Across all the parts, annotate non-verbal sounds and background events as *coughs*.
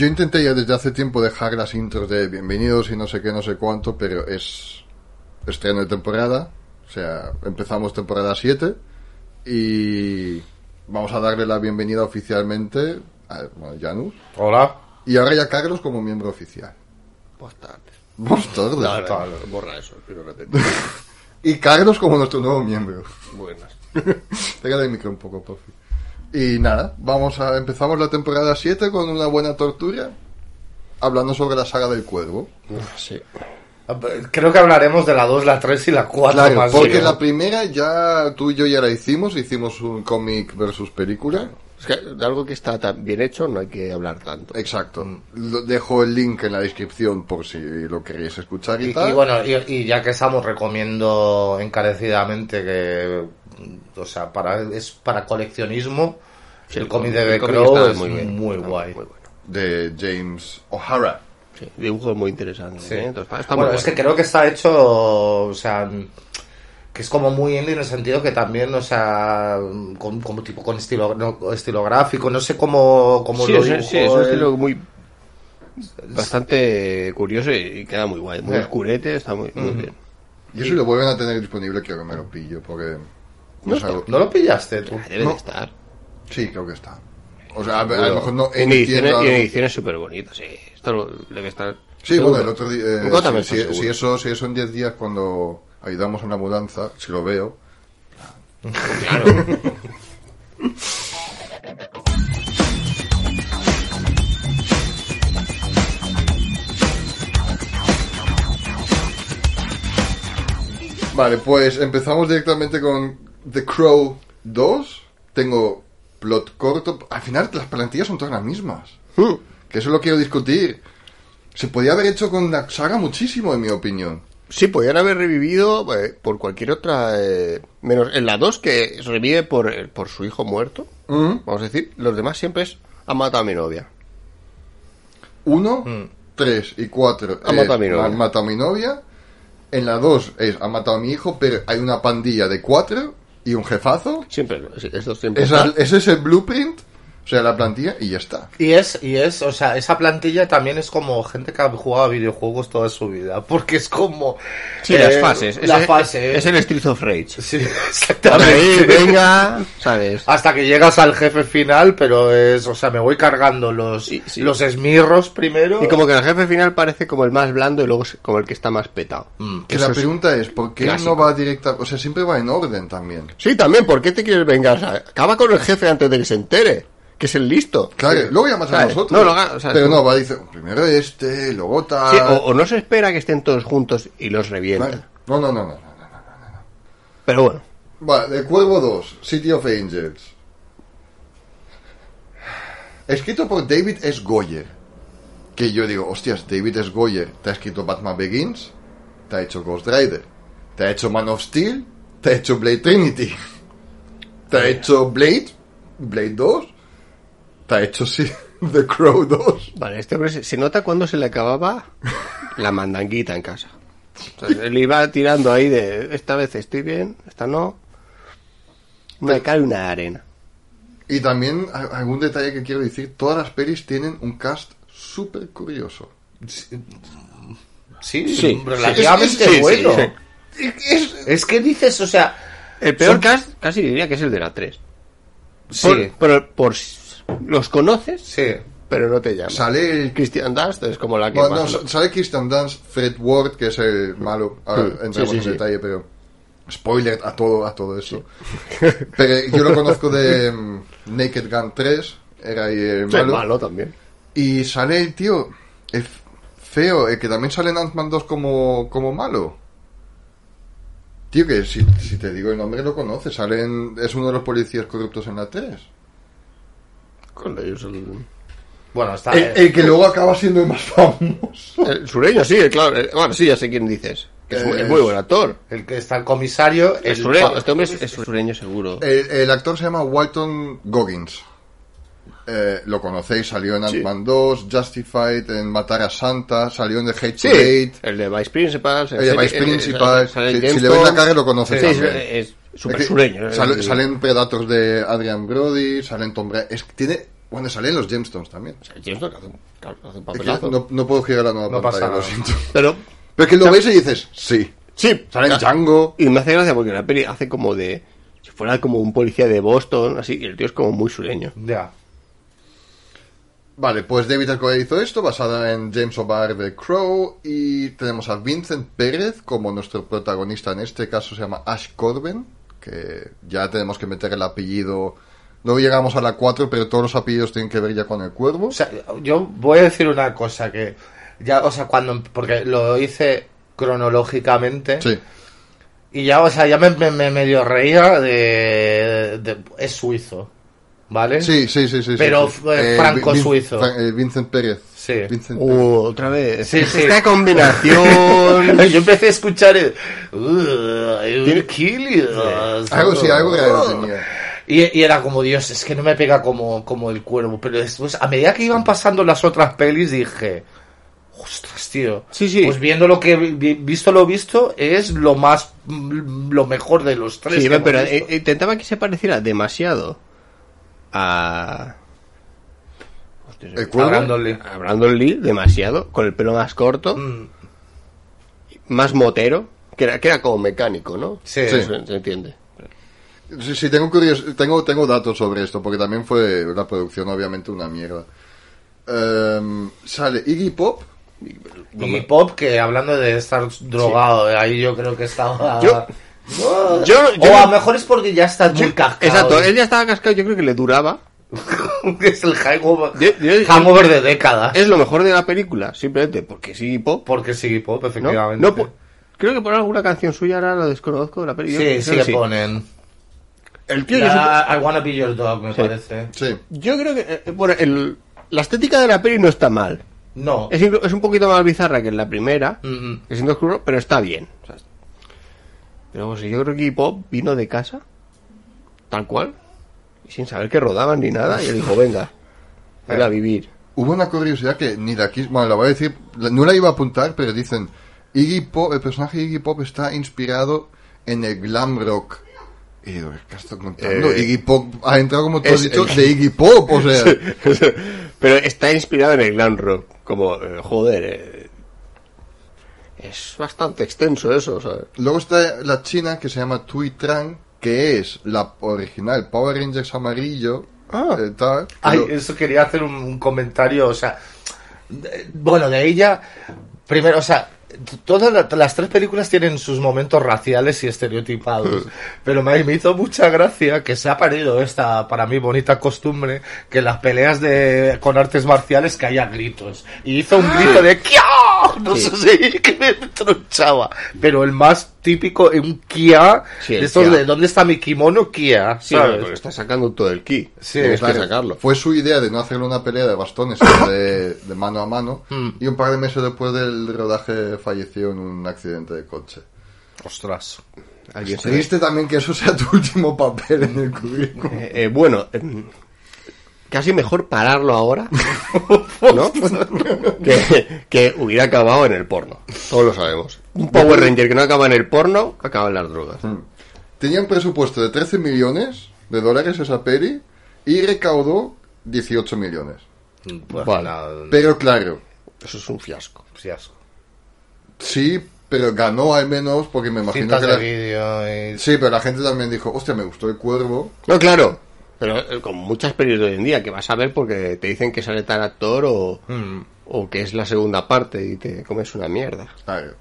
Yo intenté ya desde hace tiempo dejar las intros de bienvenidos y no sé qué, no sé cuánto, pero es estreno de temporada. O sea, empezamos temporada 7 y vamos a darle la bienvenida oficialmente a bueno, Janus. Hola. Y ahora ya Carlos como miembro oficial. Buenas tardes. Buenas tardes. Borra eso, quiero repetir. *laughs* Y Carlos como nuestro nuevo miembro. Buenas. *laughs* Pégale el micro un poco, porfi. Y nada, vamos a empezamos la temporada 7 con una buena tortura, hablando sobre la saga del cuervo. Sí. Creo que hablaremos de la 2, la 3 y la 4 Claro, más porque bien. la primera ya tú y yo ya la hicimos, hicimos un cómic versus película. Es que de algo que está tan bien hecho no hay que hablar tanto. Exacto. Dejo el link en la descripción por si lo queréis escuchar y, Y, tal. y bueno, y, y ya que estamos, recomiendo encarecidamente que, o sea, para es para coleccionismo. Sí, el cómic de The Crow es muy muy, bien, guay. Muy bueno. de James O'Hara. Sí, dibujos muy interesantes. Sí. ¿eh? Entonces, está muy bueno, es que creo que está hecho, o sea, que es como muy indie en el sentido que también, o sea, con, como tipo con estilo, no, estilo gráfico, no sé cómo, cómo Sí, lo es, dibujó sí, es un estilo muy bastante curioso y queda muy guay. Muy Eh. oscurete, está muy, muy bien. Y eso si lo vuelven a tener disponible, creo que me lo pillo, porque... No es algo- ¿No lo pillaste tú? Ah, Debe No. de estar. Sí, creo que está. O sea, a, a lo mejor no en en ediciones, tienda- y en ediciones súper bonitas, sí. Esto lo- debe estar. Sí, seguro. bueno, el otro día... eh, también si, está eso, si eso en 10 días cuando ayudamos a una mudanza, si lo veo... Claro. Vale, pues empezamos directamente con The Crow 2. Tengo plot corto. Al final las plantillas son todas las mismas. Hmm. Que eso lo quiero discutir. Se podía haber hecho con la saga muchísimo, en mi opinión. Sí, podían haber revivido eh, por cualquier otra. eh, menos en la 2 que revive por, eh, por su hijo muerto. ¿Mm? Vamos a decir, los demás siempre es. Ha matado a mi novia. Uno, tres y cuatro. Ha es, matado a mi novia. ha matado a mi novia. En la dos es ha matado a mi hijo, pero hay una pandilla de cuatro y un jefazo. Siempre, sí, estos siempre. Esa- ese es el blueprint, sea, la plantilla y ya está. Y es, y es, o sea, esa plantilla también es como gente que ha jugado a videojuegos toda su vida, *laughs* porque es como... Sí, eh, las fases. La es, fase. Es el Street of Rage. Sí, *laughs* Ahí, exactamente. venga, ¿sabes? Hasta que llegas al jefe final, pero es, o sea, me voy cargando los, Sí, sí. los esmirros primero. Y como que el jefe final parece como el más blando y luego es como el que está más petado. Mm. Que la pregunta es, ¿por qué clásico. no va directa? O sea, siempre va en orden también. Sí, también, ¿por qué te quieres vengar? O sea, acaba con el jefe antes de que se entere, que es el listo. Claro, luego llamas a ¿Sabes? nosotros. No, lo o sea, pero no, va, dice, primero este, luego tal. Sí, o, o no se espera que estén todos juntos y los revienta. Vale. No, no, no, no, no, no. Pero bueno, Vale, de Cuervo 2, City of Angels. Escrito por David S. Goyer. Que yo digo, hostias, David S. Goyer te ha escrito Batman Begins, te ha hecho Ghost Rider, te ha hecho Man of Steel, te ha hecho Blade Trinity, *laughs* te ha hecho Blade, Blade 2, hecho sí, *laughs* The Crow 2. vale, este hombre se, se nota cuando se le acababa la mandanguita en casa. O sea, él iba tirando ahí de, esta vez estoy bien, esta no. Una cal y una arena. Y también a- algún detalle que quiero decir, todas las pelis tienen un cast súper curioso. Sí, Sí, relativamente sí, sí, bueno. sí, Es, Es que dices, o sea, El peor Son- cast casi diría que es el de la 3. sí, Por, por, por- los conoces, sí. pero no te llaman. sale el Christian Dust es como la que Bueno, más- sa- sale Christian Dance, Fred Ward, que es el malo. Ahora Mm, entramos sí, sí, en detalle, pero. Spoiler a todo, a todo eso. Pero yo lo conozco de *laughs* mm, Naked Gun 3, era ahí el malo. malo también. Y sale el tío, el feo, el que también sale en Ant-Man 2 como, como malo. Tío, que si, si te digo el nombre lo conoces, es uno de los policías corruptos en la 3. Con ellos el, Bueno, está... El, el que luego acaba siendo el más famoso. el sureño, sí, claro. eh, Bueno, sí, ya sé quién dices. Que es, muy- es muy buen actor. el que está el comisario, el, Es sureño, este hombre es, es sureño seguro. El, el actor se llama Walton Goggins. Eh, lo conocéis, salió en Sí. Ant-Man 2, Justified, en Matar a Santa, salió en The Hate Sí, Parade, el de Vice Principal. el de Vice Principal. Si, si le ves la cara lo conoces Sí, es, es super Es que sureño. eh, sale- sí. salen Predators de Adrian Brody, salen Tom Brady. Es que tiene Bueno, salen los Gemstones también. O sea, James Bond hace un, Es que no, no puedo girar la nueva No pantalla, pasa lo nada. siento. Pero, Pero es que lo ves y dices, sí. sí, Sale claro. Django. Y me hace gracia porque la peli hace como de. Si fuera como un policía de Boston, así, y el tío es como muy sureño. Ya. Vale, pues David Alcoy hizo esto, basada en James O'Barr de Crow, y tenemos a Vincent Pérez como nuestro protagonista, en este caso se llama Ash Corben, que ya tenemos que meter el apellido, no llegamos a la 4, pero todos los apellidos tienen que ver ya con el cuervo. O sea, yo voy a decir una cosa que ya, o sea, cuando porque lo hice cronológicamente. Sí, y ya, o sea, ya me, me- me medio reía de, de- es suizo, ¿vale? sí, sí, sí. sí Pero sí, sí. fue franco-suizo. Fran- eh, Vincent Pérez. Sí. Vincent Pérez. Uh, otra vez. Sí, sí. Esta combinación. *laughs* Yo empecé a escuchar el, "Ugh, I will kill you". Algo sí, algo tenía. Y, y era como, Dios, es que no me pega como, como el cuervo. Pero después, a medida que iban pasando las otras pelis, dije, ostras, tío. Sí, sí. Pues viendo lo que, vi- visto lo visto, es lo más, lo mejor de los tres. Sí, que hemos pero visto. eh, intentaba que se pareciera demasiado a. ¿El cuervo? A Brandon Lee. a Brandon Lee, demasiado, con el pelo más corto, Mm, más motero, que era, que era como mecánico, ¿no? Sí. Sí. Se, se entiende. Sí, sí, tengo, curios- tengo, tengo datos sobre esto, porque también fue la producción obviamente una mierda. Em, sale Iggy Pop, Y Pop, que hablando de estar drogado, ahí yo creo que estaba... Yo-. Yo- yo- o a lo mejor es porque ya está muy cascado. Exacto, él ya estaba cascado, yo creo que le duraba. *laughs* es el hangover, Yo- yo- hangover de décadas. Es lo mejor de la película, simplemente porque sí, pop. Porque sigue Pop, efectivamente. No, po- creo que por alguna canción suya ahora lo desconozco de la película. sí, sí le ponen. El tío, yo, La- I wanna be your dog, me Sí. parece. sí. yo creo que eh, bueno, el- la estética de la peli no está mal. No. Es, un poquito más bizarra que en la primera, Mm, que siendo oscuro, pero está bien. O sea, pero vamos, yo creo que Iggy Pop vino de casa, tal cual, y sin saber que rodaban ni nada, y él dijo, venga, venga a vivir. Hubo una curiosidad que ni la quis, bueno, la voy a decir, no la iba a apuntar, pero dicen, Iggy Pop, el personaje de Iggy Pop está inspirado en el glam rock. Y digo, ¿qué estás contando? Eh, Iggy Pop ha entrado, como tú has dicho, el- de Iggy Pop, o *laughs* sea. *laughs* pero está inspirado en el glam rock, como, eh, joder, eh, es bastante extenso eso, o sea, Luego está la china que se llama Tui Tran, que es la original Power Rangers amarillo. Ah. eh, tal, Ay, eso quería hacer un, un comentario, o sea, de- bueno, de ella, primero, o sea, todas la- las tres películas tienen sus momentos raciales y estereotipados, *laughs* pero me, me hizo mucha gracia que se ha perdido esta, para mí, bonita costumbre, que las peleas de, con artes marciales que haya gritos, y hizo un grito de ¡Kia! No Sí. sé, *laughs* que me tronchaba, pero el más típico, un Kia, Sí, de estos Kia. de ¿dónde está mi kimono? Kia, sí, ¿sabes? porque está sacando todo el ki, Sí, tienes Claro, que sacarlo. Fue su idea de no hacerle una pelea de bastones, sino de, de mano a mano. Hmm. Y un par de meses después del rodaje falleció en un accidente de coche. Ostras. Alguien se- Triste también que eso sea tu último papel en el currículum. Eh, eh, bueno, eh, casi mejor pararlo ahora, *laughs* ¿no? que, que hubiera acabado en el porno. Todos lo sabemos. Un Power Ranger que no acaba en el porno, acaba en las drogas. Tenía un presupuesto de 13 millones de dólares esa peli y recaudó 18 millones. Pues Vale. Pero claro, Eso es un fiasco. fiasco. Sí, pero ganó al menos porque me imagino Cintas que de la... vídeo y... Sí, pero la gente también dijo, hostia, me gustó el cuervo. No, claro. Pero eh, con muchas pelis de hoy en día que vas a ver porque te dicen que sale tal actor o, Mm. o que es la segunda parte y te comes una mierda. Claro.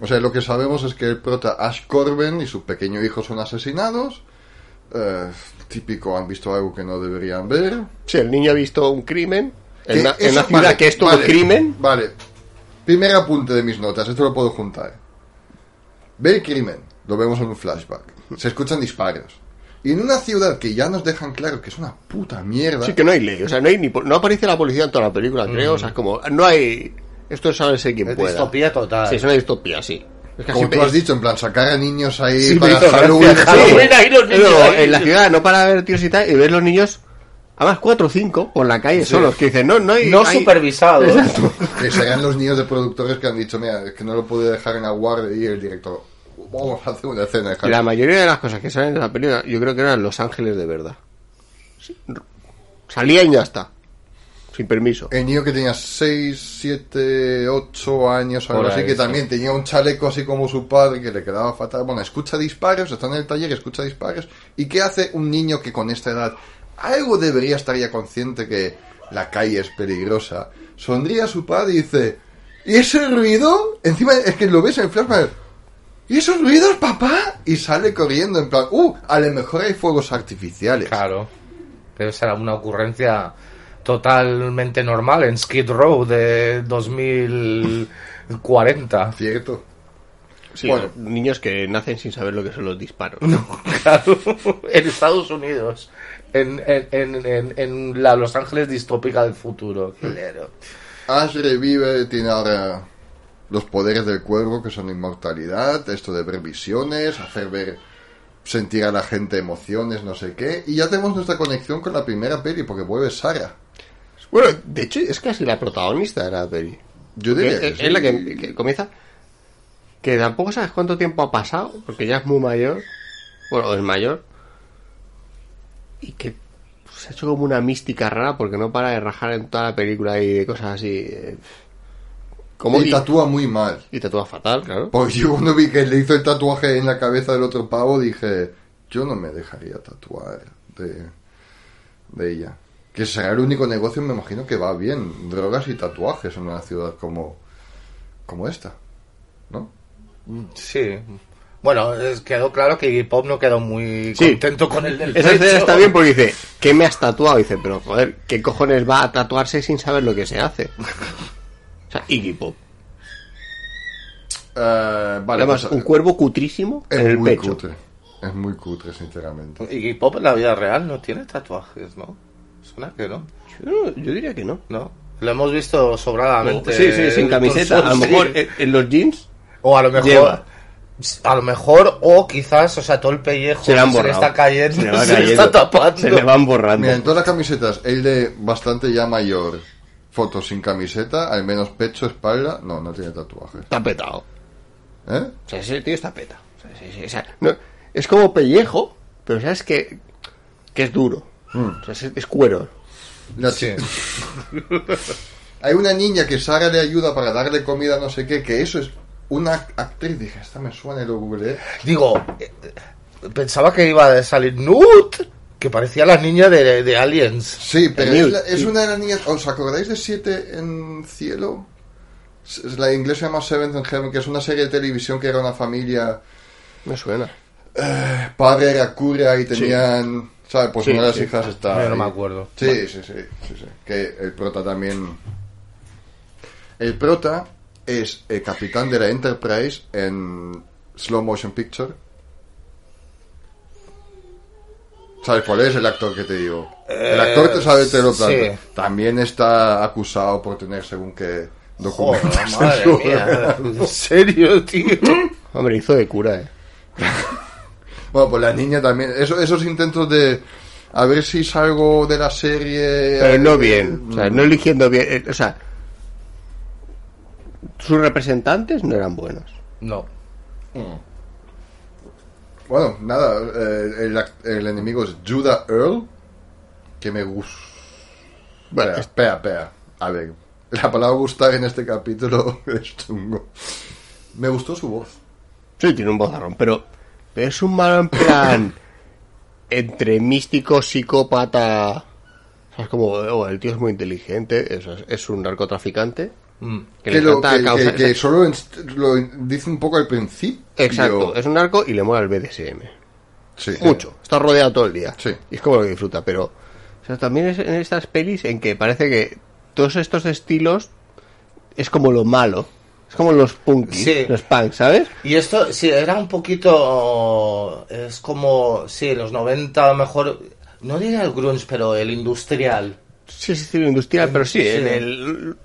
O sea, lo que sabemos es que el prota Ash Corben y su pequeño hijo son asesinados. Eh, típico, han visto algo que no deberían ver. Si el niño ha visto un crimen en, una, en una ciudad vale, que es todo vale, crimen, Vale. Primer apunte de mis notas, esto lo puedo juntar. Ve el crimen, lo vemos en un flashback. Se escuchan disparos. Y en una ciudad que ya nos dejan claro que es una puta mierda. sí que no hay ley. O sea, no, hay ni, po- no aparece la policía en toda la película, creo. O sea, como no hay... Esto es saberse quién Es pueda. distopía total. Sí, es una distopía, sí. Es que como tú has dicho, en plan, sacar a niños ahí Sí, para. Halloween. Halloween, Sí. ahí los niños No, ahí. en la ciudad no para ver tíos y tal, y ves los niños, además cuatro o cinco, por la calle solos, que dicen, no, no hay... No hay- supervisados. Exacto. Que serán los niños de productores que han dicho, mira, es que no lo pude dejar en la guardia y el director, vamos a hacer una escena de la mayoría de las cosas que salen de la película, yo creo que eran Los Ángeles de verdad. Sí. O Salía y ya está. Sin permiso. El niño que tenía 6, 7, 8 años, algo así, que sí. también tenía un chaleco así como su padre, que le quedaba fatal. Bueno, escucha disparos, está en el taller, escucha disparos. ¿Y qué hace un niño que con esta edad algo debería estar ya consciente que la calle es peligrosa? Sonríe a su padre y dice, ¿y ese ruido? Encima es que lo ves en flashback. ¿Y esos ruidos, papá? Y sale corriendo en plan, uh, a lo mejor hay fuegos artificiales. Claro. Pero será una ocurrencia totalmente normal en Skid Row de 2040. Cierto. Sí, Bueno. niños que nacen sin saber lo que son los disparos. *laughs* Claro, en Estados Unidos, en, en, en, en- la Los Ángeles distópica del futuro. Claro. Ash revive, tiene ahora los poderes del cuervo que son inmortalidad, esto de ver visiones, hacer ver, sentir a la gente emociones, no sé qué, y ya tenemos nuestra conexión con la primera peli porque vuelve Sara. Bueno, de hecho, es casi la protagonista de la peli. Yo diría Es, que es sí. la que, que comienza. Que tampoco sabes cuánto tiempo ha pasado, porque ya es muy mayor. Bueno, es mayor. Y que se ha hecho como una mística rara porque no para de rajar en toda la película y de cosas así. eh, Como y tatúa muy mal. y tatúa fatal, claro. Porque yo cuando vi que le hizo el tatuaje en la cabeza del otro pavo dije, yo no me dejaría tatuar de, de ella. Que será el único negocio, me imagino que va bien. Drogas y tatuajes en una ciudad como, como esta. ¿No? Sí. Bueno, quedó claro que Iggy Pop no quedó muy Sí. contento con el del Esa escena está bien porque dice, ¿qué me has tatuado? Dice, pero joder, ¿qué cojones va a tatuarse sin saber lo que se hace? *laughs* O sea, Iggy Pop. Eh, vale, Además, pues, un cuervo cutrísimo es en el muy pecho. cutre. Es muy cutre, sinceramente. Iggy Pop en la vida real no tiene tatuajes, ¿no? Suena que no. Yo, yo diría que no. No. Lo hemos visto sobradamente. Sí, sí, sin camiseta. A lo mejor sí. en, en los jeans O a lo mejor. Lleva. A lo mejor, o quizás, o sea, todo el pellejo se le han se le borrado. está cayendo, Se le va *laughs* se le cayendo. está tapando. Se le van borrando. Mira, en todas las camisetas, el de bastante ya mayor, fotos sin camiseta, al menos pecho, espalda, no, no tiene tatuajes. Está petado. ¿Eh? O sea, ese tío está peta. O sea, sí, sí, o sea, no- es como pellejo, pero sabes que, que es duro. O sea, es, es cuero. La Sí. *laughs* Hay una niña que Sara le ayuda para darle comida, no sé qué, que eso es una actriz. Dije, esta me suena y lo googleé. Digo, eh, pensaba que iba a salir Newt, que parecía la niña de, de Aliens. Sí, pero es, Newt, la- es sí. una de las niñas. ¿Os acordáis de Siete en Cielo? Es- La inglesa se llama Seventh in Heaven, que es una serie de televisión que era una familia. Me suena. Padre era cura y tenían. ¿Sabes? Pues Sí, una de las sí. hijas está. Yo no me acuerdo. Sí, sí, sí, sí, sí. Que el prota también. El prota es el capitán de la Enterprise en Slow Motion Picture. ¿Sabes cuál es el actor que te digo? El actor te sabe, te lo planto. sí. También está acusado por tener según qué Joder, documentos. madre en *laughs* su- mía. ¿En serio, tío? *laughs* Hombre, hizo de cura, eh. Bueno, pues la niña también. Eso, esos intentos de. A ver si salgo de la serie. Pero no eh, bien. O sea, no eligiendo bien. eh, O sea, sus representantes no eran buenos. No. Bueno, nada, eh, el, enemigo es Judah Earl, que me gusta. Bueno, espera, es- espera. A ver, la palabra gustar en este capítulo *laughs* es chungo. Me gustó su voz. Sí, tiene un vozarrón, pero, pero es un malo en plan *laughs* entre místico, psicópata. ¿Sabes? Como, oh, el tío es muy inteligente, es, es un narcotraficante. Mm. Que, Que, le lo, encanta que, causar- que- que solo en- lo dice un poco al principio. Exacto, es un narco y le mola el BDSM. Sí. Mucho, está rodeado todo el día. Sí. Y es como lo que disfruta, pero o sea, también es en estas pelis en que parece que todos estos estilos es como lo malo. Es como los punkies, Sí. los punks, ¿sabes? Y esto, sí, era un poquito. Es como. Sí, en los 90 a lo mejor. No diría el grunge, pero el industrial. Sí, es estilo industrial, pero sí, Sí. en el.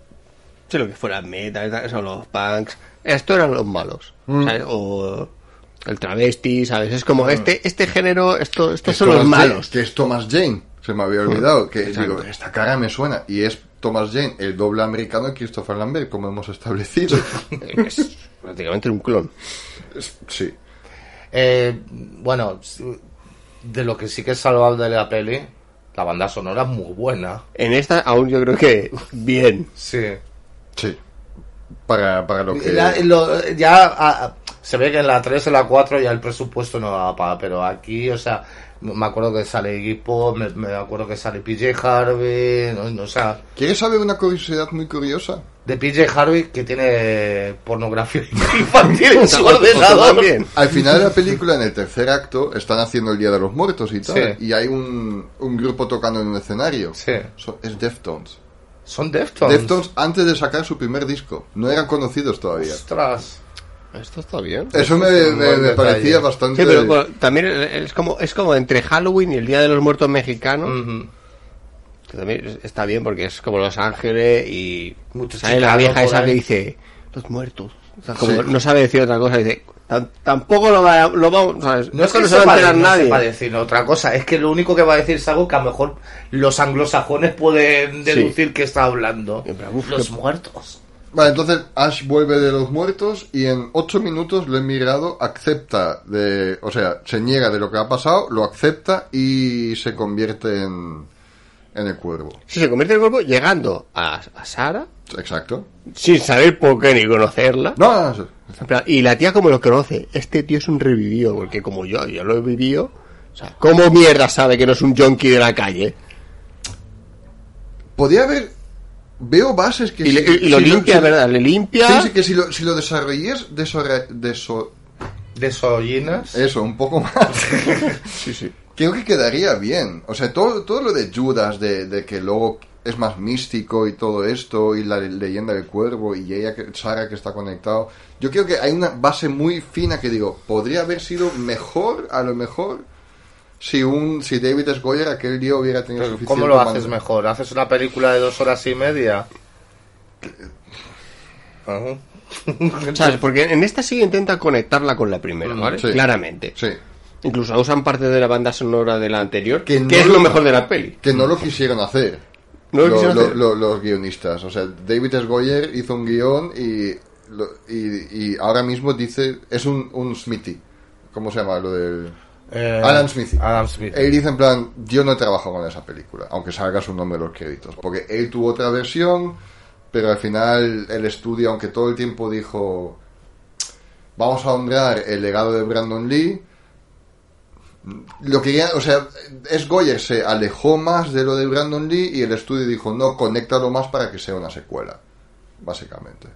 Sé lo que fuera metal, son los punks. Esto eran los malos, ¿sabes? O el travesti, ¿sabes? Es como este este género, esto, Que estos es son los Jane, malos. que es Thomas Jane. Se me había olvidado. Que Exacto. digo, esta cara me suena. Y es Thomas Jane, el doble americano de Christopher Lambert, como hemos establecido. *laughs* Es prácticamente un clon. Es- sí. Eh, bueno, de lo que sí que es salvable de la peli, La banda sonora es muy buena. En esta aún yo creo que bien. Sí. Sí. Para, para lo que. La- lo- ya ah, se ve que en la 3 en la 4 ya el presupuesto no daba para, pero aquí, o sea, me acuerdo que sale Pop, me, me acuerdo que sale PJ Harvey, no, no, o sea, ¿Quieres saber una curiosidad muy curiosa? de PJ Harvey que tiene pornografía *laughs* infantil en su ordenador. también. Al final de la película, en el tercer acto, están haciendo el Día de los Muertos y tal. Sí. Y hay un, un grupo tocando en un escenario. Sí. So- es Deftones. Son Deftones. Deftones antes de sacar su primer disco. No eran conocidos todavía. Ostras. Esto está bien. Eso me, me- me parecía bastante... Sí, pero bueno, también es como, es como entre Halloween y el Día de los Muertos Mexicanos. Ujú. Que también es- está bien porque es como Los Ángeles y Mucho sale la vieja esa que dice los muertos. O sea, como Sí. no sabe decir otra cosa, dice "Tam- tampoco lo, va, lo vamos, ¿sabes? No es que no se va a enterar no nadie. sepa decir otra cosa, es que lo único que va a decir es algo que a lo mejor los anglosajones pueden deducir que está hablando. Uf, los qué- muertos. Vale, entonces Ash vuelve de los muertos y en ocho minutos lo he mirado, acepta de... O sea, se niega de lo que ha pasado, lo acepta y se convierte en, en el cuervo. Si se convierte en el cuerpo llegando a, a Sara Exacto. sin saber por qué ni conocerla. No, no, no. Y la tía como lo conoce, este tío es un revivido, porque como yo ya lo he vivido, o sea, ¿cómo mierda sabe que no es un junkie de la calle? Podría haber... Veo bases que... Y, le- si- y lo si limpia, si- ¿verdad? Le limpia. Sí, sí, que si lo, si lo desarrolles, desarra- deso- Desollinas. eso, un poco más, *laughs* Sí, sí. Creo que quedaría bien. O sea, todo, todo lo de Judas, de, de que luego es más místico y todo esto, y la leyenda del cuervo, y ella, que, Sara que está conectado. Yo creo que hay una base muy fina que digo, podría haber sido mejor, a lo mejor, si un si David S. Goyer aquel día hubiera tenido Pero suficiente... ¿Cómo lo haces mejor? ¿Haces una película de dos horas y media? Ajá. ¿Sabes? Porque en esta sí intenta conectarla con la primera, ¿vale? sí. Claramente. Sí. Incluso usan parte de la banda sonora de la anterior, Que que, no es lo- lo mejor de la peli. Que no lo quisieron hacer. No lo Lo- quisieron lo- hacer. lo- los guionistas. O sea, David S. Goyer hizo un guion y, lo- y, y ahora mismo dice, es un, un Smithy. ¿Cómo se llama lo del...? Eh, Adam Smithy. Adam Smith. Él dice en plan, yo no he trabajado con esa película, aunque salga su nombre en los créditos. Porque él tuvo otra versión, pero al final el estudio, aunque todo el tiempo dijo, vamos a honrar el legado de Brandon Lee, lo quería, o sea, es Goyer se alejó más de lo de Brandon Lee y el estudio dijo, no, conéctalo más para que sea una secuela, básicamente.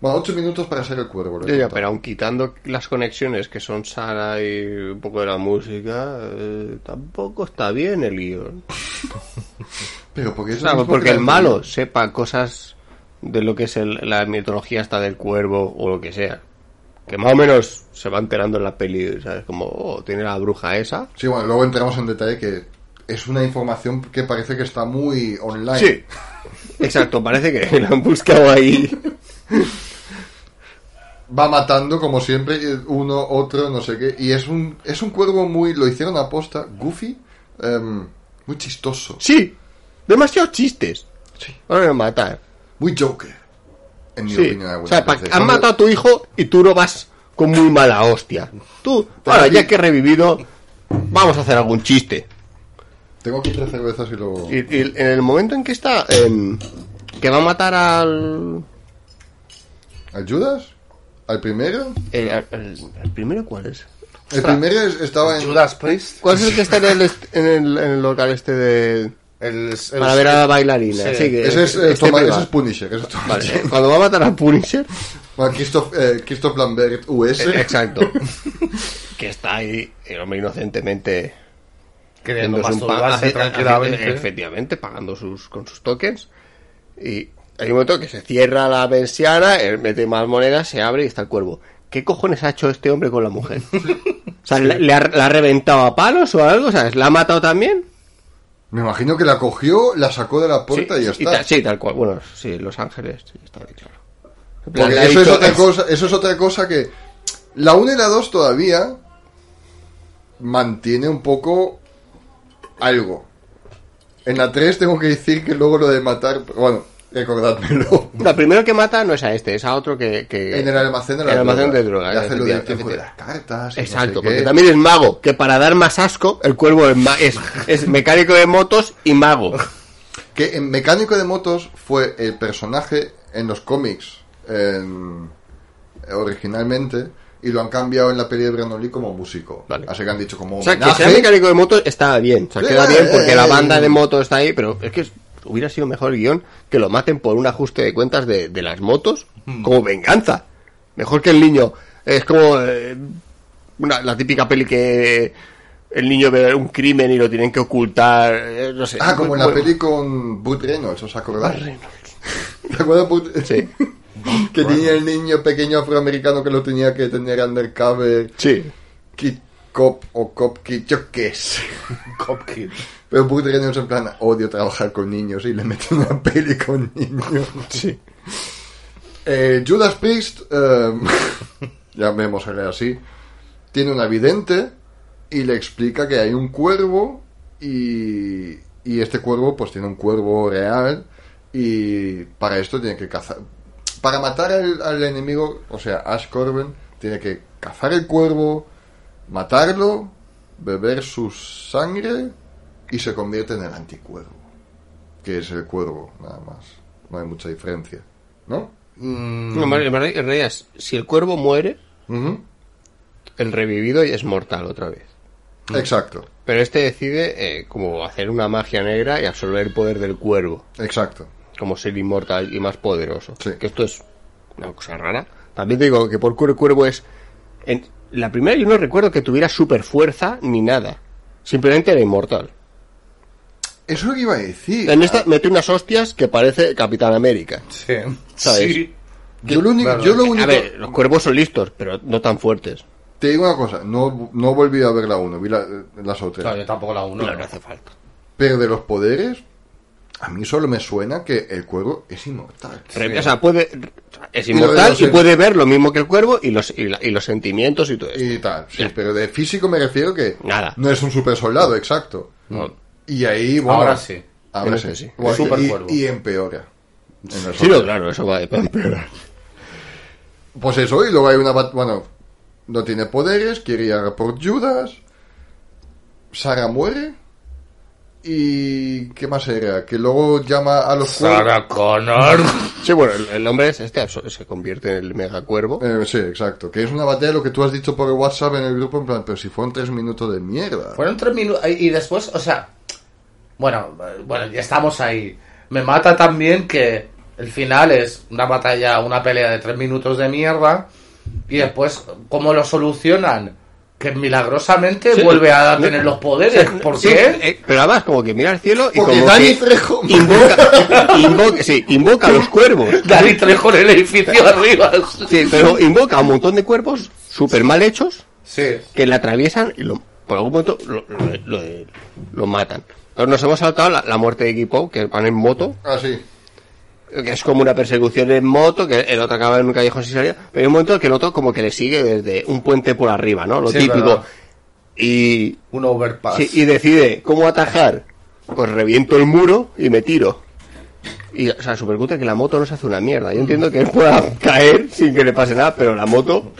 Bueno, ocho minutos para ser el cuervo. Ya, ya, pero aun quitando las conexiones que son Sara y un poco de la música, eh, tampoco está bien el guion. *laughs* Pero porque, es lo Claro, porque que el malo sepa cosas de lo que es el- la mitología hasta del cuervo o lo que sea. Que más o menos se va enterando en la peli, ¿sabes? Como, oh, tiene la bruja esa. Sí, bueno, luego entramos en detalle que es una información que parece que está muy online. Sí. Exacto, parece que la han buscado ahí. *laughs* Va matando, como siempre, uno, otro, no sé qué. Y es un, es un cuervo muy. Lo hicieron a posta, goofy, em, muy chistoso, Sí, demasiados chistes. Sí. Ahora a matar. muy Joker. En mi Sí. opinión, O sea, veces. han matado a tu hijo y tú no vas con muy mala hostia. Tú, ahora ya que he revivido, vamos a hacer algún chiste. Tengo aquí tres cervezas y luego. Y, y en el momento en que está, em, que va a matar al... ¿Al Judas? ¿Al primero? El, el- el primero cuál es? El primero es- estaba en. Judas Priest. ¿Cuál es el que está en el, en el, en el local este de... El, el- Para ver a la bailarina? Sí. Sí, que- Ese es, eh, este Toma- ese es Punisher. ese es Punisher. Vale, cuando va a matar a Punisher, Bueno, Christoph, eh, Christoph Lambert US. Eh, exacto, *laughs* que está ahí el hombre inocentemente Queriendo masturbarse tranquilamente. efectivamente, pagando sus con sus tokens. Y hay un momento que se cierra la persiana, él mete más monedas, se abre y está el cuervo. ¿Qué cojones ha hecho este hombre con la mujer? *laughs* O sea, ¿le, le ha, la ha reventado a palos o algo? ¿Sabes? ¿La ha matado también? Me imagino que la cogió, la sacó de la puerta sí, y ya está. sí, tal cual. Bueno, sí, Los Ángeles, sí, está bien claro. Plan, Porque eso es, otra cosa, eso es otra cosa que la 1 y la 2 todavía mantiene un poco algo. En la 3 tengo que decir que luego lo de matar, bueno, Recordádmelo. No, primero que mata no es a este, es a otro que. que- En el almacén de en la el almacén droga. de drogas. Y hace lo del efectivamente, tiempo de efectivamente. las cartas. y no Exacto, sé porque qué. también es mago, que para dar más asco, el cuervo es, es, es mecánico de motos y mago. *laughs* Que en Mecánico de Motos fue el personaje en los cómics en- originalmente y lo han cambiado en la peli de Brandon como músico. Vale. Así que han dicho como O sea, que sea mecánico de motos está bien, o sea, queda bien porque la banda de motos está ahí, pero es que hubiera sido mejor el guion que lo maten por un ajuste de cuentas de, de las motos Hmm. como venganza. Mejor que el niño. Es como eh, una, la típica peli que el niño ve un crimen y lo tienen que ocultar, eh, no sé. Ah, como en la Bueno, peli con Burt Reynolds, ¿os acordáis? *laughs* ¿Te acuerdas? Burt- Sí. *laughs* que tenía el niño pequeño afroamericano que lo tenía que tener undercover, Sí. Cop o Cop Kid, yo qué sé. *laughs* Cop Kid. Pero Burt Reynolds en plan, odio trabajar con niños y le mete una *laughs* peli con niños. Sí. Eh, Judas Priest, eh, *laughs* llamémosle así, tiene una vidente y le explica que hay un cuervo y, y este cuervo pues tiene un cuervo real y para esto tiene que cazar. Para matar al, al enemigo, o sea, Ash Corbin, tiene que cazar el cuervo, matarlo, beber su sangre y se convierte en el anticuervo, que es el cuervo, nada más. No hay mucha diferencia, ¿no? No, en realidad- si el cuervo muere, el revivido ya es mortal otra vez. Exacto, Pero este decide eh, como hacer una magia negra y absorber el poder del cuervo, exacto. como ser inmortal y más poderoso. Sí. Que esto es una cosa rara. También te digo que por cuervo es... En la primera yo no recuerdo que tuviera super fuerza ni nada. Simplemente era inmortal. Eso es lo que iba a decir. En esta mete unas hostias que parece Capitán América. Sí. ¿Sabes? Sí. yo lo único, Claro. yo lo único A ver, los cuervos son listos, pero no tan fuertes. te digo una cosa, no, no volví a ver la 1, vi la- las otras. No, yo tampoco la uno. No, ¿no? no hace falta. Pero de los poderes, a mí solo me suena que el cuervo es inmortal. O sea, puede, es Y lo de inmortal y puede ver lo mismo que el cuervo y los, y, la- y los sentimientos y todo eso. Y tal, sí, pero de físico me refiero que Nada. no es un super soldado, exacto. No. Y ahí, bueno, Ahora sí. Ahora sí. sí. Bueno, Super y, cuervo. y empeora. En Sí, no, claro, eso va a empeorar. *laughs* Pues eso, y luego hay una... bat- Bueno, no tiene poderes, quiere ir a por Judas. Sara muere. ¿Y qué más era? Que luego llama a los. Sarah Connor. Sí, bueno, el, el hombre es este, se convierte en el mega cuervo. Eh, sí, exacto. Que es una batalla lo que tú has dicho por WhatsApp en el grupo, en plan, pero si fueron tres minutos de mierda. Fueron tres minutos. Y después, o sea. Bueno, bueno, ya estamos ahí. Me mata también que el final es una batalla, una pelea de tres minutos de mierda. Y después, ¿cómo lo solucionan? Que milagrosamente Sí. vuelve a tener los poderes. ¿Por Sí, qué? eh, pero además como que mira al cielo y Porque como Dani que Trejo... invoca, *laughs* invoca, sí, invoca a los cuervos. Dani Trejo en el edificio arriba. Sí, pero invoca a un montón de cuervos súper mal hechos Sí. que le atraviesan y lo, por algún momento lo, lo- lo- lo matan. Entonces nos hemos saltado la, la muerte de Equipo, que van en moto, Ah, sí. Que es como una persecución en moto, que el otro acaba en un callejón sin salida, pero hay un momento que el otro como que le sigue desde un puente por arriba, ¿no? Lo Sí, típico. verdad. Y, Un overpass. sí, y decide cómo atajar. Pues reviento el muro y me tiro. Y, o sea, super cutre que la moto no se hace una mierda. Yo entiendo que él pueda caer sin que le pase nada, pero la moto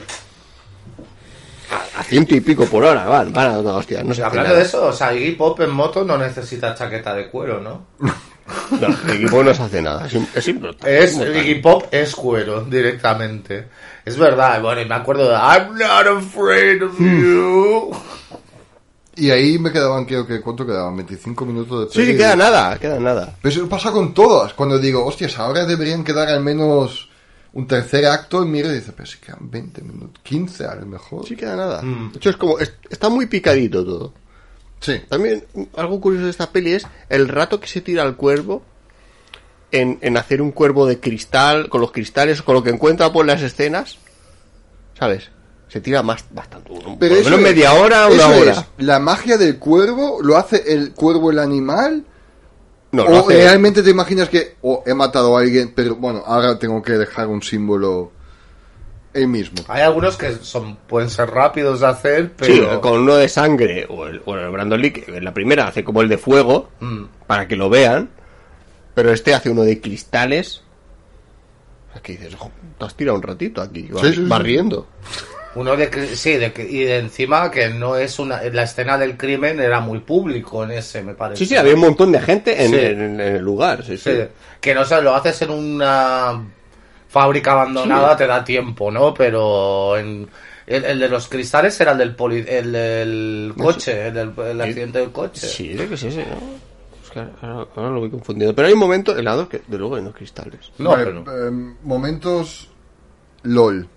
a, a ciento y pico por hora van, van a toda hostia. No se Hablando nada. de eso, o sea, Iggy Pop en moto no necesita chaqueta de cuero, ¿no? *laughs* No, el equipo no se hace nada. Es, es. Es. Iggy Pop es cuero, directamente. Es verdad, bueno, y me acuerdo de I'm not afraid of you. Y ahí me quedaban, creo que, ¿cuánto quedaban? 25 minutos de Sí, sí, queda nada, queda nada. Pero eso pasa con todas. Cuando digo, hostias, ahora deberían quedar al menos un tercer acto, y mira y dice, pero si quedan 20 minutos, 15 a lo mejor. Sí, queda nada. Mm. De hecho, es como, es- está muy picadito todo. Sí. También algo curioso de esta peli es el rato que se tira al cuervo en, en hacer un cuervo de cristal, con los cristales, con lo que encuentra por las escenas. ¿Sabes? Se tira más, bastante. un- Pero eso menos es- media hora, una eso hora. es, la magia del cuervo, ¿lo hace el cuervo el animal? No, ¿O hace- realmente te imaginas que oh, he matado a alguien, pero bueno, ahora tengo que dejar un símbolo mismo? Hay algunos que son pueden ser rápidos de hacer, Sí, pero... con uno de sangre o el, o el Brandon Lee, que en la primera hace como el de fuego, Mm. para que lo vean. Pero este hace uno de cristales. Aquí dices, "Jo, te has tirado un ratito aquí, Sí, sí, sí. barriendo. Uno de sí, de, y de encima que no es una la escena del crimen era muy público en ese, me parece. Sí, sí, había un montón de gente en, Sí. en- en el lugar. Sí, sí. Sí, que no sé, lo haces en una fábrica abandonada te da tiempo, ¿no? Pero en el, el de los cristales era el del poli- el del coche, el del el accidente del coche. Sí, creo que ¿no? Es que ahora, ahora lo voy confundiendo. Pero hay un momento helado que, de luego, en los cristales. No, Vale, pero- em, momentos LOL.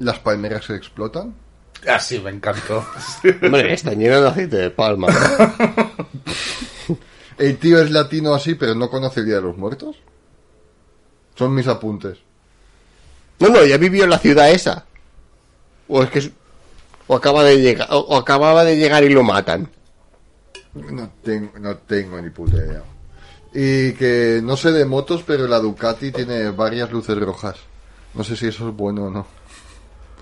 Las palmeras se explotan. Ah, sí, me encantó. Hombre, están llenas de aceite de palma. *laughs* El tío es latino así, pero no conoce el Día de los Muertos. Son mis apuntes. No, no, ya vivió en la ciudad esa. O es que o acaba de llegar, o, o acababa de llegar y lo matan. No tengo, no tengo ni puta idea. Y que no sé de motos, pero la Ducati tiene varias luces rojas. No sé si eso es bueno o no.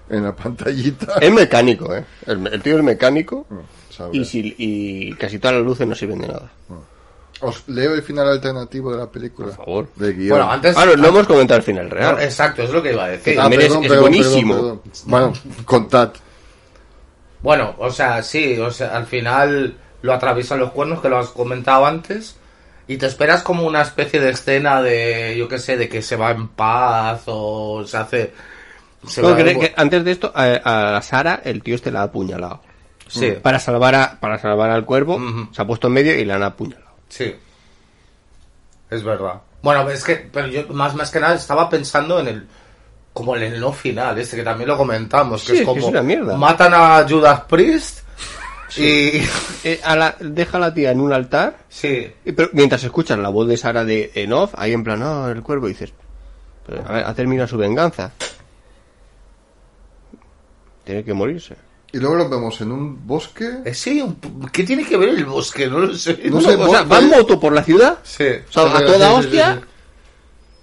En la pantallita. Es mecánico, ¿eh? El, el tío es mecánico. Sabré. Y, si, y casi todas las luces no sirven de nada. Os leo el final alternativo de la película. Por favor. De guion. Bueno, antes Ah, no, no hemos comentado el final No, real. exacto, es lo que iba a decir. Ah, es- es buenísimo. perdón. Bueno, contad. Bueno, o sea, sí, o sea, al final lo atraviesan los cuernos, que lo has comentado antes, y te esperas como una especie de escena de, yo qué sé, de que se va en paz o se hace... Se No, va- que- que antes de esto, a, a Sara, el tío este la ha apuñalado. Sí, Para salvar, a, para salvar al cuervo, se ha puesto en medio y la han apuñalado. Sí. Es verdad. Bueno, es que, pero yo más, más que nada estaba pensando en el... Como en el no final, este que también lo comentamos, que Sí, es como... es una mierda. Matan a Judas Priest y... Eh, a la- deja a la tía en un altar, Sí, y- pero mientras escuchas la voz de Sara de en off, ahí en plan, no, el cuervo, y dices, a ver, ha terminado su venganza. Tiene que morirse. Y luego lo vemos en un bosque. Eh, sí, un ¿qué tiene que ver el bosque? No lo sé. No sé, o sea, vos- va en moto por la ciudad, Sí. o sea, a toda hostia.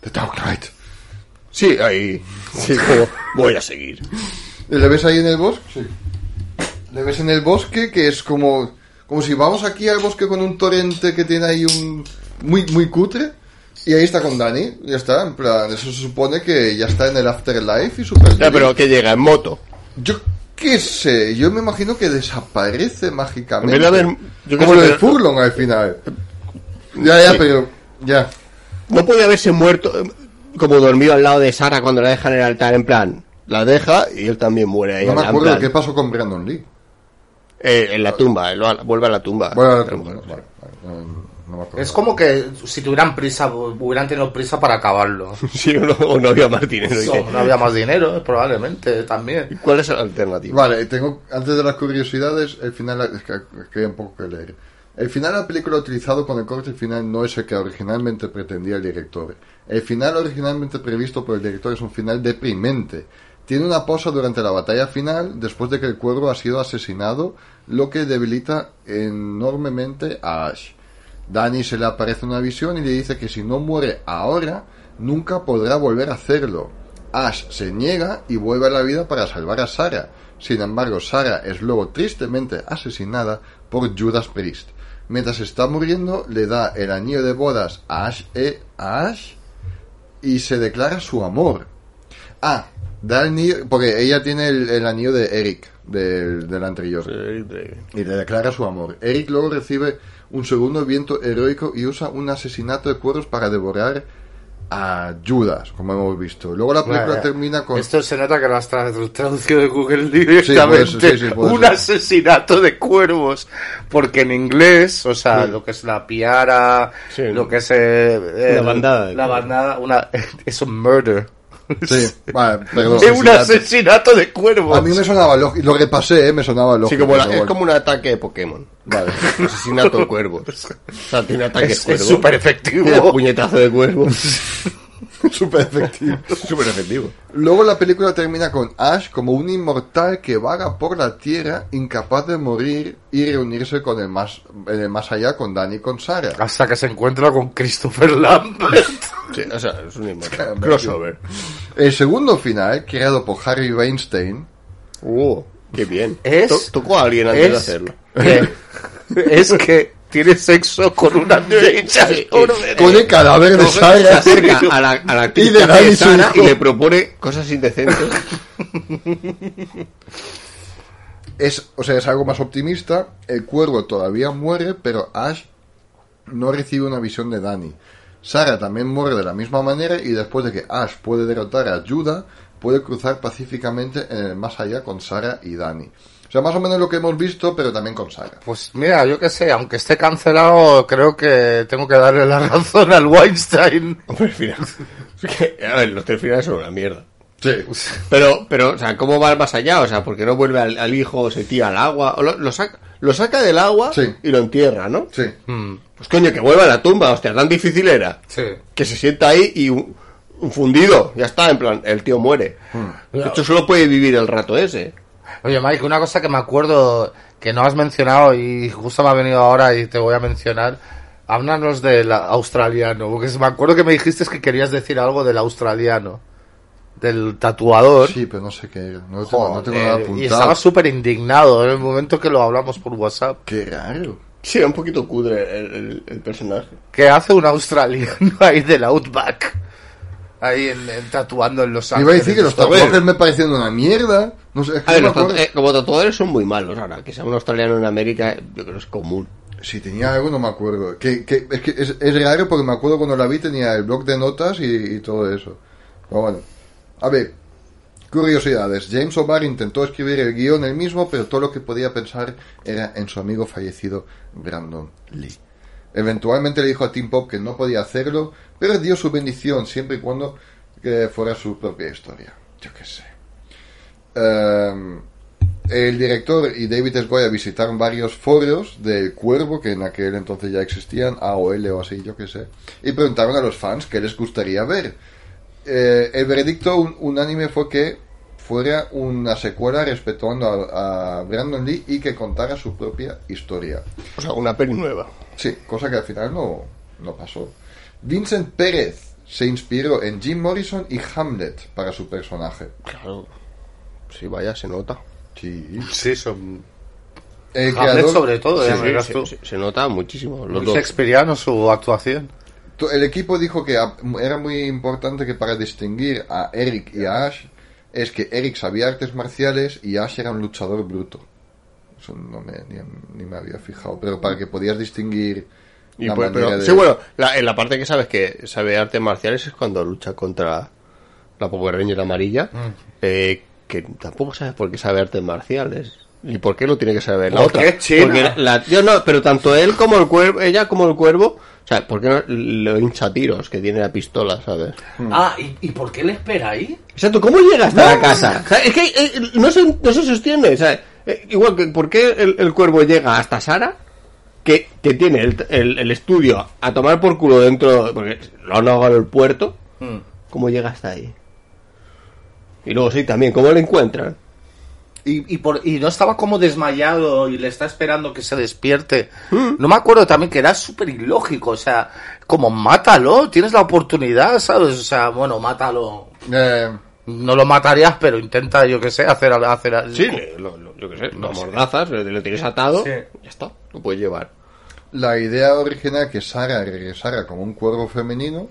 The Dark Knight. Sí, ahí. Sí, como, voy a seguir. ¿Y ¿Le ves ahí en el bosque? Sí. Le ves en el bosque que es como. Como si vamos aquí al bosque con un torrente que tiene ahí un. Muy, muy cutre. Y ahí está con Dani. Ya está. En plan, eso se supone que ya está en el afterlife y super. Ya, pero que llega en moto. Yo qué sé. Yo me imagino que desaparece mágicamente. En vez de haber- yo como lo de Furlong al final. Ya, ya, Sí. pero. Ya. No puede haberse muerto eh, como dormido al lado de Sara cuando la deja en el altar, en plan, la deja y él también muere ahí. No me acuerdo plan, qué pasó con Brandon Lee. eh, en la tumba, él vuelve a la tumba. Bueno, la Pero tumba, vale, vale, no, no me acuerdo. Es como que si tuvieran prisa, hubieran tenido prisa para acabarlo. *laughs* Sí, o no, o no había más dinero. No, había más dinero, probablemente también. ¿Cuál es la alternativa? Vale, tengo antes de las curiosidades, el final es que, es que hay un poco que leer. El final de la película utilizado con el corte final no es el que originalmente pretendía el director. El final originalmente previsto por el director es un final deprimente. Tiene una pausa durante la batalla final después de que el cuervo ha sido asesinado, lo que debilita enormemente a Ash. Danny se le aparece una visión y le dice que si no muere ahora, nunca podrá volver a hacerlo. Ash se niega y vuelve a la vida para salvar a Sarah. Sin embargo, Sarah es luego tristemente asesinada por Judas Priest. Mientras está muriendo, le da el anillo de bodas a Ash, a Ash y se declara su amor. Ah, da el anillo, porque ella tiene el, el anillo de Eric, del, del anterior y le declara su amor. Eric luego recibe un segundo viento heroico y usa un asesinato de cuervos para devorar a Judas, como hemos visto. Luego la película termina con... Esto se nota que lo has tra- traducido de Google *laughs* directamente. Sí, sí, sí, un ser. asesinato de cuervos. Porque en inglés, o sea, lo que es la piara, Sí. lo que es eh, La bandada La bandada, una, *laughs* es un murder. *laughs* Sí, vale, perdón. Es un asesinato de cuervos. A mí me sonaba lógico, lo repasé, ¿eh? me sonaba lógico. Sí, como la- pero es bueno. como un ataque de Pokémon. Vale. *laughs* Asesinato de cuervos. O sea, tiene ataque es súper Tiene efectivo. puñetazo de cuervo. Súper efectivo. *laughs* Súper efectivo. Luego la película termina con Ash como un inmortal que vaga por la tierra, incapaz de morir y reunirse con el más, en el más allá con Danny y con Sarah. Hasta que se encuentra con Christopher Lambert. Sí, o sea, es un inmortal. *laughs* Crossover. El segundo final, creado por Harry Weinstein, Uh, qué bien. Es- To- Tocó a alguien antes de es- hacerlo. que- *laughs* es que tiene sexo con una derecha. Con el cadáver de Se Sarah. acerca a la, a la Y de de Sara y le propone cosas indecentes. *laughs* Es, o sea, es algo más optimista. El cuervo todavía muere, pero Ash no recibe una visión de Dani. Sarah también muere de la misma manera y después de que Ash puede derrotar a Judah, puede cruzar pacíficamente en el más allá con Sarah y Dani. O sea, más o menos lo que hemos visto, pero también con Sarah. Pues mira, yo qué sé, aunque esté cancelado, creo que tengo que darle la *laughs* razón al Weinstein. Hombre, final. Es que, a ver, los tres finales son una mierda. Sí. Pero, pero, o sea, ¿cómo va más allá? O sea, ¿por qué no vuelve al, al hijo, se tira al agua? O lo, lo saca, lo saca del agua Sí. y lo entierra, ¿no? Sí. Mm, Pues coño, que vuelva a la tumba, hostia, tan difícil era. sí. Que se sienta ahí y un, un fundido, ya está, en plan, el tío muere. De hecho, solo puede vivir el rato ese. Oye, Mike, una cosa que me acuerdo que no has mencionado y justo me ha venido ahora y te voy a mencionar. Háblanos del australiano, porque me acuerdo que me dijiste que querías decir algo del australiano, del tatuador. Sí, pero no sé qué. No tengo, no tengo nada Joder, y apuntado. estaba súper indignado en el momento que lo hablamos por WhatsApp. Qué raro. Sí, era un poquito cudre el, el- el personaje. ¿Qué hace un australiano *laughs* ahí del Outback? Ahí en, en- tatuando en Los Iba a Ángeles. decir que los Joder. tatuajes me parecían una mierda. No sé, es que A ver, no tatu- eh, como tatuadores son muy malos ahora. Que sea un australiano en América, yo creo que es común. Si tenía algo, no me acuerdo. Que, que, es que es, es raro porque me acuerdo cuando la vi tenía el blog de notas y, y todo eso. Pero bueno. A ver, curiosidades. James O'Barr intentó escribir el guion él mismo, pero todo lo que podía pensar era en su amigo fallecido Brandon Lee. Eventualmente le dijo a Tim Pop que no podía hacerlo, pero dio su bendición siempre y cuando que fuera su propia historia. Yo qué sé. Em, el director y David S. Goya visitaron varios foros del Cuervo, que en aquel entonces ya existían, AOL o así, yo qué sé, y preguntaron a los fans qué les gustaría ver. Eh, el veredicto un- unánime fue que fuera una secuela respetando a, a Brandon Lee y que contara su propia historia. O sea, una peli nueva. Sí, cosa que al final no, no pasó. Vincent Pérez se inspiró en Jim Morrison y Hamlet para su personaje. Claro. Sí, vaya, se nota. Sí. Sí, son El Hamlet creador- sobre todo, Sí, ya sí, dirás se, se- se nota muchísimo. Los Muy dos. Shakespeareano su actuación. El equipo dijo que era muy importante que para distinguir a Eric y a Ash es que Eric sabía artes marciales y Ash era un luchador bruto. Eso no me, ni, ni me había fijado, pero para que podías distinguir Y la pues, manera pero- de... Sí, bueno, la- en la parte que sabes que sabe artes marciales es cuando lucha contra la Power Ranger amarilla, Mm. eh, que tampoco sabes por qué sabe artes marciales. ¿Y por qué lo tiene que saber la otra? Porque la- yo no, pero tanto él como el cuervo, ella como el cuervo, o sea, ¿por qué no lo hincha a tiros que tiene la pistola, sabes? Ah, ¿y, ¿y por qué le espera ahí? Exacto, ¿cómo llega hasta la casa? O sea, es que eh, no, se, no se sostiene. O sea, eh, igual que, ¿por qué el, el cuervo llega hasta Sara? Que, que tiene el, el- el estudio a tomar por culo dentro, porque lo han ahogado el puerto. ¿Cómo llega hasta ahí? Y luego sí, también, ¿cómo lo encuentran? Y, y, por, y no estaba como desmayado y le está esperando que se despierte. No me acuerdo también que era súper ilógico. O sea, como mátalo, tienes la oportunidad, ¿sabes? O sea, bueno, mátalo. Eh, No lo matarías, pero intenta, yo qué sé, hacer, hacer Sí, lo, lo- yo qué sé, lo amordazas, lo, lo tienes atado, Sí. ya está, lo puedes llevar. la idea original que Sara regresara como un cuervo femenino.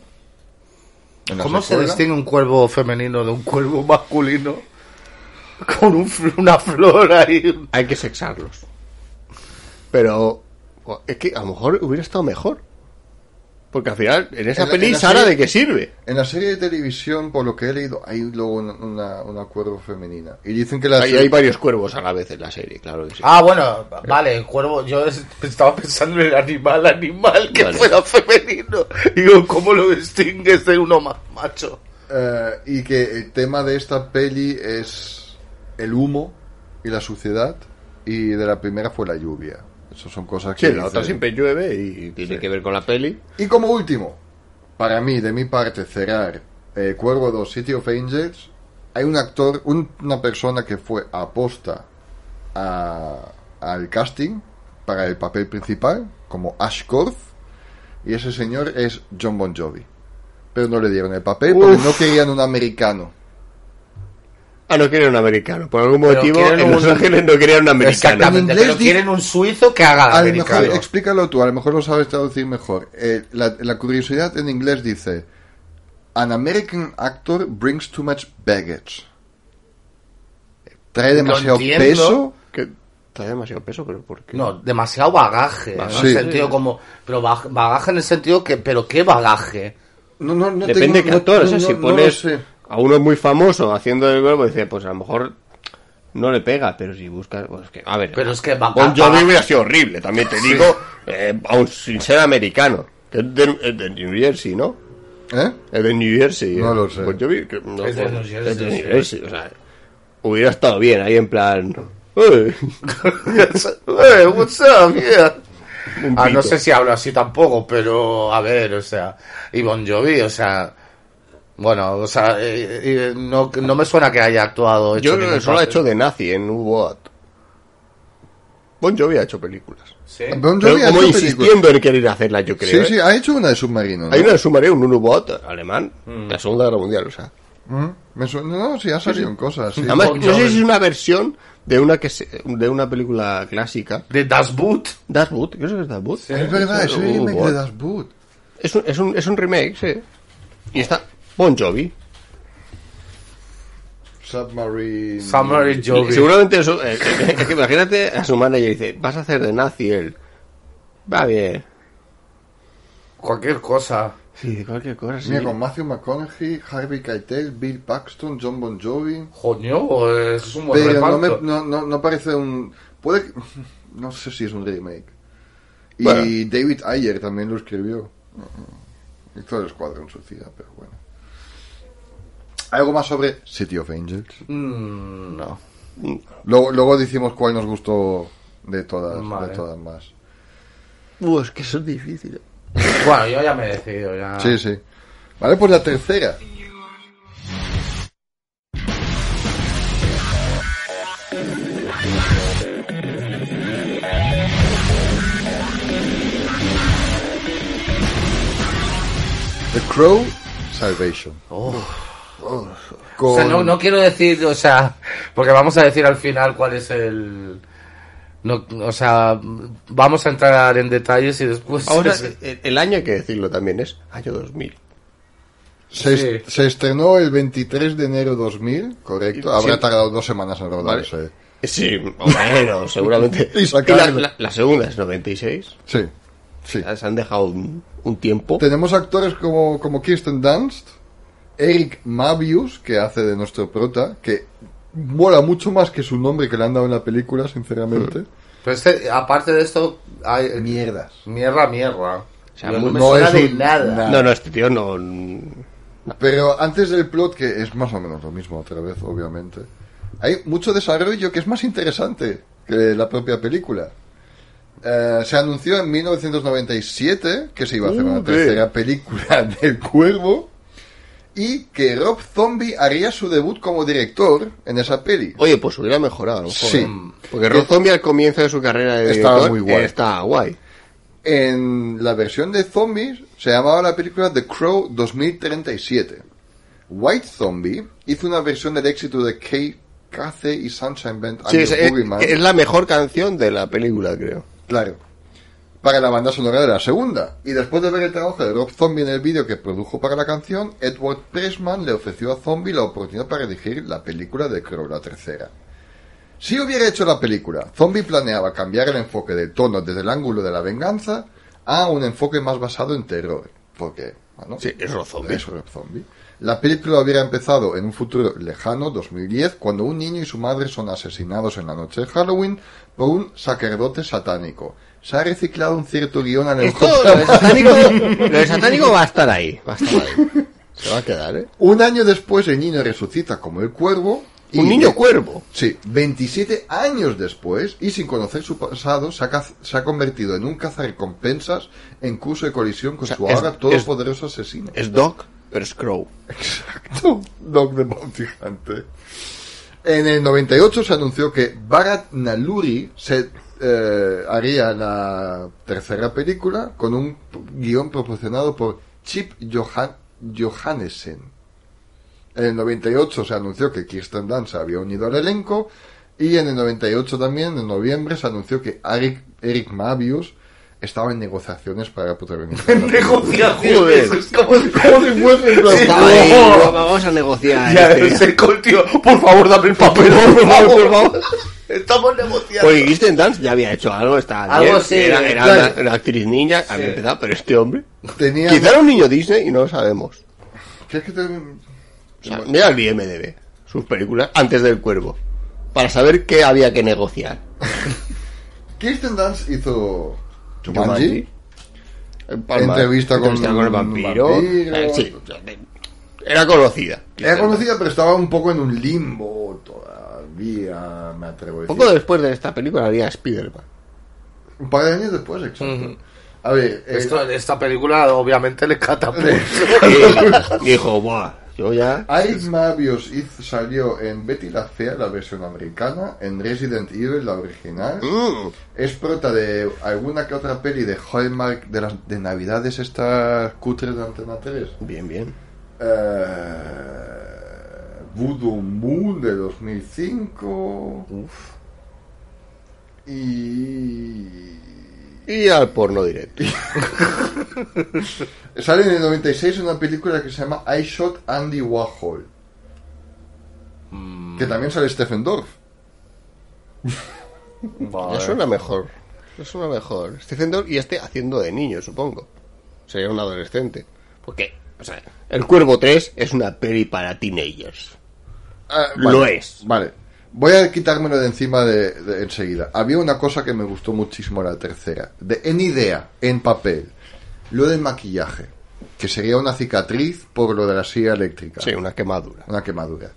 ¿Cómo se distingue un cuervo femenino de un cuervo masculino? *laughs* Con un una flor ahí. Hay que sexarlos. Pero es que a lo mejor hubiera estado mejor. Porque al final, en esa En la- peli, en Sara, serie- ¿de qué sirve? En la serie de televisión, por lo que he leído, hay luego una, una, una cuervo femenina. Y dicen que la Hay, hay varios cuervos a la vez en la serie, claro que sí. Ah, bueno, vale, el cuervo. Yo es- estaba pensando en el animal, animal que Vale. fuera femenino. Digo, ¿cómo lo distingues de uno más macho? Eh, y que el tema de esta peli es el humo y la suciedad. Y de la primera fue la lluvia. Eso son cosas que. Sí, la otra siempre llueve y tiene que ver con la peli. Y como último, para mí, de mi parte, cerrar eh, Cuervo 2 City of Angels, hay un actor, un- una persona que fue aposta a- al casting para el papel principal, como Ash Korth, y ese señor es John Bon Jovi. Pero no le dieron el papel porque Uf. no querían un americano. Ah, no quieren un americano. Por algún Pero motivo, en Los un- Ángeles no querían un americano. Exactamente, En inglés pero quieren un suizo que haga A americano. mejor, explícalo tú, a lo mejor lo sabes traducir mejor. Eh, la, la curiosidad en inglés dice: An American actor brings too much baggage. Trae demasiado peso. Que trae demasiado peso, pero ¿por qué? No, demasiado bagaje. Sí. En sentido como. Pero bag- bagaje en el sentido que. ¿Pero qué bagaje? No, no, no Depende de tengo- qué no- actor. no- o sea, no- si pones. A uno muy famoso haciendo el verbo, dice, pues a lo mejor no le pega, pero si buscas. Pues que, a ver, Pero es que va- Bon Jovi va- hubiera sido horrible, también te digo, eh, aun sin ser americano. Que es de, es de New Jersey, ¿no? ¿Eh? Es de New Jersey. No eh. lo sé. Bon Jovi, que no, Es de New Jersey, es de. New Jersey, o sea, hubiera estado bien ahí en plan. *laughs* What's up, yeah. Un Ah, no sé si hablo así tampoco, pero a ver, o sea, y Bon Jovi, o sea, bueno, o sea, eh, eh, no, no me suena que haya actuado. hecho Yo creo que solo ha hecho de nazi en U-Boat. Bon Jovi ha hecho películas. Sí. Bon Pero Jovi ha como hecho insistiendo en querer hacerlas, yo creo. Sí, ¿eh? sí, ha hecho una de submarino. ¿no? Hay una de submarino, un U-Boat alemán, de la Segunda Guerra Mundial, o sea. Mm, me suena- no, sí, ha salido en cosas. sí. Además, Bon no sé si es una versión de una que se- de una película clásica. De Das Boot. Das Boot, ¿qué es que es Das Boot? Es verdad, es el Uh, remake de Das Boot. Es un, es, un, es un remake, sí. Y está Bon Jovi. Submarine. Submarine Jovi. Seguramente eso, eh, es que imagínate a su manager y dice, vas a hacer de nazi él. Va bien. Cualquier cosa. Sí, cualquier cosa, sí. Mira, con Matthew McConaughey, Harvey Keitel, Bill Paxton, John Bon Jovi. Coño, es un buen Pero no, reparto. me, no, no, no parece un... Puede que- *laughs* No sé si es un remake. Y Bueno. David Ayer también lo escribió. Hizo el Escuadrón Suicida, pero bueno. ¿Algo más sobre City of Angels? Mm, no. Luego, luego decimos cuál nos gustó de todas, Vale. de todas más. Uh, es que eso es difícil. *laughs* Bueno, yo ya me he decidido. Ya. Sí, sí. Vale, pues la tercera. The Crow Salvation. Oh. Con- O sea, no, no quiero decir, o sea, porque vamos a decir al final cuál es el... No, o sea, vamos a entrar en detalles y después... Ahora, *laughs* sí. el, año hay que decirlo también, es año 2000. se, sí. se estrenó el 23 de enero 2000, correcto. Sí. Habrá tardado dos semanas en Vale. rodarse. Sí, bueno, *laughs* seguramente. Y Y la, la- la segunda es 96. Sí, sí. Se han dejado un, un tiempo. Tenemos actores como, como Kirsten Dunst, Eric Mavius, que hace de nuestro prota, que mola mucho más que su nombre que le han dado en la película, sinceramente. Pero este, aparte de esto, hay... Mierdas. Mierda, mierda. O sea, no muy- me no suena es de un- nada. nada. No, no, este tío no. Pero antes del plot, que es más o menos lo mismo otra vez, obviamente, hay mucho desarrollo que es más interesante que la propia película. Eh, se anunció en 1997 que se iba a hacer una Uh, tercera película *laughs* del Cuervo y que Rob Zombie haría su debut como director en esa peli. Oye, pues hubiera mejorado. a lo mejor, Sí. ¿eh? Porque Rob Zombie al comienzo de su carrera de Estaba director muy guay. Estaba guay. En la versión de Zombies se llamaba la película The Crow 2037. White Zombie hizo una versión del éxito de Kate Cathy y Sunshine Band Sí, es, es la mejor canción de la película, creo. Claro. Para la banda sonora de la segunda. Y después de ver el trabajo de Rob Zombie en el vídeo que produjo para la canción, Edward Pressman le ofreció a Zombie la oportunidad para dirigir la película de Crow, la tercera. Si hubiera hecho la película, Zombie planeaba cambiar el enfoque del tono desde el ángulo de la venganza a un enfoque más basado en terror. Porque, bueno, Sí, es Rob Zombie. es Rob Zombie. La película hubiera empezado en un futuro lejano, 2010, cuando un niño y su madre son asesinados en la noche de Halloween por un sacerdote satánico. Se ha reciclado un cierto guion a Esto, lo de satánico, *laughs* lo de satánico va a estar ahí. Va a estar ahí. Se va a quedar, ¿eh? Un año después el niño resucita como el cuervo. y- Un niño cuervo. Sí, 27 años después, y sin conocer su pasado, se ha, caz- se ha convertido en un cazarrecompensas en curso de colisión con O sea, su es- ahora todopoderoso asesino. Es Doc, pero es Crow. Exacto. *laughs* Dog the Bounty Hunter. En el 98 se anunció que Bharat Naluri se eh, haría la tercera película con un guion proporcionado por Chip Johan Johannesen. En el 98 se anunció que Kirsten Dunst había unido al elenco. Y en el 98 también, en noviembre, se anunció que Eric, Eric Mabius estaba en negociaciones para protagonizar. la película. Negociaciones. Joder. Es como, como si fuese en plan, Estaba ahí, "Oh". vamos a negociar. Ya, este. tío, por favor, dame el papel, por favor, por favor. Estamos negociando. Porque Kristen Dunst ya había hecho algo, está Algo bien, sí, era, era claro. una, una actriz niña, había empezado, pero este hombre... Tenía. Quizá era un niño Disney y no lo sabemos. ¿Quieres que te- O sea, mira el IMDB, sus películas, antes del Cuervo, para saber qué había que negociar. *laughs* Kirsten Dunst hizo Jumanji. Entrevista con entrevista con el vampiro. vampiro. Eh, sí, era conocida. Era conocida, pero estaba un poco en un limbo todavía, me atrevo a Un decir. poco después de esta película haría Spider-Man. Un par de años después, exacto. A ver, eh, Esto- esta película obviamente le catapulta. *laughs* Y dijo, buah, yo ya... Hizo- salió en Betty la Fea, la versión americana, en Resident Evil, la original. Mm, Es prota de alguna que otra peli de Hallmark de las de Navidades estas cutres de Antena 3. bien, bien. Eh, Voodoo Moon de 2005. Y... Y al porno directo. *laughs* Sale en el 96 una película que se llama I Shot Andy Warhol. Que también sale Stephen Dorff. Vale. Mejor. Ya suena mejor. Stephen Dorff y este haciendo de niño, supongo. Sería un adolescente. Porque, o sea, El Cuervo 3 es una peli para teenagers. Ah, Lo es. Vale. Voy a quitármelo de encima de, de- enseguida. Había una cosa que me gustó muchísimo la tercera. De, en idea, en papel. Lo del maquillaje. Que sería una cicatriz por lo de la silla eléctrica. Sí, una quemadura. Una quemadura.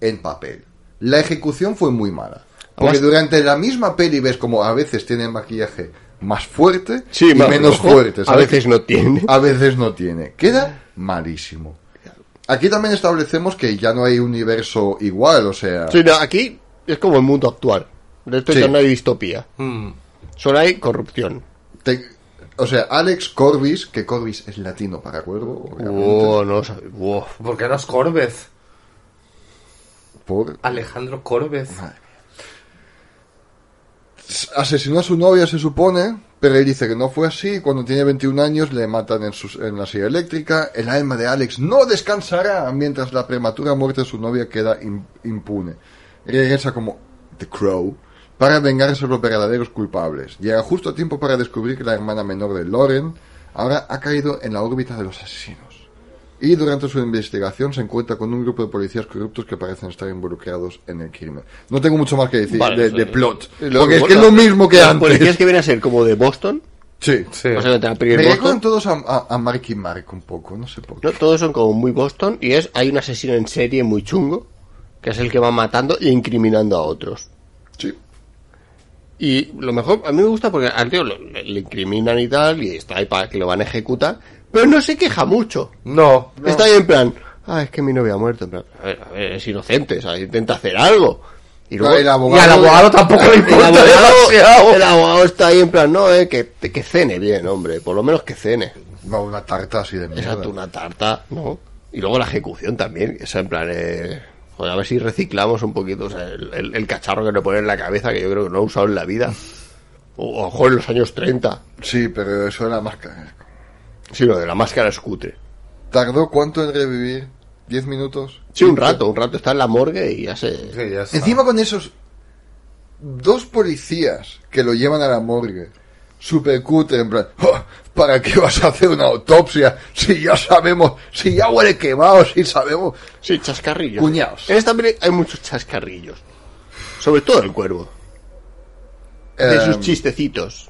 En papel. La ejecución fue muy mala. Porque Además- durante la misma peli ves como a veces tiene maquillaje más fuerte Sí, y más menos rojo. fuerte. A veces no tiene. A veces no tiene. Queda malísimo. Aquí también establecemos que ya no hay universo igual, o sea... Sí, no, aquí es como el mundo actual. De esto Sí. ya no hay distopía. Mm. Solo hay corrupción. te- o sea, Alex Corbis, que Corbis es latino para cuervo, obviamente, Oh, no wow. ¿Por qué no es Corbez? por- Alejandro Corbez. asesinó a su novia, se supone, pero él dice que no fue así. Cuando tiene 21 años le matan en, en la silla eléctrica. El alma de Alex no descansará mientras la prematura muerte de su novia queda im- impune. Regresa como The Crow para vengarse de los verdaderos culpables. Llega justo a tiempo para descubrir que la hermana menor de Lauren ahora ha caído en la órbita de los asesinos. Y durante su investigación se encuentra con un grupo de policías corruptos que parecen estar involucrados en el crimen. No tengo mucho más que decir Vale, de, de plot. Luego, Porque es que es lo mismo que los antes. policías que vienen a ser como de Boston. Sí. Sí. O sea, Me Boston. todos a, a, a Mark y Mark un poco, no sé por qué. No, todos son como muy Boston y es hay un asesino en serie muy chungo que es el que va matando e incriminando a otros. Sí. Y lo mejor, a mí me gusta porque al tío lo- le incriminan y tal y está ahí para que lo van a ejecutar, pero no se queja mucho. No. Está ahí en plan, ah, es que mi novia ha muerto. En plan, a ver, a ver, es inocente, o sea, intenta hacer algo. Y luego, el Y abogado, al abogado tampoco le *laughs* el importa abogado, demasiado. el abogado está ahí en plan, no, eh, que, que cene bien, hombre, por lo menos que cene. Va una tarta así de mierda. Exacto, una tarta, ¿no? Y luego la ejecución también, que es en plan, eh, joder, a ver si reciclamos un poquito, o sea, el, el- el cacharro que le ponen en la cabeza, que yo creo que no he usado en la vida. O, ojo, en los años 30. Sí, pero eso era más máscara. Sí, lo de la máscara es cutre. ¿Tardó cuánto en revivir? ¿10 minutos? Sí, un rato, un rato está en la morgue y ya se... Sí, ya está. Encima con esos dos policías que lo llevan a la morgue, super cutre, en plan, "Oh, ¿para qué vas a hacer una autopsia si ya sabemos, si ya huele quemado, si sabemos? Sí, chascarrillos. Cuñados. En esta peli hay muchos chascarrillos. Sobre todo el cuervo. De Eh, sus chistecitos.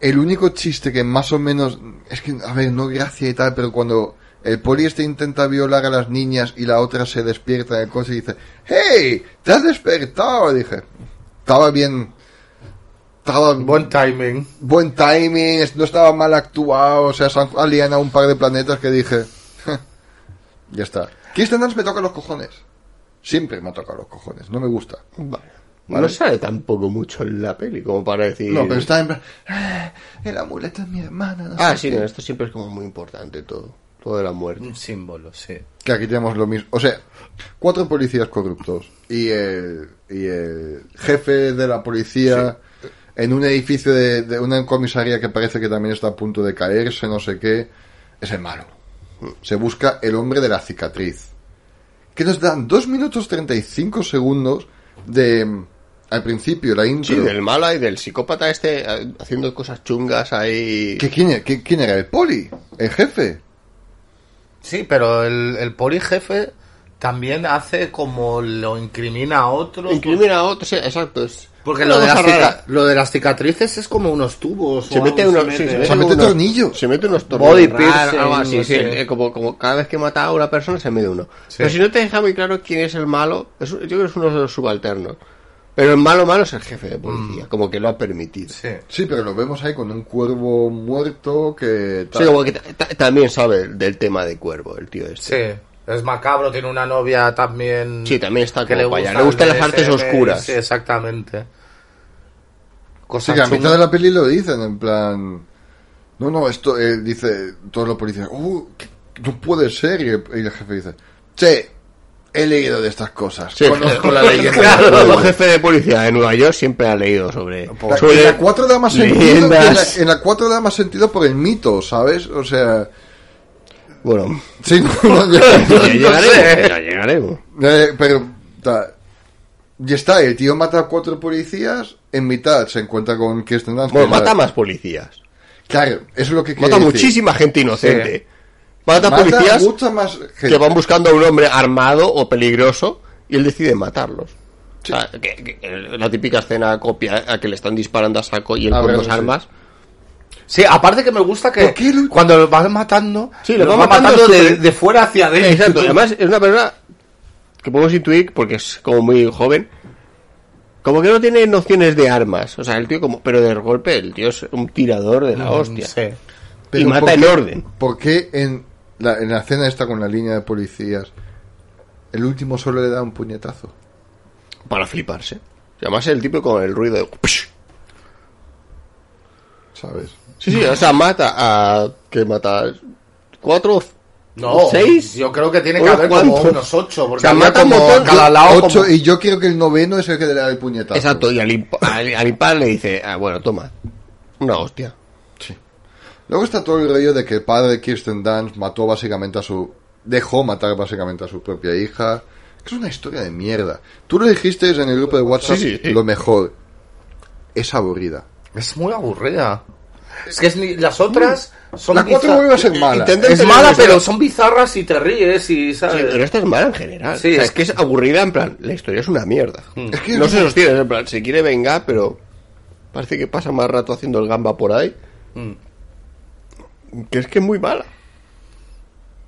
El único chiste que más o menos, es que, a ver, no gracia y tal, pero cuando el poli este intenta violar a las niñas y la otra se despierta en el coche y dice, ¡Hey! ¡Te has despertado! Dije, estaba bien, estaba Buen timing. buen timing, no estaba mal actuado, o sea, se han alienado un par de planetas que dije, ya está. Kirsten Dunst me toca los cojones. Siempre me toca los cojones, no me gusta. Vale. Vale. No sale tampoco mucho en la peli, como para decir... No, pero está en plan, "Ah, el amuleto es mi hermana. no Ah, sé sí, qué". no, esto siempre es como muy importante todo. Todo de la muerte. Un símbolo, sí. Que aquí tenemos lo mismo. O sea, cuatro policías corruptos y el, y el jefe de la policía en un edificio de, de una comisaría que parece que también está a punto de caerse, no sé qué, es el malo. Se busca el hombre de la cicatriz. Que nos dan 2 minutos 35 segundos de... Al principio, la intro. Sí, del malo y del psicópata este eh, haciendo cosas chungas ahí. ¿Que quién, que- quién era? ¿El poli? ¿El jefe? Sí, pero el, el poli jefe también hace como lo incrimina a otros. Incrimina a otro, sí, exacto. Es Porque lo de, las lo de las cicatrices es como unos tubos. Se mete unos, sí, se Se mete unos- tornillos. Se mete unos Body tornillos piercing, algo así, no sí, sé. eh, como, como cada vez que mata a una persona se mete uno. Pero si no te deja muy claro quién es el malo, es- yo creo que es uno de los subalternos. Pero el malo malo es el jefe de policía, como que lo ha permitido. Sí. Sí, pero lo vemos ahí con un cuervo muerto que... Sí, como que ta- ta- también sabe del tema de cuervo, el tío este. Sí. Es macabro, tiene una novia también. Sí, también está que le gusta Le gustan las artes oscuras. Sí, exactamente. Sí, Cosa que a chunga. mitad de la peli lo dicen, en plan... No, no, esto, eh, dice todos los policías, uh, que- no puede ser. Y el, y el jefe dice, che, he leído de estas cosas, Sí, conozco la *laughs* leyenda. Claro, pueblo". jefe de policía de Nueva York siempre ha leído sobre, en la 4 da más sentido, en la, leyendas. en la 4 da más sentido por el mito, ¿sabes? O sea, Bueno, sí, no, no, ya- *laughs* llegaremos, ya llegaremos. Eh, pero ta- ya está, el tío mata a cuatro policías, en mitad se encuentra con Kirsten Dunst. Bueno, es la- mata más policías. Claro, eso es lo que quiere Mata decir. muchísima gente inocente. Mata, Mata policías mucha más gente. que van buscando a un hombre armado o peligroso y él decide matarlos. O sea, que- que- que la típica escena copia a que le están disparando a saco y él A con ver, dos sí. armas. Sí, aparte que me gusta que ¿Por qué lo- cuando lo van matando, Sí, lo lo va van matando matando, de, fuera hacia adentro. Exacto. Además, es una persona que podemos intuir, porque es como muy joven, como que no tiene nociones de armas. O sea, el tío como... Pero de golpe, el tío es un tirador de la hostia. Sí. y mata ¿por en orden. ¿Por qué en la, en la escena esta con la línea de policías, el último solo le da un puñetazo? Para fliparse. Y además el tipo con el ruido de... ¿Sabes? Sí, sí, o sea, mata a... que mata? ¿Cuatro? No, ¿Seis? yo creo que tiene que ¿Unos haber como unos ocho, porque O sea, había mata como montón, a cada yo- lado Ocho, como- y yo quiero que el noveno es el que le da el puñetazo. Exacto, y al, imp- al, al impar le dice, ah, bueno, toma, una hostia. Luego está todo el rollo de que el padre de Kirsten Dunst mató básicamente a su... Dejó matar básicamente a su propia hija. Que es una historia de mierda. Tú lo dijiste en el grupo de WhatsApp, Sí, sí, sí. lo mejor. Es aburrida. Es muy aburrida. Es que es ni- las otras son La 4 bizar- vuelve a ser mala. Intenta- Es Pero mala, pero son bizarras y te ríes y Sí, sabes. pero esta es mala en general. Sí, O sea, es- es que es aburrida en plan, la historia es una mierda. Es que no es se sostiene, en plan, se quiere vengar, pero parece que pasa más rato haciendo el gamba por ahí. Que es que es muy mala.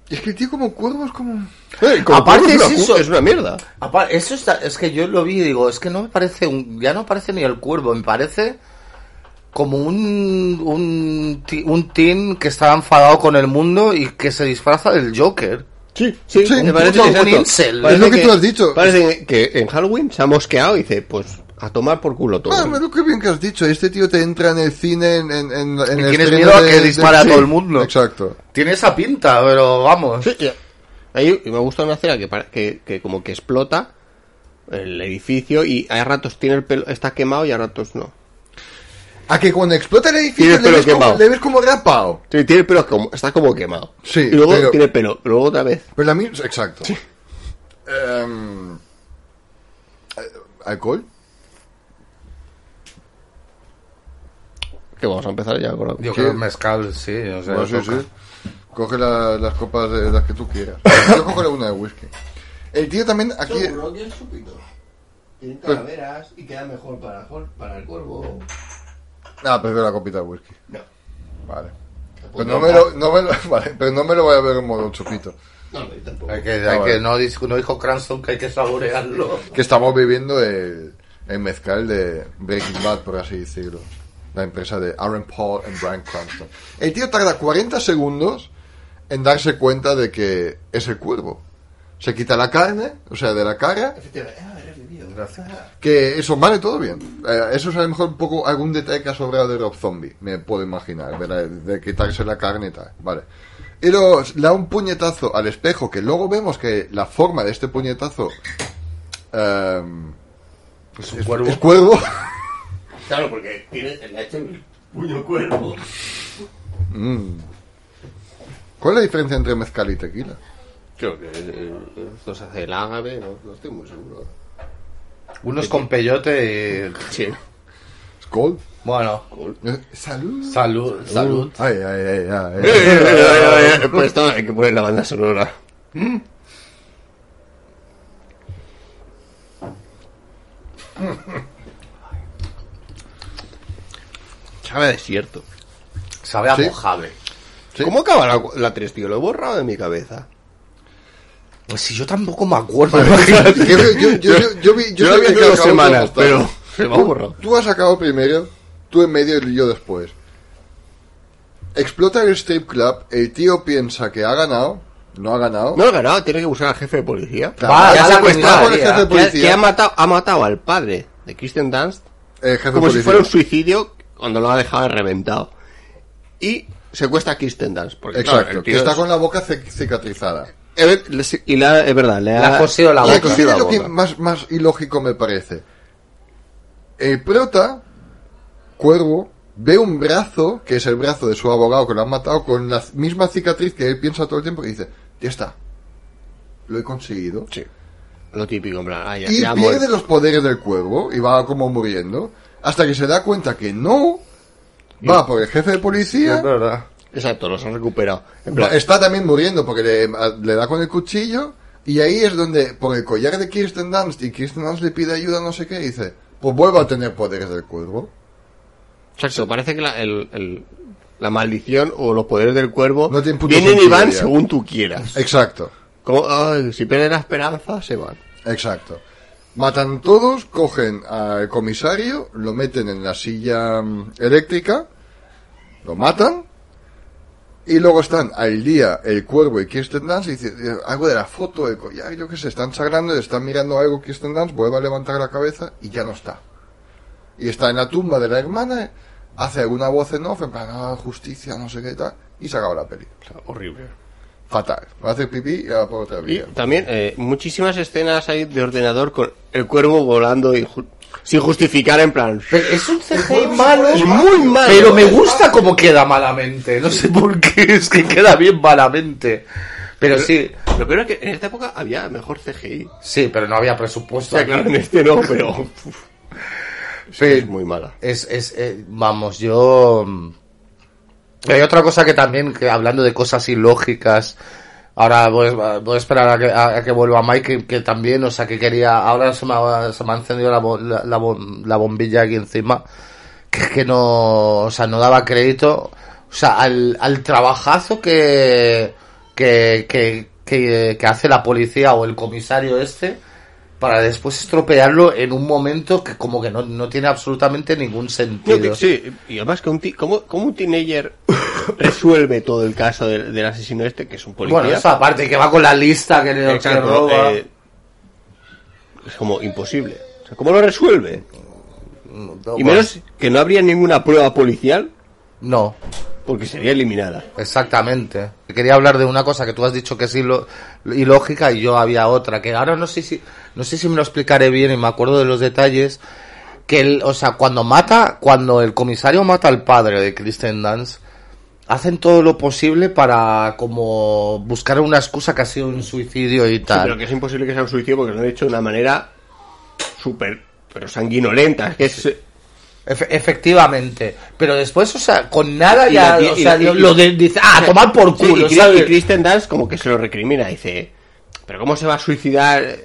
Es que el tío como cuervo es como... Eh, como Aparte es eso. es una mierda. Apa- Eso está, es que yo lo vi y digo, es que no me parece un, ya no parece ni el cuervo, me parece como un, un, un teen que está enfadado con el mundo y que se disfraza del Joker. Sí, sí, Sí, me un parece incel. Parece Es lo que tú has dicho. Parece que en Halloween se ha mosqueado y dice, pues a tomar por culo todo. Ah, pero qué bien que has dicho. Este tío te entra en el cine en, en, en, en el tienes miedo a que de- dispare a sí, todo el mundo. Exacto. Tiene esa pinta, pero vamos. Sí. Ahí me gusta una escena que, pare- que, que como que explota el edificio y a ratos tiene el pelo, está quemado y a ratos no. A que cuando explota el edificio le ves, como, le ves como rapado. Sí, tiene el pelo como, está como quemado. Sí, y luego pero- tiene pelo, luego otra vez. Pero la misma... Exacto. Em, eh, ¿Alcohol? Que vamos a empezar ya con la- Yo creo que mezcal, sí, o sea, Bueno, sí, toca. sí. Coge la- las copas de las que tú quieras. *coughs* Yo la una de whisky. El tío también aquí... Tienen calaveras y queda mejor para, para el cuervo. Ah, prefiero la copita de whisky. No. Vale. Pero no me lo, no me lo, *laughs* vale, pero no me lo voy a ver en modo chupito. No, no, yo tampoco. Hay que, Ah, hay vale. que no, dijo Cranston que hay que saborearlo. Que estamos viviendo el, el mezcal de Breaking Bad, por así decirlo. La empresa de Aaron Paul y Brian Cranston. El tío tarda 40 segundos en darse cuenta de que es el cuervo. Se quita la carne, o sea, de la cara, que eso vale todo bien. Eh, eso es a lo mejor un poco algún detalle que ha sobrado de Rob Zombie, me puedo imaginar, ¿verdad? de quitarse la carne y tal, vale. Y luego le da un puñetazo al espejo, que luego vemos que la forma de este puñetazo em, Es un cuervo. es cuervo. Claro, porque tiene el hecho el puño cuervo. Mm. ¿Cuál es la diferencia entre mezcal y tequila? Creo que eh, esto se hace el ágave, no, no estoy muy seguro. Unos con peyote y... Sí. ¿Skol? Bueno, Eh, Salud. salud, salud. Ay, ay, ay, ay, Eh, eh, eh, eh, Pues esto hay que poner la banda sonora. *laughs* Sabe a desierto. Sabe a Sí. mojave. Sí. ¿Cómo acaba la, la 3, tío? Lo he borrado de mi cabeza. Pues si yo tampoco me acuerdo. *laughs* Yo, yo, yo, *laughs* yo, vi, sabía que dos semanas, pero se me ha Tú- borrado. Tú has acabado primero, tú en medio y yo después. Explota el strip club, el tío piensa que ha ganado, no ha ganado. No ha ganado, tiene que buscar al jefe de policía. Claro, que ha jefe de policía. que matado, ha matado al padre de Kristen Dunst el jefe de como si fuera un suicidio cuando lo ha dejado reventado. Y secuestra a Kristen Dunst. Porque, claro, Exacto, el que está es- con la boca cic- cicatrizada. Eh, le- Y la, es verdad, le ha, ha cosido la ha boca. la lo que más, más ilógico me parece. El prota, Cuervo, ve un brazo, que es el brazo de su abogado que lo han matado, con la misma cicatriz que él piensa todo el tiempo y dice, ya está, lo he conseguido. Sí. Lo típico, en plan, ah, ya, Y ya pierde muerto. los poderes del cuervo y va como muriendo, hasta que se da cuenta que no, va por el jefe de Es policía, verdad. Exacto, los han recuperado. En plan, está también muriendo porque le, le da con el cuchillo y ahí es donde, por el collar de Kirsten Dunst y Kirsten Dunst le pide ayuda, no sé qué, y dice, pues vuelvo a tener poderes del cuervo. Exacto, parece que la, el- el- la maldición o los poderes del cuervo No vienen y van ya. según tú quieras. Exacto, Como, ay, si pierden la esperanza, se van. exacto. Matan todos, cogen al comisario, lo meten en la silla mm, eléctrica, lo matan, y luego están al día el cuervo y Kirsten Dunst y dice eh, algo de la foto, collar, yo qué sé, están sagrando, están mirando algo Kirsten Dunst, vuelve a levantar la cabeza y ya no está. Y está en la tumba de la hermana, hace alguna voz en off, en plan, ah, justicia, no sé qué tal, y se acaba la peli. Horrible. Fatal. Va a hacer pipí y va por otra Y vía. también eh, muchísimas escenas hay de ordenador con el cuervo volando y ju- sin justificar en plan. Pero es un CGI malo. Es muy malo. Pero me gusta cómo queda malamente. No sé por qué, es que queda bien malamente. Pero sí, Lo peor es que en esta época había mejor CGI. O sí, pero no había presupuesto. sea, claro, en este no, pero. *laughs* Sí. es muy mala. Es, es, eh, vamos, yo... Hay otra cosa que también, que hablando de cosas ilógicas, ahora voy, a- esperar a que, a, que vuelva Mike, que, también, o sea, que quería, ahora se me ha, encendido la, la, la la bombilla aquí encima, que, que no, o sea, no daba crédito, o sea, al, al trabajazo que, que, que, que, que hace la policía o el comisario este, para después estropearlo en un momento que como que no, no tiene absolutamente ningún sentido. sí, y además que un ti- ¿cómo, cómo un teenager *laughs* resuelve todo el caso del, del asesino este, que es un policía? Bueno, esa parte que va con la lista que, le- que roba. eh, es como imposible. O sea, ¿Cómo lo resuelve? No, Y menos que no habría ninguna prueba policial No, porque sería eliminada. exactamente. Quería hablar de una cosa que tú has dicho que es ilo- ilógica y yo había otra que ahora no sé si no sé si me lo explicaré bien y me acuerdo de los detalles que el, o sea, cuando mata, cuando el comisario mata al padre de Kristen Dance hacen todo lo posible para como buscar una excusa que ha sido un suicidio y Sí, tal. pero que es imposible que sea un suicidio porque lo han hecho de una manera súper, pero sanguinolenta. Es que es, Efe- efectivamente, pero después, o sea, con nada Y ya, la o y sea, y- lo, lo de, dice, ah, tomar por Sí, culo, y, Chris- ¿sabes? y Kristen Dunst como que se lo recrimina, dice, pero ¿cómo se va a suicidar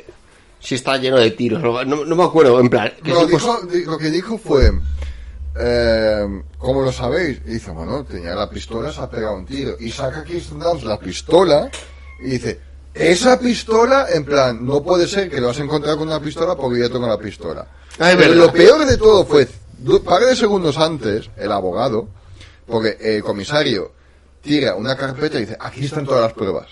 si está lleno de tiros? No, no me acuerdo, en plan... que pues- dijo- di- lo que dijo fue, eh, ¿cómo lo sabéis? Y dice, bueno, tenía la pistola, se ha pegado un tiro. Y saca Kirsten Dunst la pistola y dice, esa pistola, en plan, no puede ser que lo has encontrado con una pistola porque yo tengo la pistola. Ah, es Pero lo peor de todo fue, un par de segundos antes, el abogado, porque el comisario tira una carpeta y dice, aquí están todas las pruebas.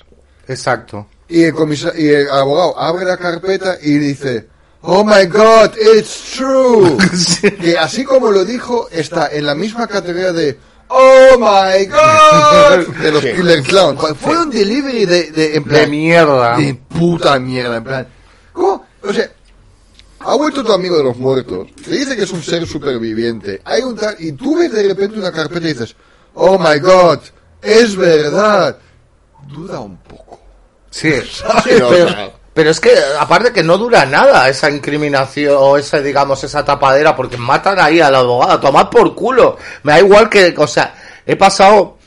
Exacto. Y el, comisa- y el abogado abre la carpeta y dice, Oh my god, it's true. *laughs* que así como lo dijo, está en la misma categoría de, ¡Oh my god! *laughs* De los Killer Clowns. Fue un delivery de, de, en plan, De mierda. de puta mierda, en plan. ¿Cómo? O sea, ha vuelto tu amigo de los muertos. Te dice que es un ser superviviente. Hay un tal, y tú ves de repente una carpeta y dices, oh my god, es verdad. Duda un poco. Sí, *laughs* pero, pero es que aparte que no dura nada esa incriminación o esa, digamos, esa tapadera porque matan ahí al abogado, a tomar por culo. Me da igual que, o sea, he pasado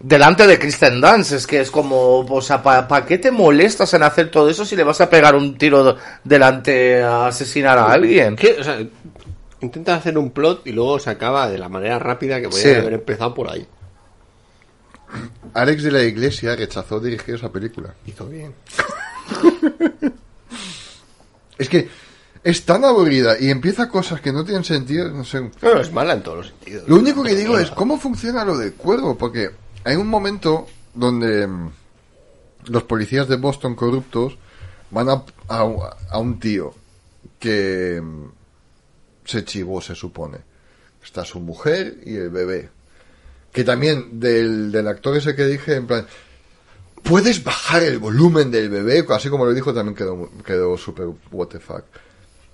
delante de Kristen Dance, es que es como, o sea, ¿para qué te molestas en hacer todo eso si le vas a pegar un tiro de- delante a asesinar a alguien? ¿Qué? O sea, intenta hacer un plot y luego se acaba de la manera rápida que podría Sí. haber empezado por ahí. Alex de la Iglesia rechazó dirigir esa película. Hizo bien. Es que es tan aburrida y empieza cosas que no tienen sentido, no sé. No, es mala en todos los sentidos. Lo único que digo es cómo funciona lo del cuervo, porque hay un momento donde mm, los policías de Boston corruptos van a, a- un tío que mm, se chivó, se supone. Está su mujer y el bebé. Que también del, del actor ese que dije, en plan, ¿puedes bajar el volumen del bebé? Así como lo dijo, también quedó, quedó súper what the fuck.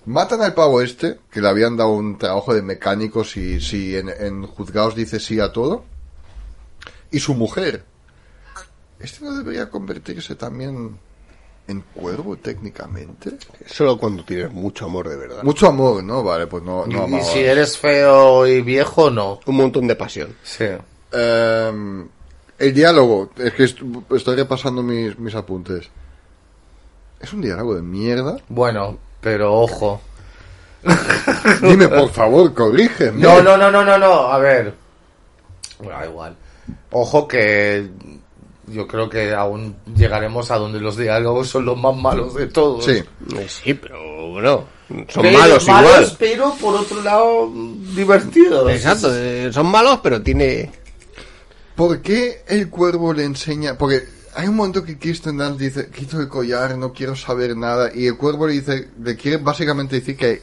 Matan al pavo este, que le habían dado un trabajo de mecánico si, si en, en juzgados dice sí a todo. Y su mujer. ¿Este no debería convertirse también en cuervo técnicamente? Solo cuando tienes mucho amor de verdad. Mucho amor, ¿no? Vale, pues no, no y si eres feo y viejo, no. Un montón de pasión. Sí. Em, el diálogo, es que est- estoy repasando mis, mis apuntes. Es un diálogo de mierda. Bueno, pero ojo. *laughs* Dime, por favor, corrígeme. No, no, no, no, no, no. A ver. Bueno, da igual. Ojo que yo creo que aún llegaremos a donde los diálogos son los más malos de todos. Sí. Sí, pero bueno, son Pero malos igual. Pero por otro lado, divertidos. Exacto, eh, son malos, pero tiene... ¿Por qué el cuervo le enseña? Porque hay un momento que Kirsten Dunst dice, quito el collar, no quiero saber nada. Y el cuervo le dice, le quiere básicamente decir que hay,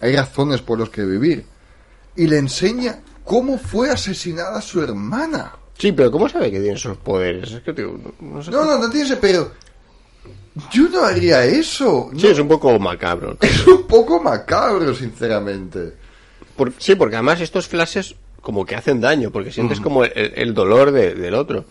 hay razones por los que vivir. Y le enseña cómo fue asesinada su hermana. Sí, pero ¿cómo sabe que tiene esos poderes? Es que, tío, no, no sé. No, no, no tiene ese pero. Yo no haría eso. Sí, No, es un poco macabro. es un poco macabro, sinceramente. Por- sí, porque además estos flashes como que hacen daño, porque sientes como el, el dolor de- del otro.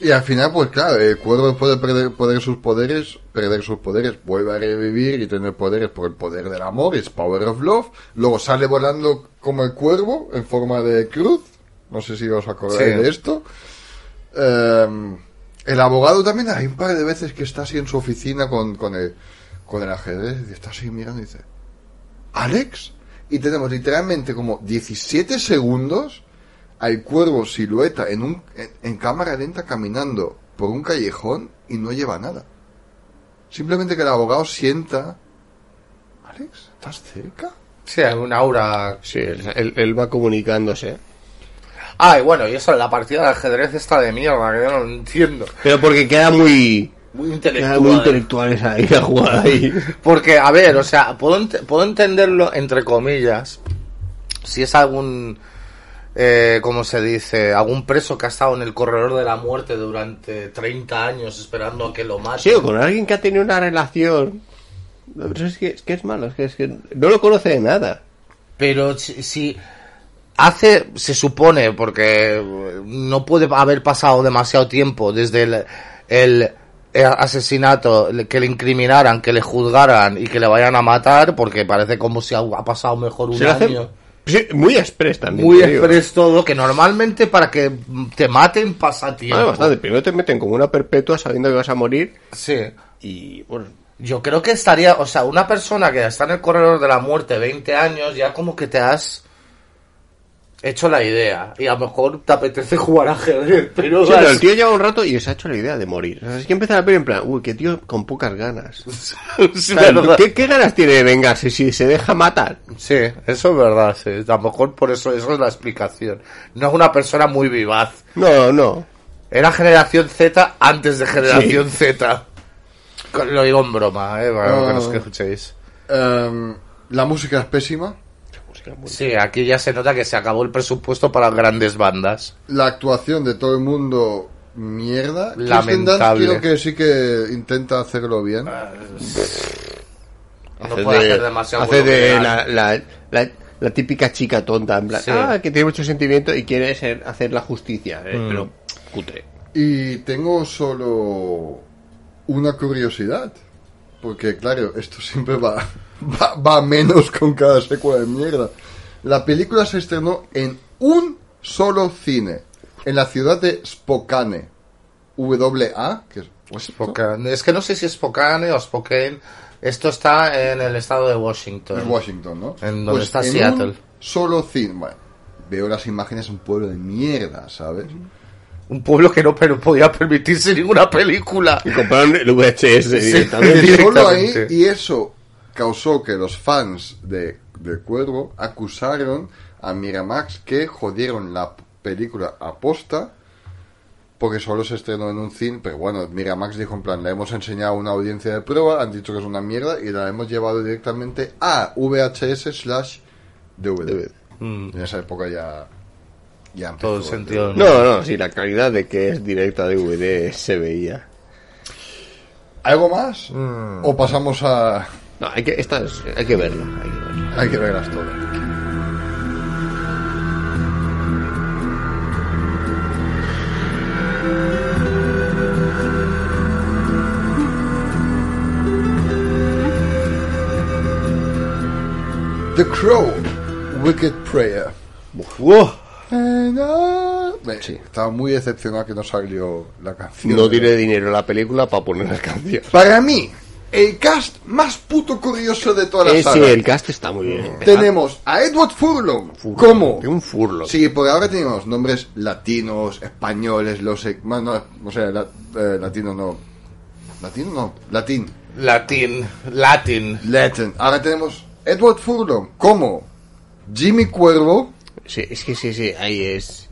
Y al final, pues claro, el cuervo puede perder, perder sus poderes, perder sus poderes, vuelve a revivir y tener poderes por el poder del amor, es Power of Love. Luego sale volando como el cuervo en forma de cruz. No sé si os acordáis Sí. de esto. Em, el abogado también hay un par de veces que está así en su oficina con, con el, con el ajedrez y está así mirando y dice, ¿Alex? Y tenemos literalmente como 17 segundos al cuervo silueta en, un, en, en cámara lenta caminando por un callejón y no lleva nada. Simplemente que el abogado sienta... Alex, ¿estás cerca? Sí, un aura. Sí, él, va comunicándose. Ah, y bueno, y eso, la partida de ajedrez está de mierda, que yo no lo entiendo. Pero porque queda muy... Muy Queda intelectual. muy intelectuales ahí la jugada ahí. *laughs* Porque, a ver, o sea, puedo, ent- puedo entenderlo entre comillas. Si es algún, eh, ¿cómo se dice? Algún preso que ha estado en el corredor de la muerte durante 30 años esperando a que lo maten. Sí, o con alguien que ha tenido una relación... Pero es que, es que es malo, es que, es que no lo conoce de nada. Pero si, si hace, se supone, porque no puede haber pasado demasiado tiempo desde el, el, asesinato, que le incriminaran, que le juzgaran y que le vayan a matar, porque parece como si ha, ha pasado mejor un Se lo hace- año. Sí, muy express también. Muy express todo, que normalmente para que te maten pasa tiempo. Ah, bastante. Primero te meten como una perpetua sabiendo que vas a morir Sí. y bueno, Yo creo que estaría, o sea, una persona que está en el corredor de la muerte 20 años, ya como que te has hecho la idea. Y a lo mejor te apetece jugar a ajedrez, *laughs* pero, Sí, pero el tío lleva un rato y se ha hecho la idea de morir. O sea, es que empieza la peli en plan, uy, qué tío con pocas ganas. *laughs* es O sea, verdad. ¿qué, qué ganas tiene de vengarse si se deja matar? Sí, eso es verdad, sí. A lo mejor por eso, eso es la explicación. No es una persona muy vivaz. No, no. Era generación Z antes de generación Z. Lo digo en broma, eh, para que Ah. nos escuchéis. Em, la música es pésima. música es muy Sí, aquí ya se nota que se acabó el presupuesto para grandes bandas. La actuación de todo el mundo, mierda. Lamentable. Creo que sí que intenta hacerlo bien. No Hace puede de, hacer demasiado hace bueno de que la, la, la, la típica chica tonta, en plan, Sí. ah, que tiene mucho sentimiento y quiere ser, hacer la justicia, eh, Mm. pero cutre. Y tengo solo una curiosidad. Porque, claro, esto *laughs* siempre va, va, va menos con cada secuela de mierda. La película se estrenó en un solo cine. En la ciudad de Spokane. W-A, que es Spokane. Es que no sé si es Spokane o Spokane. Esto está en el estado de Washington. es Washington, ¿no? En donde Pues está en Seattle. Un solo cine. Bueno, veo las imágenes, un pueblo de mierda, ¿sabes? Un pueblo que no pero podía permitirse ninguna película. Y compraron el VHS directamente. Y solo ahí, Directamente. y eso causó que los fans de, de Cuervo acusaron a Miramax que jodieron la película aposta porque solo se estrenó en un cine, pero bueno, Miramax dijo en plan, le hemos enseñado a una audiencia de prueba, han dicho que es una mierda y la hemos llevado directamente a VHS slash DVD. Mm, En esa época ya... ya todo el sentido. No, no, sí, la calidad de que es directa DVD se veía. ¿Algo más? Mm. ¿O pasamos a... No, hay que, esta es- hay que verla, hay que verla. Hay que verlas todas. The Crow, Wicked Prayer. Me- Sí. Estaba muy decepcionado que no salió la canción. No tiene dinero la película para poner las canciones. Para mí, el cast más puto curioso de toda la Eh, saga. sí, el cast está muy bien. Tenemos a Edward Furlong. Furlong, ¿Cómo? de un furlo. Sí, porque ahora tenemos nombres latinos, españoles, los... e- Bueno, no, o sea, la- eh, latino no. Latino no, latín. Latin. Latin. Latin. Ahora tenemos Edward Furlong como Jimmy Cuervo. Sí, es que sí, sí, ahí es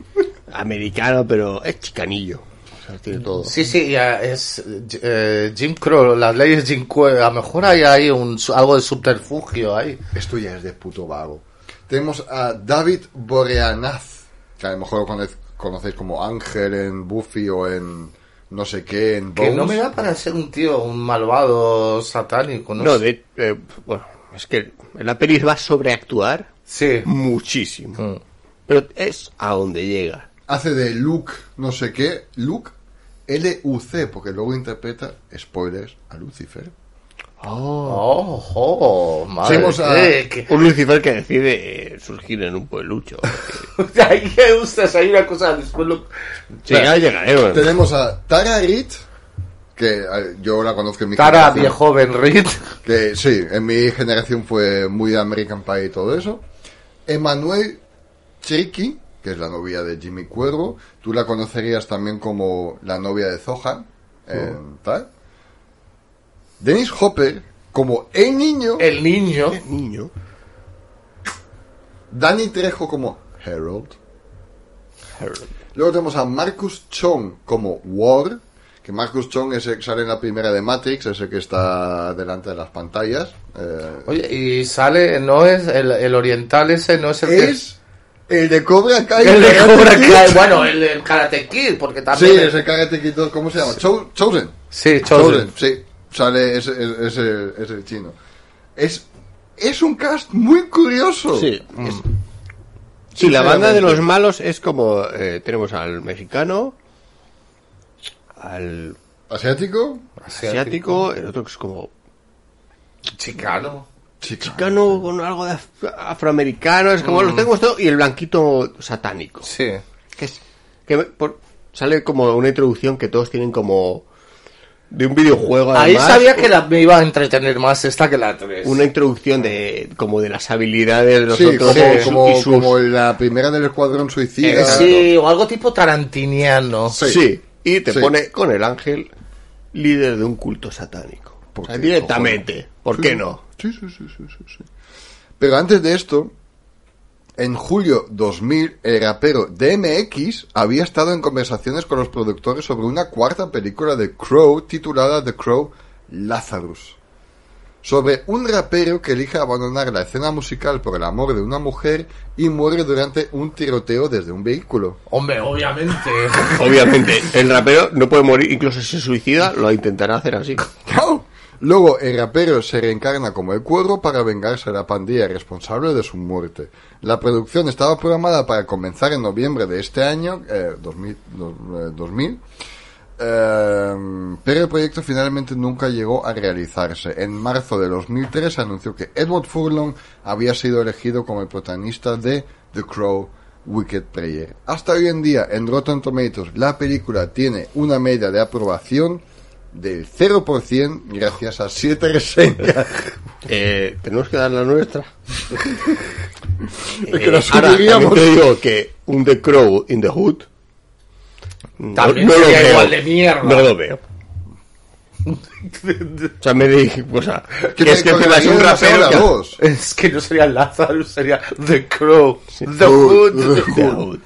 americano, pero es chicanillo. O sea, tiene todo. Sí, sí, ya es eh, Jim Crow, las leyes Jim Crow. A lo mejor hay ahí un, algo de subterfugio ahí. Esto ya es de puto vago. Tenemos a David Boreanaz, que a lo mejor conoce- conocéis como Ángel en Buffy o en no sé qué, en Que Bones. no me da para ser un tío, un malvado satánico, ¿no? No, sé. de, eh, bueno, es que en la peli va a sobreactuar Sí. muchísimo. Mm. Pero es a donde llega. hace de Luke, no sé qué, Luke, L-U-C, porque luego interpreta, spoilers, a Lucifer. Oh, oh, madre. Qué- qué- Un Lucifer que decide eh, surgir en un pueblucho. *laughs* Ahí que usted hay una cosa después lo... Sí, ya llegaremos. Tenemos a Tara Reid, que eh, yo la conozco en mi Tara, viejo Ben Reed. Que sí, en mi generación fue muy de American Pie y todo eso. Emanuel Chiriki, que es la novia de Jimmy Cuervo. Tú la conocerías también como la novia de Zohan. tal. Dennis Hopper, como el niño. El niño. *laughs* Niño. Danny Trejo como Harold. Luego tenemos a Marcus Chong como War. Que Marcus Chong es el que sale en la primera de Matrix, es el que está delante de las pantallas. Eh, Oye, y sale, no es el, el oriental ese, no es el que... el de Cobra Kai. El de Cobra. Kai, bueno, el del Karate Kid, porque Sí, también... es el Karate Kid, ¿cómo se llama? Cho- Chosen. Sí, Chosen, Chosen. sí. Sale ese, ese, ese chino. Es, es un cast muy curioso. Sí. es- Sí, la banda de los malos es como... eh, tenemos al mexicano, al ¿Asiático? asiático, el otro que es como Chicano. Mexicano con algo de af- afroamericano, es como los tenemos todo, y el blanquito satánico. Sí. Que es, que me- por- sale como una introducción que todos tienen como de un videojuego. Ahí sabía que la, me iba a entretener más esta que la 3. una introducción de como de las habilidades de los Sí, otros como, la primera del Escuadrón Suicida. Eh, sí, o algo tipo tarantiniano. Sí. Sí, y te Sí. pone con el ángel líder de un culto satánico. Directamente. ¿Por qué no? Sí, sí, sí, sí, sí, sí. Pero antes de esto, en julio 2000, el rapero DMX había estado en conversaciones con los productores sobre una cuarta película de Crow titulada The Crow Lazarus. sobre un rapero que elige abandonar la escena musical por el amor de una mujer y muere durante un tiroteo desde un vehículo. Hombre, obviamente. *laughs* Obviamente, el rapero no puede morir, incluso si se suicida, lo intentará hacer así. *laughs* Luego, el rapero se reencarna como el cuervo para vengarse de la pandilla responsable de su muerte. La producción estaba programada para comenzar en noviembre de este año, eh, 2000, dos- eh, 2000, eh, pero el proyecto finalmente nunca llegó a realizarse. En marzo de 2003 se anunció que Edward Furlong había sido elegido como el protagonista de The Crow Wicked Prayer. Hasta hoy en día, en Rotten Tomatoes, la película tiene una media de aprobación del 0% gracias a 7 reseñas. Eh, Tenemos que dar la nuestra. Es que la Ahora, subiríamos. también te digo que un The Crow in the Hood no, También no lo sería veo. igual de mierda. No lo veo. O sea, me dije, o sea, Que es que encima es un rapero que... *laughs* Es que no sería Lazarus, sería The Crow. The Hood, Hood. The The Hood. Hood.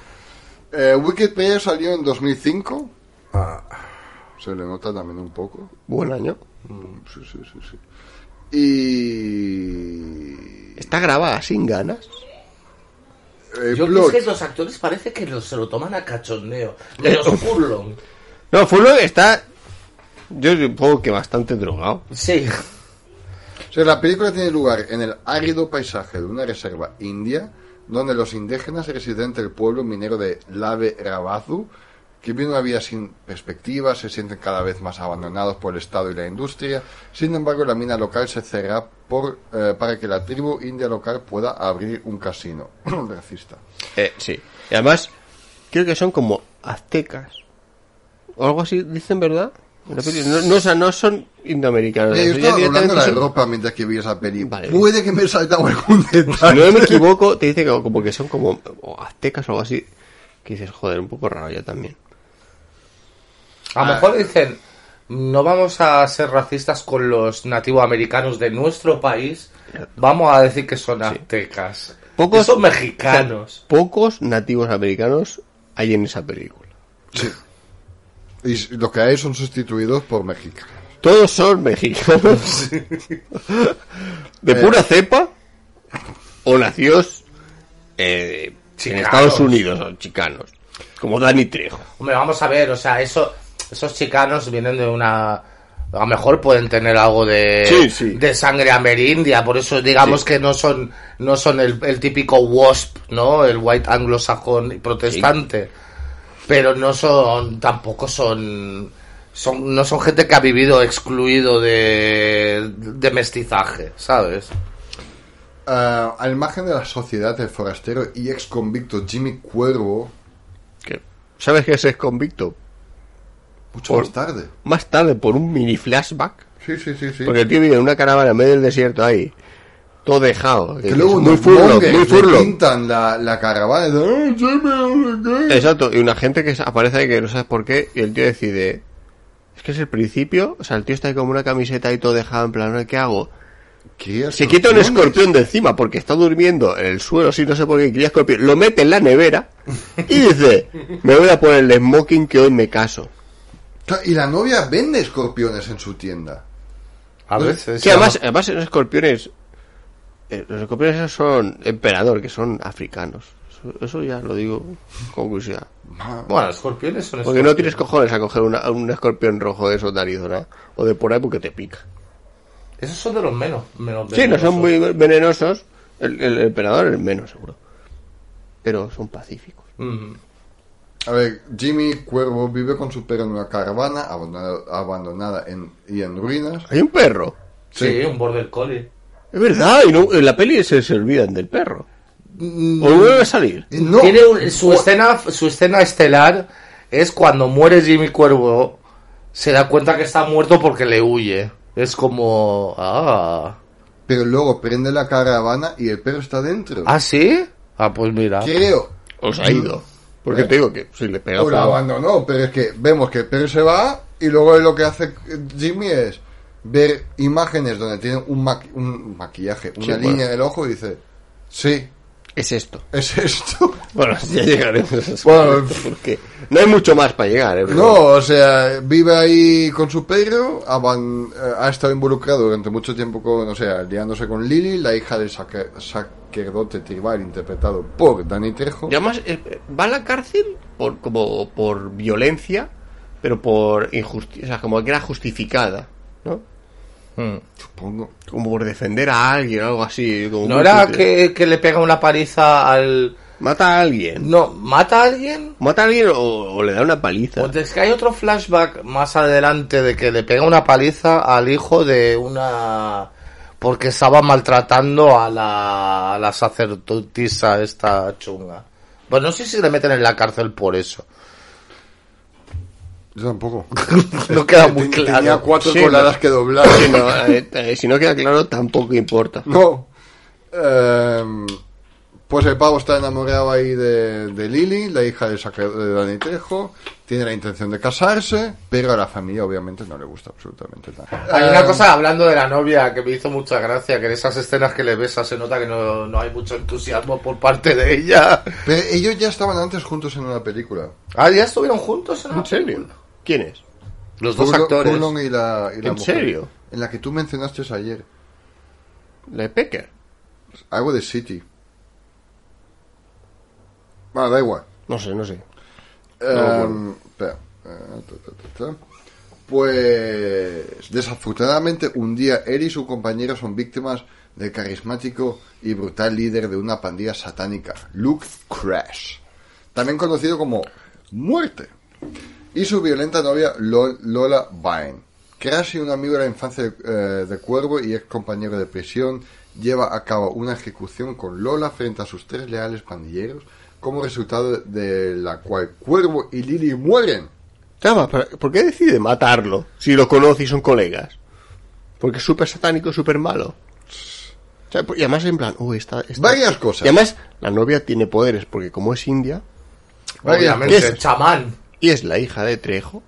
Eh, Wicked Prayer salió en 2005. Se le nota también un poco. Buen año. Mm, Sí, sí, sí, sí. Y... Está grabada sin ganas. eh, Yo creo que los actores parece que los- se lo toman a cachondeo. Menos *laughs* Furlong. No, Furlong está... Yo supongo que bastante drogado. Sí. O sea, la película tiene lugar en el árido paisaje de una reserva india, donde los indígenas residentes del pueblo minero de Lave Rabazu, que viven una vida sin perspectiva, se sienten cada vez más abandonados por el Estado y la industria. Sin embargo, la mina local se cerrará por, eh, para que la tribu india local pueda abrir un casino. *clears throat* Racista. Eh, sí. Y además, creo que son como aztecas. O algo así, dicen, ¿verdad? No, no, o sea, no son indoamericanos. Eh, yo estaba hablando directamente la son- ropa mientras que vi esa peli. Vale. Puede que me he saltado algún *laughs* Si detalle. no me equivoco, te dice que como que son como aztecas o algo así. Que dices, joder, un poco raro ya también. A lo mejor dicen, no vamos a ser racistas con los nativoamericanos de nuestro país, vamos a decir que son aztecas. Pocos- son mexicanos. Pocos nativos americanos hay en esa película. Sí. Y lo que hay son sustituidos por mexicanos. Todos son mexicanos. *laughs* de pura cepa o nacidos eh, en. Estados Unidos o chicanos. Como Dani Trejo. Hombre, vamos a ver, o sea, eso, esos chicanos vienen de una... A lo mejor pueden tener algo de, Sí, sí. de sangre amerindia, por eso digamos Sí. que no son, no son el, el típico WASP, ¿no? El white anglosajón protestante. Pero no son, tampoco son, son, no son gente que ha vivido excluido de, de mestizaje, ¿sabes? Ah, al margen de la sociedad, el forastero y ex convicto Jimmy Cuervo, ¿Sabes que ese es convicto? Mucho Por- más tarde. Más tarde, por un mini flashback. Sí, sí, sí, sí. Porque el tío vive en una caravana en medio del desierto ahí. Todo dejado. que luego muy furlo, muy furlo. pintan la, la caravana y dicen, "Ah, Jimmy, no sé qué". Exacto, y una gente que aparece ahí que no sabes por qué, y el tío decide, es que es el principio, o sea, el tío está ahí como una camiseta y todo dejado en plan, ¿qué hago? Se quita un escorpión de encima porque está durmiendo en el suelo, sí, no sé por qué, cría escorpión, lo mete en la nevera y dice, me voy a poner el smoking que hoy me caso. Y la novia vende escorpiones en su tienda. A veces. Que además, además los escorpiones, eh, los escorpiones esos son emperador, que son africanos. Eso, eso ya lo digo con curiosidad. Bueno, escorpiones son Porque no tienes cojones a coger una- un escorpión rojo de esos de Arizona o de por ahí porque te pica. Esos son de los menos. menos Sí, no son muy venenosos. El, el emperador es menos, seguro. Pero son pacíficos. Mm. A ver, Jimmy Cuervo vive con su perro en una caravana abandonada, abandonada en, y en ruinas. Hay un perro. Sí, un border collie. Es verdad, y no- en la peli se, se olvidan del perro. O vuelve a salir. Eh, No, Tiene un- su escena su escena estelar es cuando muere Jimmy Cuervo se da cuenta que está muerto porque le huye. Es como ah, pero luego prende la caravana y el perro está dentro. ¿Ah, sí? Ah, pues mira. Creo. Os ha ido. Porque te digo que si le pega O la abandonó, pero es que vemos que el perro se va y luego lo que hace Jimmy es ver imágenes donde tiene un, maqui- un maquillaje, una Sí, línea bueno. en el ojo y dice, sí, Es esto. Es esto. *laughs* Bueno, ya llegaremos a Bueno, porque no hay mucho más para llegar, ¿eh? No, o sea, vive ahí con su perro, aban- eh, ha estado involucrado durante mucho tiempo con, o sea, liándose con Lily, la hija del sacerdote tribal interpretado por Danny Trejo. Y además eh, va a la cárcel por como por violencia, pero por injusticia, o sea, como que era justificada, ¿no? Mm. Supongo. Como por defender a alguien, algo así. Como ¿No era que, que le pega una paliza al... Mata a alguien. No, mata a alguien? Mata a alguien o, o le da una paliza. Pues es que hay otro flashback más adelante de que le pega una paliza al hijo de una... Porque estaba maltratando a la, a la sacerdotisa esta chunga. Pues no sé si le meten en la cárcel por eso. Yo tampoco. *laughs* No queda muy claro. Tenía cuatro Sí, coladas no. que doblar. Si no, eh, eh, si no queda claro, tampoco importa. No. Em, pues el pavo está enamorado ahí de, de Lily, la hija sacerdote de Dani Trejo. Tiene la intención de casarse, pero a la familia obviamente no le gusta absolutamente nada. Hay una Em, cosa hablando de la novia que me hizo mucha gracia, que en esas escenas que le besa se nota que no, no hay mucho entusiasmo por parte de ella. Pero ellos ya estaban antes juntos en una película. Ah, ya estuvieron juntos en una ¿En serio? película? ¿Quién es? Los dos actores. Furlong y la, y la ¿En mujer. serio? En la que tú mencionaste ayer. La de Pecker. Algo de City. Bueno, da igual. No sé, no sé. Em, espera. Eh, ta, ta, ta, ta. Pues desafortunadamente un día él y su compañero son víctimas del carismático y brutal líder de una pandilla satánica, Luke Crash, también conocido como Muerte, y su violenta novia Lo- Lola Vine. Crash y un amigo de la infancia de, eh, de Cuervo y ex compañero de prisión lleva a cabo una ejecución con Lola frente a sus tres leales pandilleros, como resultado de la cual Cuervo y Lily mueren. Chava, ¿pero ¿por qué decide matarlo si lo conoce y son colegas? Porque es súper satánico, súper malo. O sea, y además en plan, uy, está, está- Varias cosas. Y además la novia tiene poderes porque como es india Varias Obviamente, ¿Qué es? chamán. Y es la hija de Trejo,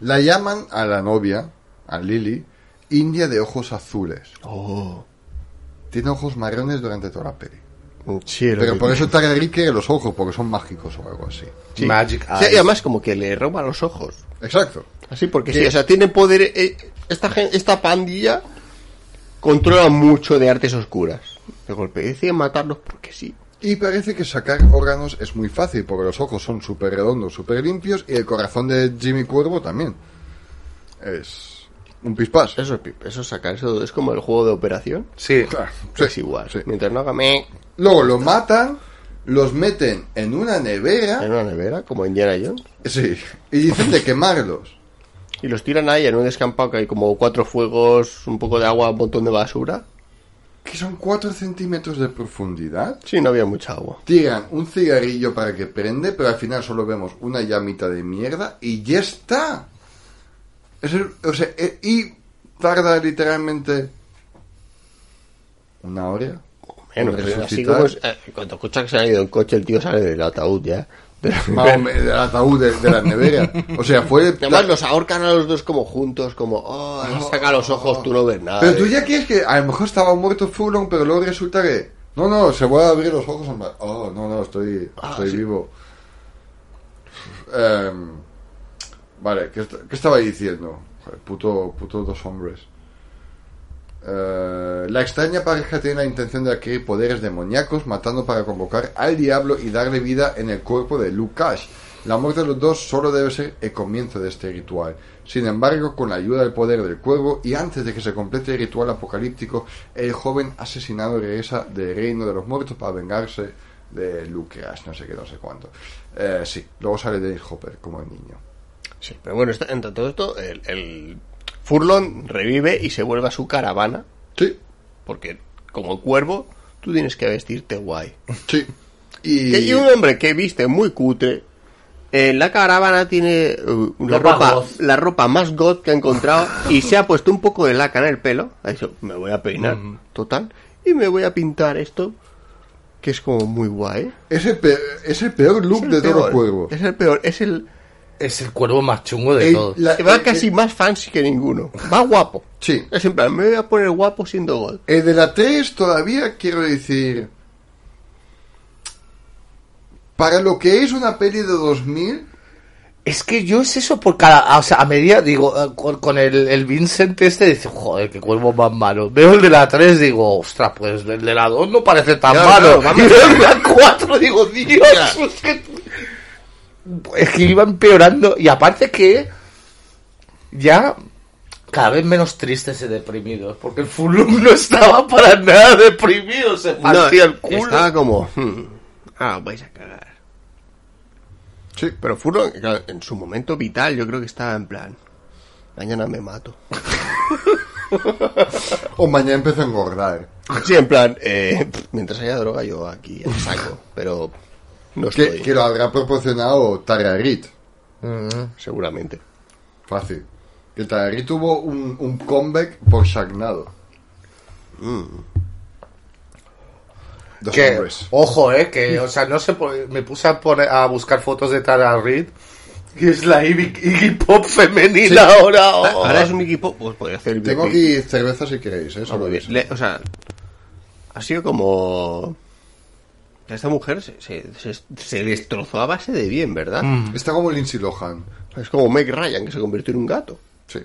La llaman a la novia, a Lily, India de ojos azules. oh, Tiene ojos marrones durante toda la peli. un cielo. Pero por eso Targaryen quiere los ojos, porque son mágicos o algo así. Sí. Magic Sí, Eyes. y además como que le roba los ojos. Exacto. Así porque sí, o sea, tiene poder. eh, esta, esta pandilla controla mucho de artes oscuras. De golpe deciden matarlos porque sí. Y parece que sacar órganos es muy fácil, porque los ojos son súper redondos, súper limpios, y el corazón de Jimmy Cuervo también. Es un pispás. Eso es, pip, eso es sacar, eso es como el juego de operación. Sí. Claro, sí, es igual. sí. Mientras no haga me Luego lo matan, los meten en una nevera, en una nevera, como Indiana Jones, sí, y dicen de quemarlos. y los tiran ahí en un descampado que hay como cuatro fuegos, un poco de agua, un montón de basura. Que son 4 centímetros de profundidad. Sí, no había mucha agua. Tiran un cigarrillo para que prende, pero al final solo vemos una llamita de mierda y ya está. Es el- o sea, eh, y tarda literalmente una hora. Pues así resucitar. como es, eh, cuando escuchas que se ha ido en coche, el tío sale del ataúd ya. Del ataúd de, de la nevera. O sea, fue. *laughs* Además los ahorcan a los dos como juntos, como, oh, saca los ojos, tú no ves nada. Pero tú eh. ya quieres que a lo mejor estaba muerto Fulon, pero luego resulta que. No, no, se vuelve a abrir los ojos. Oh, no, no, estoy, Ah, estoy sí. vivo. Em, vale, ¿qué, qué estaba diciendo? Joder, puto, puto dos hombres. Eh, la extraña pareja tiene la intención de adquirir poderes demoníacos, matando para convocar al diablo y darle vida en el cuerpo de Lukash. La muerte de los dos solo debe ser el comienzo de este ritual. Sin embargo, con la ayuda del poder del cuervo y antes de que se complete el ritual apocalíptico, el joven asesinado regresa del reino de los muertos para vengarse de Lukash, no sé qué, no sé cuánto. Eh, sí, luego sale Dennis Hopper como el niño. Sí, pero bueno, está- entre todo esto, el Furlong revive y se vuelve a su caravana, Sí, porque como cuervo, tú tienes que vestirte guay. sí. Y, Que- Y un hombre que viste muy cutre, en la caravana tiene uh, la, Ropa la ropa más goth que ha encontrado y se ha puesto un poco de laca en el pelo. Ha dicho, me voy a peinar, total, y me voy a pintar esto, que es como muy guay. es, el peor, es el peor look Es el de todos los peor, cuervos. Es el peor, es el... Es el cuervo más chungo de El- todos. la- va el- casi más fancy que ninguno. Va guapo. Sí. Es en plan, me voy a poner guapo siendo gold. El de la 3 todavía quiero decir. para lo que es una peli de 2000, Es que yo es eso por cada. O sea, a medida, digo, eh, con, con el, el Vincent este, dice, joder, qué cuervo más malo. Veo el de la 3, digo, ostras, pues el de la 2 no parece tan Claro, malo. claro, y veo el de la 4, digo, Dios, es que. Es que iba empeorando. Y aparte que. Ya. Cada vez menos tristes y deprimidos. Porque el Fulum *laughs* no estaba para nada deprimido. Se No, partía el culo. estaba como... hmm, ah, vais a cagar. sí, Pero claro, en su momento vital, yo creo que estaba en plan... Mañana me mato. *laughs* o mañana empezó a engordar. Sí, en plan, eh, mientras haya droga yo aquí saco, pero no Que, lo habrá proporcionado Tara Reid. seguramente. Fácil. Que Tara Reid tuvo un, un comeback por Shagnado. Dos Que, hombres. ojo, eh, que, o sea, no por- me puse a, poner, a buscar fotos de Tara Reid, que es la Iggy, Iggy Pop femenina ahora. oh. Ahora es un equipo, pues podría hacer... Tengo aquí cerveza si queréis, ¿eh? Ah, bien. Le- o sea, ha sido como... Esta mujer se, se, se- se destrozó a base de bien, ¿verdad? Está como Lindsay Lohan. Es como Meg Ryan, que se convirtió en un gato. Sí.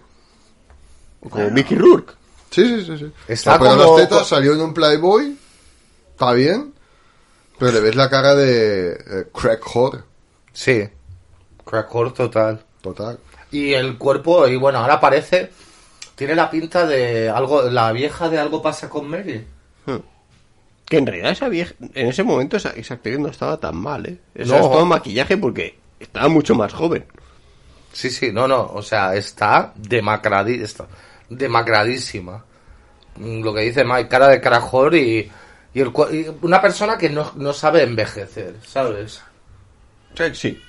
O como Mickey Rourke. Sí, sí, sí. sí. Está como- las tetas salió en un Playboy. Está bien. Pero le ves la cara de eh, Hor. Sí, crackcore total. Total. Y el cuerpo, y bueno, ahora parece, tiene la pinta de algo, la vieja de algo pasa con Mary. Que en realidad esa vieja, en ese momento esa, esa actriz no estaba tan mal, ¿eh? Eso No. es todo maquillaje porque estaba mucho más joven. Sí, sí, no, no, o sea, está, demacradi está demacradísima. Mm, Lo que dice Mike, cara de carajor y, y, el, y una persona que no, no sabe envejecer, ¿sabes? Sí.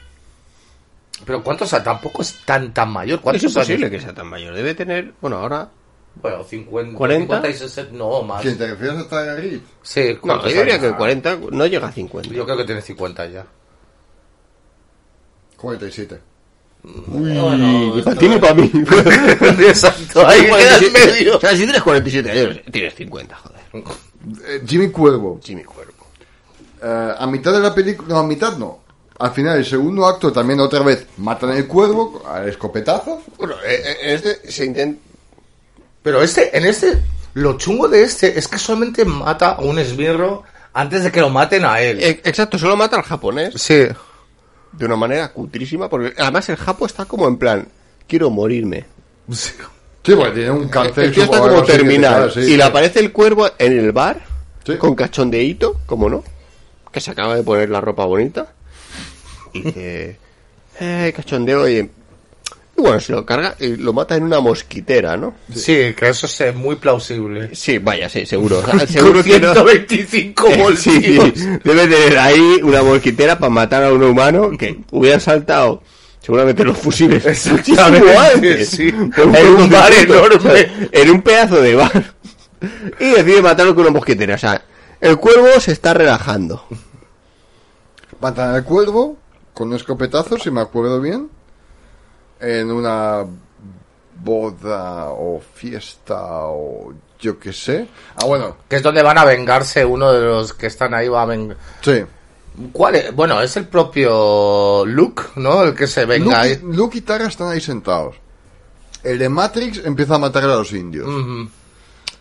Pero ¿cuántos? O sea, tampoco es tan tan mayor. Es ¿Cuántos imposible años? que sea tan mayor. Debe tener, bueno, ahora... Bueno, 50, 40. 50 y 60, no, más. ¿Quién te refieres a Tara Reid? Sí, No, ¿cuántos yo diría años? que 40 no llega a 50. Yo creo que tiene 50 ya. 47. Bueno, Ni para ti ni para mí. *laughs* Exacto, ahí queda en medio. O sea, si tienes 47 años, tienes 50, joder. Eh, Jimmy Cuervo. Jimmy Cuervo. Eh, a mitad de la película. No, a mitad no. Al final, el segundo acto también otra vez matan el cuervo al escopetazo. Bueno, eh, eh, en este se intenta... Pero este, en este, lo chungo de este es que solamente mata a un esbirro antes de que lo maten a él. Eh, Exacto, solo mata al japonés Sí. de una manera cutrísima, porque además el japo está como en plan, quiero morirme. Sí, porque tiene un cáncer. El tío está como terminal. sí, y sí. le aparece el cuervo en el bar, Sí. con cachondeíto, como no, que se acaba de poner la ropa bonita. Y dice, eh, cachondeo, y... y bueno, se lo carga y lo mata en una mosquitera, ¿no? Sí, que eso es muy plausible. Sí, vaya, sí, seguro. *laughs* O sea, seguro Con que no. 125 Eh, voltios. sí, sí. debe tener ahí una mosquitera para matar a un humano que *laughs* hubieran saltado seguramente los fusiles Exactamente, muchísimo antes. *laughs* sí. En un bar enorme. en un pedazo de bar y decide matarlo con una mosquitera o sea el cuervo se está relajando Matan al cuervo con un escopetazo, si me acuerdo bien. En una boda o fiesta o yo qué sé. Ah, bueno, Que es donde van a vengarse uno de los que están ahí. Va a vengar. sí. ¿Cuál es? Bueno, es el propio Luke, ¿no? El que se venga ahí. Luke, Luke y Tara están ahí sentados. El de Matrix empieza a matar a los indios.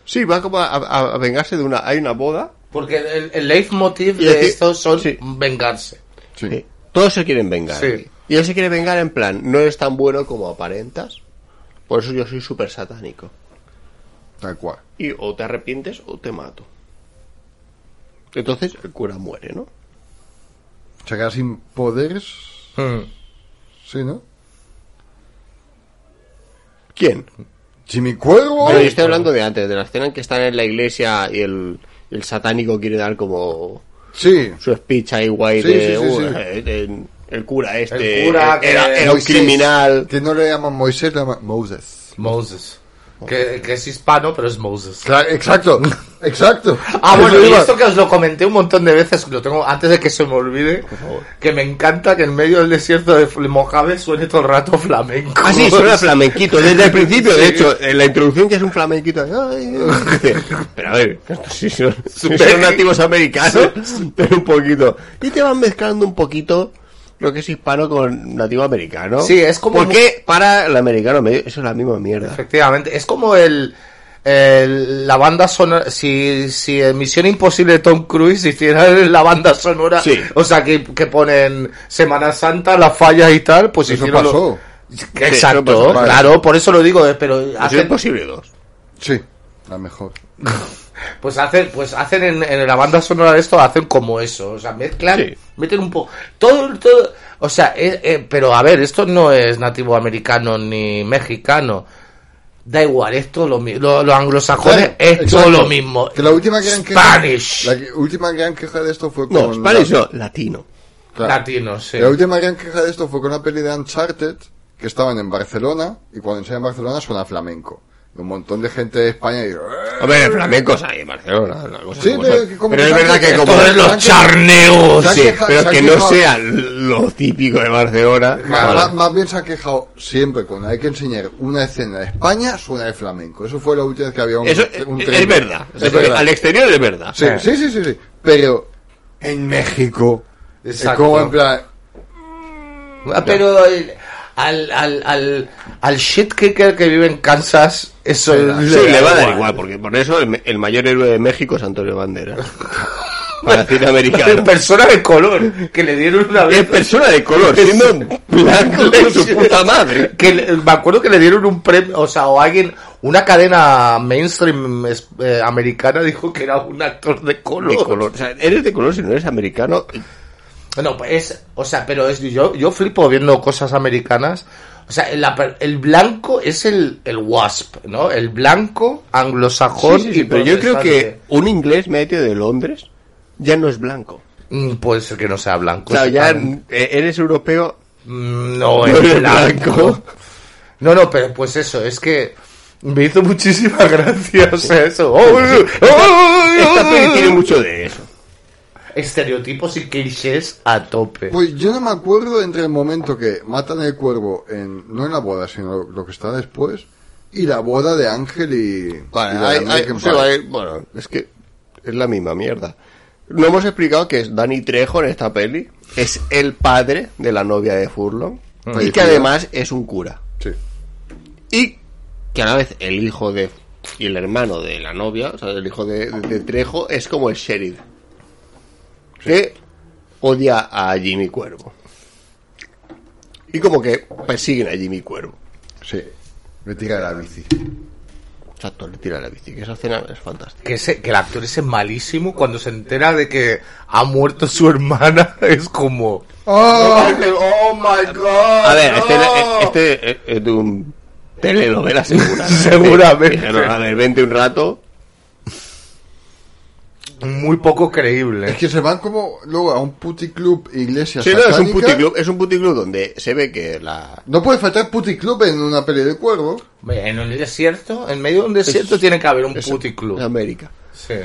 Sí va como a, a- a vengarse de una hay una boda Porque el, el leitmotiv de estos son sí. vengarse. Sí. Sí. todos se quieren vengar Sí. Y él se quiere vengar en plan no eres tan bueno como aparentas por eso yo soy súper satánico Tal cual. y o te arrepientes o te mato entonces el cura muere no Se queda sin poderes. Mm. Sí, ¿no? quién Jimmy Cuervo. Pero yo estoy hablando de antes, de la escena en que están en la iglesia y el, el satánico quiere dar como Sí. su speech ahí guay Sí, de, sí, sí, "Uh, sí. eh, eh, el cura este El cura que- era, era un criminal. Que no le llaman Moisés, le llaman Moses. Moses. Que, que es hispano, pero es Moses. Claro, exacto, *laughs* exacto. Ah, bueno, y esto que os lo comenté un montón de veces, lo tengo antes de que se me olvide, que me encanta que en medio del desierto de Mojave suene todo el rato flamenco. Ah, sí, suena flamenquito desde el principio. De hecho, en la introducción ya es un flamenquito. Ay, pero a ver, sí son, sí son nativos americanos, pero un poquito. Y te van mezclando un poquito lo que es hispano con nativo americano. Sí, es como ¿Por qué para el americano medio? Eso es la misma mierda. Efectivamente, es como el, el- la banda sonora, si, si en Misión Imposible de Tom Cruise hiciera la banda sonora, Sí. o sea, que, que ponen Semana Santa, las fallas y tal, pues Eso lo- pasó. Exacto, eso pasó, vale. claro, por eso lo digo, eh, pero Es hacen, imposible dos. Sí, la mejor. Pues hacen, pues hacen en, en la banda sonora de esto, hacen como eso, o sea, mezclan, Sí. meten un poco, todo, todo, o sea, eh, eh, pero a ver, esto no es nativo americano ni mexicano, da igual, esto lo, mi- lo, lo anglosajones Claro, es todo lo mismo. Que la última gran queja, Spanish. la que- última gran queja de esto fue con No, Spanish la, no, latino. claro. Latino, sí. La última gran queja de esto fue con la peli de Uncharted que estaban en Barcelona y cuando enseñan en Barcelona suena flamenco. Un montón de gente de España y "Eh". Hombre, el flamenco hay en Barcelona. Sí, pero es verdad que como... Todos los charneos. Sí, pero que no sea lo típico de Barcelona. Vale. Más, bien se ha quejado siempre cuando hay que enseñar una escena de España suena de flamenco. Eso fue la última vez que había un, Eso un es, verdad. Es verdad. Al exterior es verdad. Sí, sí, sí, sí, sí. Pero en México Exacto. es como en plan Ah, Pero el- al, al, al, al shit kicker que vive en Kansas, eso Sí, Sí, le va a dar igual, porque por eso el, el mayor héroe de México es Antonio Banderas. *laughs* Para cine Es persona de color, que le dieron una Es vez. persona de color, siendo blanco *laughs* con su puta madre. Que le- me acuerdo que le dieron un premio, o sea, o alguien, una cadena mainstream es- eh, americana dijo que era un actor de color. De color. O sea, eres de color si no eres americano. No, pues es, o sea, pero es, yo, yo flipo viendo cosas americanas. O sea, el, el blanco es el, el wasp, ¿no? El blanco anglosajón. Sí, sí, sí, pero yo creo que un inglés medio de Londres ya no es blanco. Mm, Puede ser que no sea blanco. O sea, ya eh, eres europeo. Mm, No es blanco. blanco. *laughs* No, no, pero pues eso, es que me hizo muchísima *laughs* gracia, o sea, eso. ¡Oh, oh, oh, Esta peli tiene mucho de eso. Estereotipos y clichés a tope. Pues yo no me acuerdo entre el momento que matan el cuervo, en, no en la boda, sino lo que está después, y la boda de Ángel y, sí, hay- bueno, es que es la misma mierda. No hemos explicado que es Danny Trejo en esta peli. Es el padre de la novia de Furlong. Y que además es un cura. Sí. Y que a la vez el hijo de y el hermano de la novia, o sea, el hijo de, de- de Trejo, es como el sheriff. Que odia a Jimmy Cuervo. Y como que persiguen a Jimmy Cuervo. Sí. Me tira la bici. Exacto, le tira la bici, que esa escena es fantástica. Que, ese, que el actor ese es malísimo cuando se entera de que ha muerto su hermana. *laughs* Es como. ¡Oh, my god! A ver, este, no! este es- es de un telenovela segura. *laughs* Seguramente. Dijeron, a ver, vente un rato. Muy poco creíble. Es que se van como luego a un puticlub iglesia Sí, no, es un puticlub, es un puticlub donde se ve que la... No puede faltar puticlub en una peli de cuervo. En un desierto, en medio de un desierto, tiene que haber un es- puticlub. es América. Sí.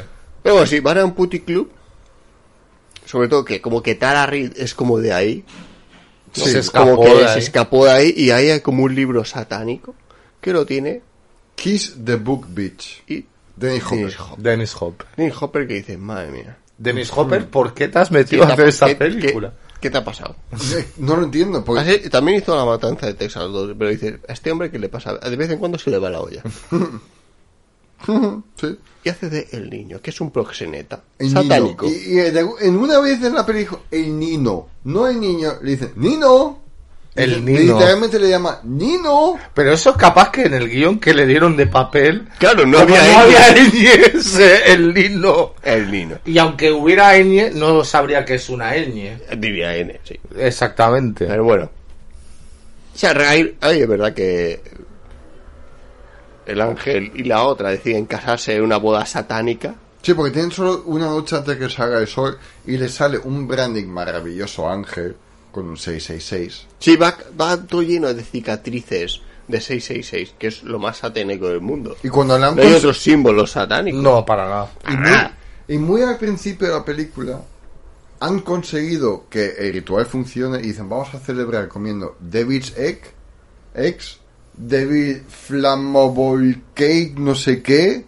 Pero bueno, sí, van a un puticlub. Sobre todo que como que Tara Reid es como de ahí. ¿no? Se como escapó que de se ahí. escapó de ahí y ahí hay como un libro satánico que lo tiene Kiss the Book Beach. y Dennis Hopper. Dennis Hopper. Dennis Hopper. Dennis Hopper que dice, madre mía. Dennis Hopper, ¿por qué te has ¿qué metido a hacer esta qué- película? qué- ¿Qué te ha pasado? Eh, No lo entiendo. Porque Así- también hizo la matanza de Texas 2, pero dice, a este hombre que le pasa, de vez en cuando se le va la olla. *laughs* sí. Y hace de el niño, que es un proxeneta, El satánico. Y, y en en una vez en la peli dijo el Nino. No el niño. Le dicen Nino. El Nino. Literalmente le llama Nino. Pero eso es capaz que en el guion que le dieron de papel, Claro, no había, no había el lino. el niño. Y aunque hubiera ñ, no sabría que es una ñ. Diría N, sí. Exactamente. Pero bueno. O sea, ahí, ahí es verdad que el ángel y la otra deciden casarse en una boda satánica. Sí, porque tienen solo una noche antes que salga el sol y le sale un branding maravilloso Ángel con un 666. Sí, va, va todo lleno de cicatrices de 666, que es lo más satánico del mundo. Y cuando le han No hay otros símbolos satánicos. No, para nada. y, muy, y muy al principio de la película han conseguido que el ritual funcione y dicen vamos a celebrar comiendo David's Egg, Eggs, David Flammable Cake, no sé qué,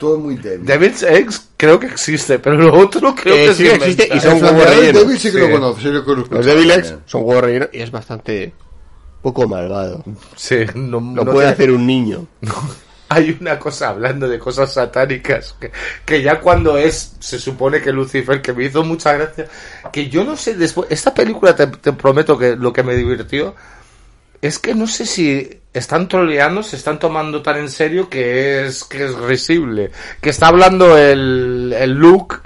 todo muy débil. Devil's Eggs creo que existe, pero lo otro creo Eh, que sí es existe y son huevos rellenos. David sí que Sí. lo conozco, sí lo conozco. Los Devil Eggs son huevos rellenos y es bastante poco malvado. Sí, no, Lo no puede tiene- hacer un niño. Hay una cosa hablando de cosas satánicas que, que ya cuando es, se supone que Lucifer, que me hizo mucha gracia, que yo no sé después, esta película te, te prometo que lo que me divirtió es que no sé si están troleando, se están tomando tan en serio que es que es risible, que está hablando el, el Luke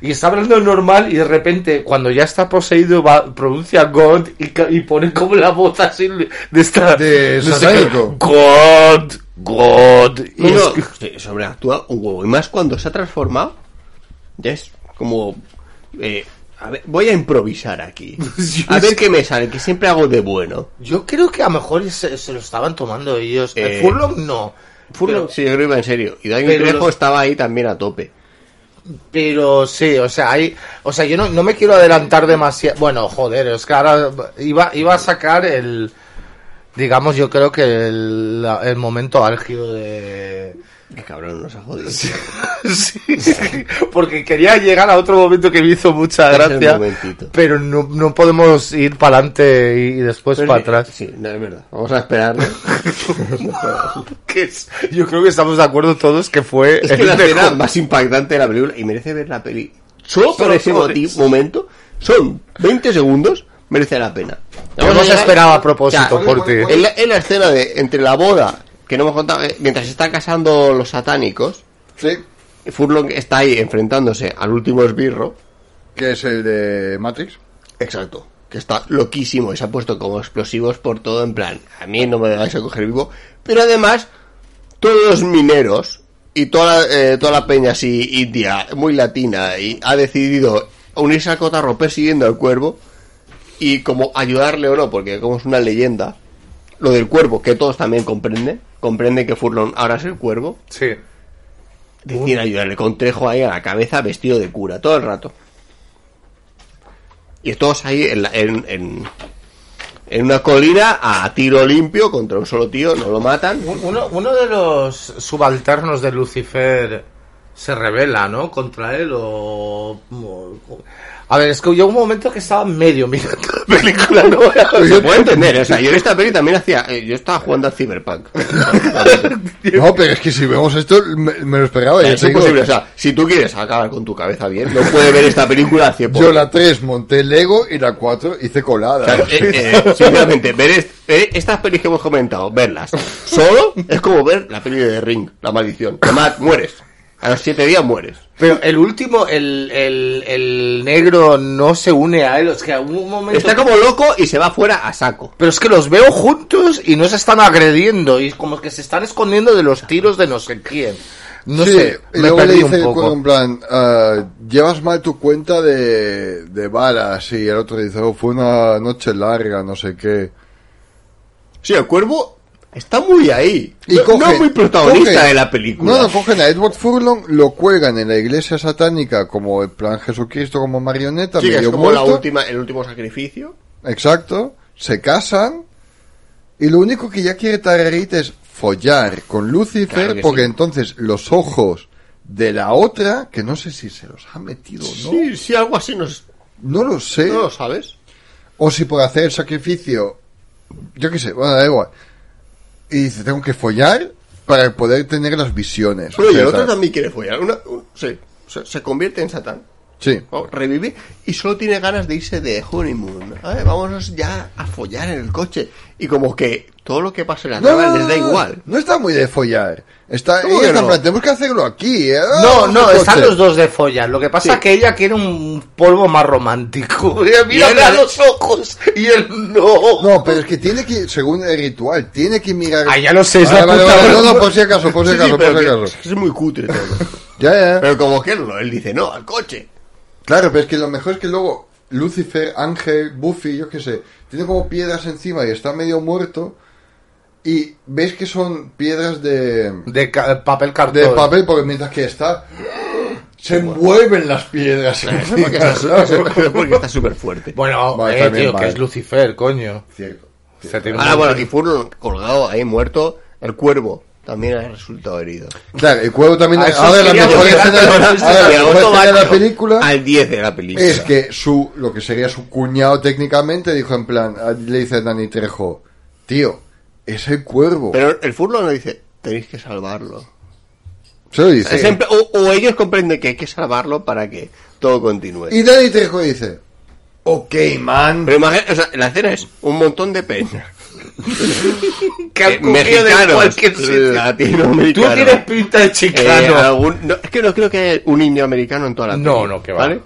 y está hablando normal y de repente cuando ya está poseído va, pronuncia God y, y pone como la voz así de esta De no sé God, God. Y No, es que- sobreactúa un huevo. Y más cuando se ha transformado, ya es como... eh, a ver, voy a improvisar aquí. *laughs* A ver qué me sale, que siempre hago de bueno. Yo creo que a lo mejor se, se lo estaban tomando ellos. Eh, el Furlong no. Furlong, Pero- sí, yo creo que iba en serio. Y Daniel Trejo los- estaba ahí también a tope. Pero sí, o sea, hay, o sea, yo no, no me quiero adelantar demasiado. Bueno, joder, es que ahora iba, iba a sacar el, digamos, yo creo que el momento álgido de, Qué cabrón nos ha jodido. *laughs* sí, porque quería llegar a otro momento que me hizo mucha gracia, pero no, no podemos ir para adelante y, y después para atrás. Sí, no, es verdad. Vamos a esperarlo. *laughs* Que es- yo creo que estamos de acuerdo todos que fue Es que el la escena mejor. más impactante de la película, y merece ver la peli solo por ese por moti- eso. momento, son 20 segundos, merece la pena. Vamos no a se llegar- esperaba a propósito O sea, por ti. En la, en la escena de entre la boda, que no hemos contado, eh, mientras se están casando los satánicos, Sí, Furlong está ahí enfrentándose al último esbirro. que es el de Matrix. Exacto. Que está loquísimo y se ha puesto como explosivos por todo, en plan, a mí no me vais a coger vivo. Pero además, todos los mineros y toda, la- eh, toda la peña así india, muy latina, y ha decidido unirse al cotarro persiguiendo al cuervo y como ayudarle o no, porque como es una leyenda, lo del cuervo, que todos también comprenden, comprenden que Furlong ahora es el cuervo, Sí. deciden ayudarle con Trejo ahí a la cabeza vestido de cura todo el rato. Y todos ahí en, la- en, en, en una colina a tiro limpio contra un solo tío, no lo matan. Uno, uno de los subalternos de Lucifer se revela, ¿no? Contra él o... A ver, es que yo un momento que estaba medio mirando la película, ¿no? Se puede *laughs* entender, ¿eh? o sea, yo en esta peli también hacía, eh, yo estaba jugando al Cyberpunk. No, pero es que si vemos esto, me, me lo esperaba. ya es imposible, o sea, si tú quieres acabar con tu cabeza bien, no puedes ver esta película 100%. Yo la 3 monté Lego y la 4 hice colada. O sea, eh, eh, sinceramente, ver, est- ver estas pelis que hemos comentado, verlas solo es como ver la peli de The Ring, la maldición. Además, mueres. A los siete días mueres. Pero el último, el, el, el negro no se une a él, es que a un momento... Está como loco y se va fuera a saco. Pero es que los veo juntos y no se están agrediendo y como que se están escondiendo de los tiros de no sé quién. No Sí, sé, y me luego le perdí dice un poco. en plan, ah, llevas mal tu cuenta de, de balas y el otro dice, oh, fue una noche larga, no sé qué. Sí, el cuervo está muy ahí. Y no, cogen- no muy protagonista cogen- de la película. No, no, cogen a Edward Furlong, lo cuelgan en la iglesia satánica como en plan Jesucristo, como marioneta, Sí, es como la última, el último sacrificio. Exacto, se casan y lo único que ya quiere Tararita es follar con Lucifer Claro porque sí. entonces los ojos de la otra, que no sé si se los ha metido o no, Sí, sí, algo así nos... no lo sé, ¿No lo sabes? o si por hacer el sacrificio, yo qué sé, bueno, da igual. Y dice, tengo que follar para poder tener las visiones. Pero O y sea, el otro también quiere follar. Una, un- sí, se, se convierte en Satán. Sí. Revive y solo tiene ganas de irse de honeymoon. A ver, vámonos ya a follar en el coche. Y como que todo lo que pase en la trama les da igual. No está muy de follar. Está, ¿Cómo ella está no? plan, tenemos que hacerlo aquí. ¿eh? No, Vamos no, están los dos de follar. Lo que pasa Sí. es que ella quiere un polvo más romántico. *laughs* Él- *laughs* a los ojos. Y él no. No, pero es que tiene que, según el ritual, tiene que mirar. Ah, ya lo sé, es Vale, la vale, no, no, por si acaso, por si Sí, sí, acaso, por si acaso. es muy cutre todo. *laughs* Ya, ya. Pero como que no, él dice, no, al coche. Claro, pero es que lo mejor es que luego Lucifer, Ángel, Buffy, yo qué sé, tiene como piedras encima y está medio muerto. Y ves que son piedras de, De ca- papel cartón. de papel, porque mientras que está, se envuelven las piedras. Porque está *laughs* súper fuerte. Bueno, Vale, eh, tío, vale. que es Lucifer, coño. Cierto. Ahora, bueno, Furlong colgado ahí muerto, el cuervo también ha resultado herido. Claro, el cuervo también. A eso Ahora la mejor escena, de la película Al 10 de la película. es que su lo que sería su cuñado técnicamente dijo en plan le dice a Dani Trejo tío es el cuervo Pero el Furlong le dice, tenéis que salvarlo. se lo dice pla- o, o ellos comprenden que hay que salvarlo para que todo continúe. y Dani Trejo dice ok man Pero imagínate, o sea, la escena es un montón de peña. *laughs* que han Eh, cogido de cualquier sitio. latinoamericanos. Tú tienes pinta de Eh, chicano. algún- no, es que no creo que haya un indio americano en toda la No, peli, no, que va. ¿vale?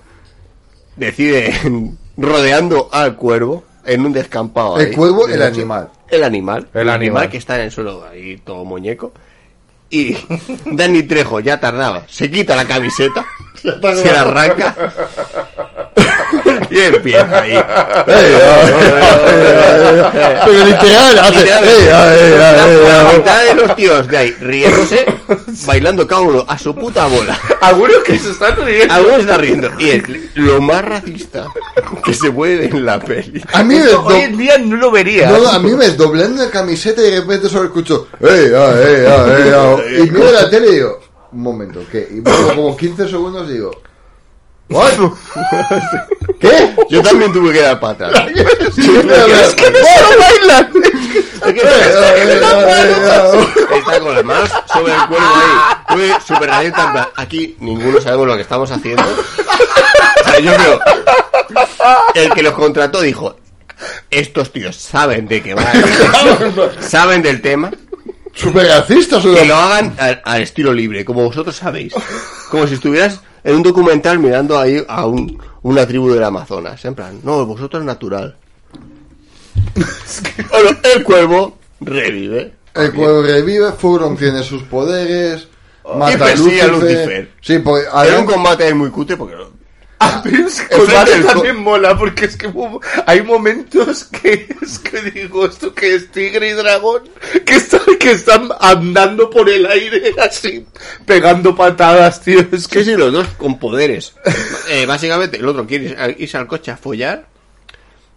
Decide *laughs* rodeando al cuervo en un descampado. El ahí, cuervo, de el noche. animal. El animal. El animal. que está en el suelo ahí todo muñeco. Y *laughs* Danny Trejo ya tardaba. Se quita la camiseta. *laughs* se la arranca. *laughs* y empieza ahí. pero literal hace Literal. "Ey, ay, ay, La, ay, la ay". mitad de los tíos de ahí riéndose, *laughs* bailando cada uno a su puta bola. Algunos que se están riendo. Algunos están riendo. Y es lo más racista que se puede ver en la peli. a mí me Esto hoy en día no lo vería. no, a mí me doblando la camiseta y de repente solo escucho "Ey, ay, ey, ay, ey, ay". y miro la tele y digo un momento ¿qué? y luego como 15 segundos digo ¿What? ¿Qué? Yo también tuve que dar patas. *laughs* Es que no está con las manos sobre el cuerpo ahí. Muy súper radiante. Aquí ninguno sabemos lo que estamos haciendo. O sea, yo creo. El que los contrató dijo: Estos tíos saben de qué va. *laughs* saben del tema. Super racistas Que lo hagan al, al estilo libre, como vosotros sabéis. Como si estuvieras en un documental mirando ahí a un- una tribu del Amazonas. En plan, no, vosotros natural. *laughs* Bueno, el cuervo revive. El cuervo revive, Furon tiene sus poderes, mata a Lucifer. Sí, porque Era un combate ahí muy cutre porque lo- *laughs* Ah, pero es que El también mola porque es que hay momentos que *laughs* es que digo esto que es tigre y dragón que están que están andando por el aire *laughs* así pegando patadas tío es que sí, los dos con poderes. Eh, básicamente, el otro quiere irse- al coche a follar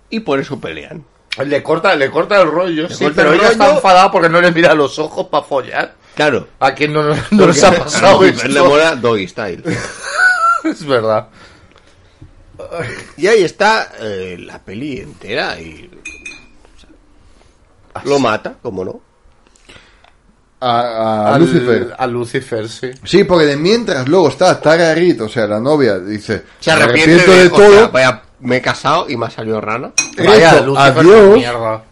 y por eso pelean. le corta le corta el rollo sí pero el ella está enfadada porque no le mira a los ojos para follar Claro. a quien no, no, no les ha pasado A esto le mola Doggy Style. es verdad *laughs* Y ahí está eh, la peli entera y... o sea, lo mata, como no. a, a Al- Lucifer. a Lucifer sí Sí, porque de mientras luego está Tara Reid, o sea, la novia, dice, Se "Me arrepiente, de, de, todo. o sea, vaya, me he casado y me ha salido rana. vaya Rezo, Lucifer adiós. mierda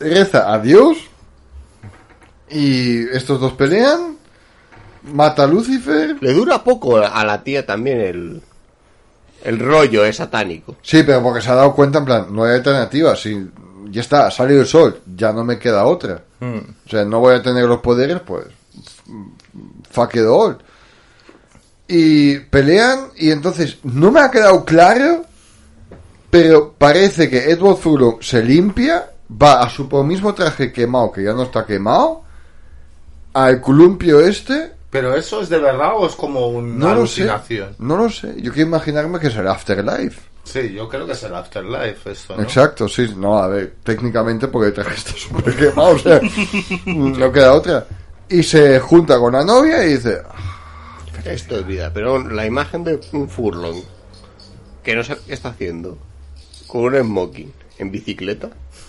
reza adiós y estos dos pelean mata a Lucifer Le dura poco a la tía también el, el rollo es satánico. sí pero porque se ha dado cuenta en plan no hay alternativa si ya está ha salido el sol ya no me queda otra. O sea no voy a tener los poderes pues fuck it all. Y pelean y entonces no me ha quedado claro pero parece que Edward Furlong se limpia va a su mismo traje quemado que ya no está quemado al columpio este pero eso es de verdad o es como una no lo sé. alucinación no lo sé. Yo quiero imaginarme que será Afterlife. Sí, yo creo que es el Afterlife esto, ¿no? Exacto, sí, no, a ver, técnicamente porque el traje está *laughs* súper quemado, o sea, no queda otra. Y se junta con la novia y dice, Esto es vida, pero la imagen de un furlong que no sé qué está haciendo con un smoking en bicicleta.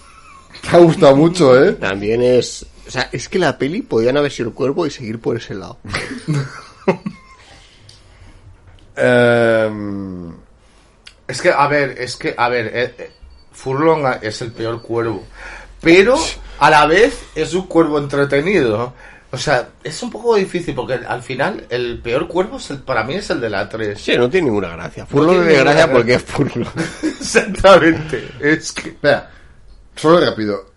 *laughs* Te ha gustado mucho, ¿eh? también es... O sea, es que la peli podían haber sido el cuervo y seguir por ese lado. *laughs* Em, Es que, a ver, es que, a ver, eh, eh, Furlong es el peor cuervo. Pero, a la vez, es un cuervo entretenido. O sea, es un poco difícil porque al final el peor cuervo es el, para mí es el de la 3. Sí, no tiene ninguna gracia. Furlong tiene no tiene gracia porque es furlong. *laughs* Exactamente. Es que... espera, solo rápido.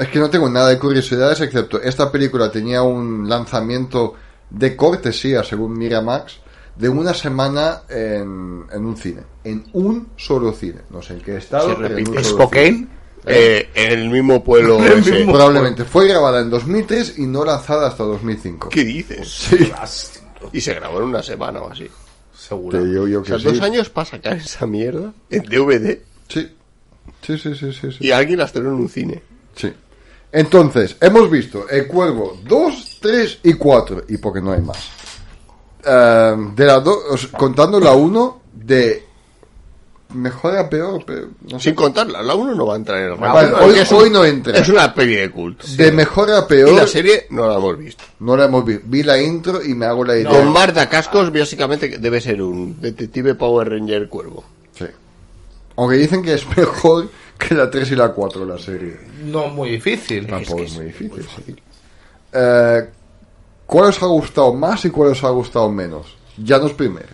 Es que no tengo nada de curiosidades excepto esta película tenía un lanzamiento de cortesía, según Miramax, de una semana en, en un cine. En un solo cine. No sé en qué estado. Se repite. cine. Eh, en el mismo pueblo. El ese. mismo- Probablemente. Fue grabada en 2003 y no lanzada hasta 2005. ¿Qué dices? Sí. Y se grabó en una semana o así. Seguro. Te digo yo O que sea, sí. dos años para sacar esa mierda en DVD Sí. Sí, sí, sí, sí, sí. y alguien la estrenó en un cine. Sí. Entonces, hemos visto El Cuervo 2, 3 y 4. Y porque no hay más. Eh, de la do- os- contando la 1 de mejor a peor, pero no sé. Sin contarla, la 1 no va a entrar en el Vale, ranking, hoy- es un- hoy no entra. Es una peli de culto. De mejor a Y la peor, serie no la hemos visto. no la hemos visto. Vi la intro y me hago la idea. Con Marta Cascos, básicamente debe ser un detective Power Ranger cuervo. Sí. Aunque dicen que es mejor *laughs* que la 3 y la 4 la serie. No muy difícil. Tampoco es, muy difícil. sí. Eh, ¿Cuál os ha gustado más y cuál os ha gustado menos? Ya no es primero.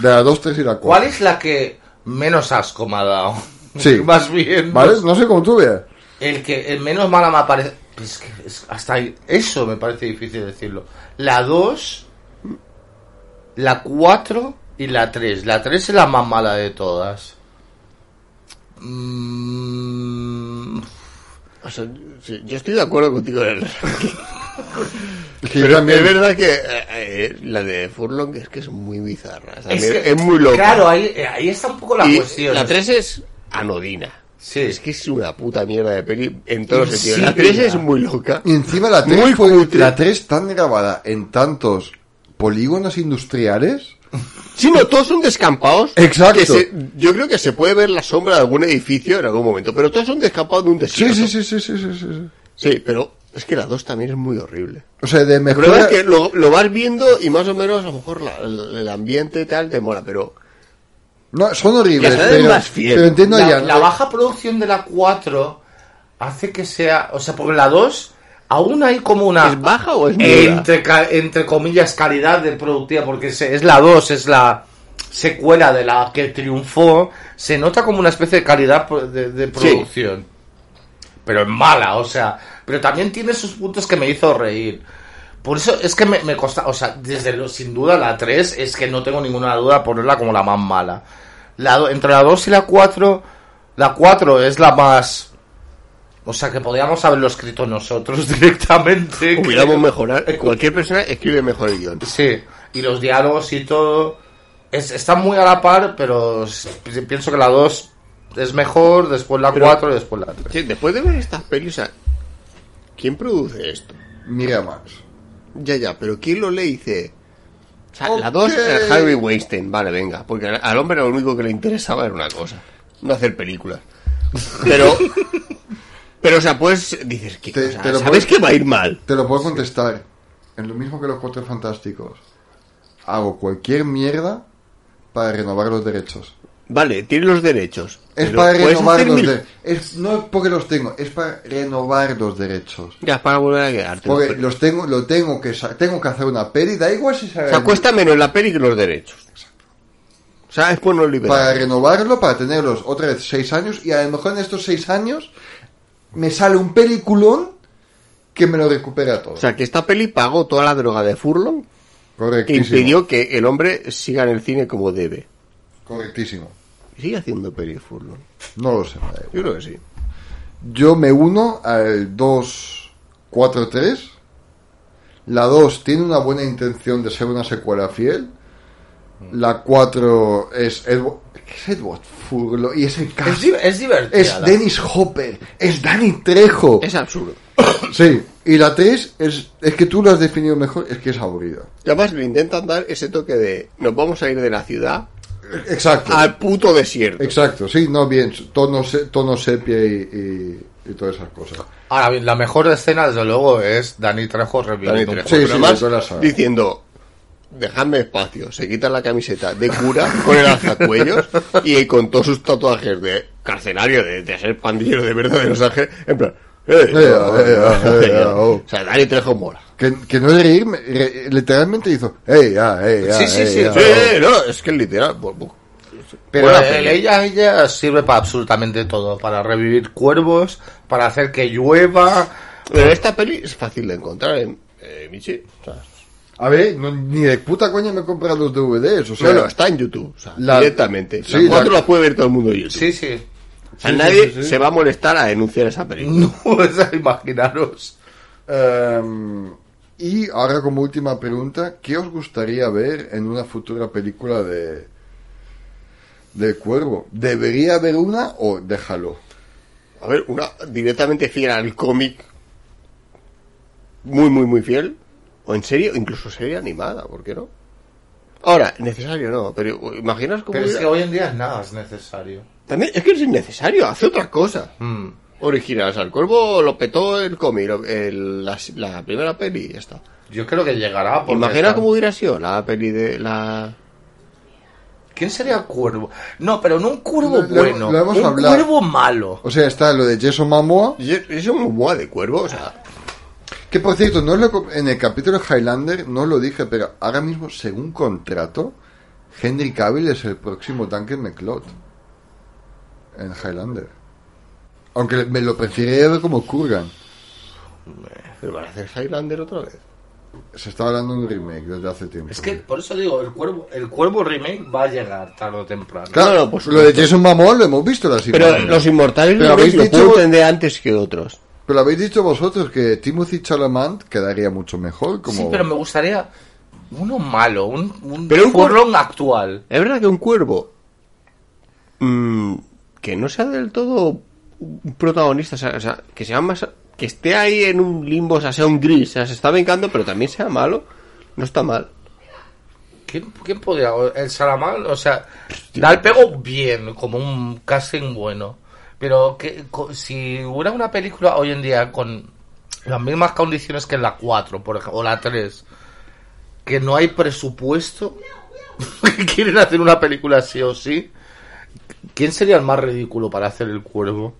De la 2, 3 y la 4. ¿Cuál es la que menos asco me ha dado? Sí. *laughs* Más bien. ¿Vale? No sé cómo tú veas. El que el menos mala me parece. Pues es que es- hasta ahí- eso me parece difícil decirlo. La 2, la 4 y la 3. La 3 es la más mala de todas. Mm, O sea, sí, yo estoy de acuerdo contigo en el Es que yo Pero también- es verdad que eh, eh, la de Furlong es que es muy bizarra. o sea, es, muy loca. Claro, ahí, ahí está un poco la y cuestión. la 3 es anodina. Sí. Es que es una puta mierda de peli en todos los sentidos. La Insípida. 3 es muy loca. Y encima la 3 Muy fue cutre. la 3 tan grabada en tantos polígonos industriales. Sí, no, todos son descampados. Exacto. que se- yo creo que se puede ver la sombra de algún edificio en algún momento, pero todos son descampados de un Sí, desierto. sí, sí, sí, sí, sí, sí, sí. Sí, pero es que la 2 también es muy horrible. O sea, de mejor. es que lo, lo vas viendo y más o menos a lo mejor la- el, el ambiente y tal te mola, pero No, son horribles. Pero, más fiel. pero entiendo la, ya. la baja producción de la 4 hace que sea. O sea, porque la 2 aún hay como una. ¿es baja o es entre, entre comillas, calidad de productiva, porque es la 2, es la secuela de la que triunfó, se nota como una especie de calidad de, de producción. Pero es mala, o sea, pero también tiene sus puntos que me hizo reír. Por eso es que me, me costa, o sea, desde lo, sin duda la 3 es que no tengo ninguna duda ponerla como la más mala. La, entre la 2 y la 4, la 4 es la más... O sea, que podríamos haberlo escrito nosotros *laughs* directamente. Hubiéramos *laughs* mejorar. Cualquier persona escribe mejor el guion. Sí, y los diálogos y todo es, están muy a la par, pero pienso que la 2 es mejor, después la Pero- 4 y después la 3. Sí, después de ver estas pelis, o sea, ¿quién produce esto? Miramax. Ya, ya, pero ¿quién lo lee y dice? O sea, la Ok. 2 es Harvey Weinstein, vale, venga, porque al hombre lo único que le interesaba era una cosa, no hacer películas. Pero, *laughs* pero o sea, pues dices, ¿qué Te- cosa? te lo ¿sabes que va a ir mal? Te lo puedo contestar. En lo mismo que los cuatro fantásticos. Hago cualquier mierda para renovar los derechos. Vale, tienes los derechos. Es para renovar los mil- derechos. Es, no es porque los tengo, es para renovar los derechos. Ya, es para volver a quedarte. Porque Pero- los tengo, lo tengo que tengo que hacer una peli, da igual si sale O sea, cuesta menos la peli que los derechos. O sea, es por no para liberar. renovarlo, para tenerlos otra vez seis años y a lo mejor en estos seis años me sale un peliculón que me lo recupera todo. O sea, que esta peli pagó toda la droga de Furlong que impidió que el hombre siga en el cine como debe. Correctísimo. Sigue haciendo pelis Furlong. No lo sé. Yo creo que sí. Yo me uno al 2-4-3. La 2 tiene una buena intención de ser una secuela fiel. La 4 es Edward, ¿qué es Edward Furlong y es el Es, cast. es divertida. Es la- Dennis Hopper, es Danny Trejo. Es absurdo. *coughs* Sí, y la 3 es, es que tú lo has definido mejor, es que es aburrida. Y además le intentan dar ese toque de nos vamos a ir de la ciudad Exacto. al puto desierto. Exacto, sí, no bien, tono, tono sepia y, y, y todas esas cosas. Ahora bien, la mejor escena, desde luego, es Dani Trejo Dani reviviendo un Trejo. Sí, sí, además, diciendo dejadme espacio, se quita la camiseta de cura con el alzacuellos y con todos sus tatuajes de carcelario, de, de ser pandillero de verdad de Los Ángeles, en plan... eh, Eh, eh, eh, eh, oh. O sea, Dani Trejo mola. Que, que no de reírme, re- literalmente hizo, hey, ya, hey, ya, Sí, sí, hey, sí, ya". Sí, no, es que literal... bu- bu- Pero el- peli. ella, ella sirve para absolutamente todo, para revivir cuervos, para hacer que llueva. Pero esta peli es fácil de encontrar en eh, Michi. O sea, A ver, no- ni de puta coña me he comprado los DVDs, o sea, no, no, está en YouTube. O sea, la- directamente. sí, la 4 la- la puede ver todo el mundo en YouTube. Sí, sí. sea, Sí, nadie sí, sí. se va a molestar a denunciar esa película. No, *laughs* o sea, imaginaros. Em, y ahora como última pregunta, ¿qué os gustaría ver en una futura película de de Cuervo? ¿Debería haber una o déjalo? A ver, una directamente fiel al cómic. Muy, muy, muy fiel. O en serio, incluso serie animada, ¿por qué no? Ahora, necesario no, pero imaginas cómo. Pero es que hoy en día nada es necesario. También, es que es innecesario, hace otra cosa. Mm. Original, o sea, el cuervo lo petó el cómic, la, la primera peli y ya está. Yo creo que llegará. Imagina está- cómo hubiera sido la peli de la. ¿Quién sería Cuervo? No, pero no un Cuervo bueno. lo hemos un hablado. Cuervo malo. O sea, está lo de Jason Momoa, Y Es es un moa de cuervo, o sea. Que por cierto, no lo, en el capítulo de Highlander no lo dije, pero ahora mismo, según contrato, Henry Cavill es el próximo Duncan McLeod en Highlander. Aunque me lo ver como Kurgan. Pero van a hacer Highlander otra vez. Se está hablando de un remake desde hace tiempo. Es que por eso digo, el Cuervo, el Cuervo remake va a llegar tarde o temprano. Claro, por lo de Jason Momoa lo hemos visto las Pero imágenes. los inmortales Pero lo, habéis lo dicho- antes que otros. Pero habéis dicho vosotros que Timothy Chalamet quedaría mucho mejor como... Sí, pero me gustaría uno malo, un, un Pero un Furlong actual. Es verdad que un cuervo mm, que no sea del todo un protagonista, o sea, o sea, que sea más que esté ahí en un limbo, o sea, sea un gris, o sea, se está vengando, pero también sea malo, no está mal. ¿Quién, quién podría? El Salamal, o sea, da el pego bien, como un casting bueno. Pero que si hubiera una película hoy en día con las mismas condiciones que en la 4, por ejemplo, o la 3, que no hay presupuesto, *laughs* que quieren hacer una película sí o sí, ¿quién sería el más ridículo para hacer el cuervo?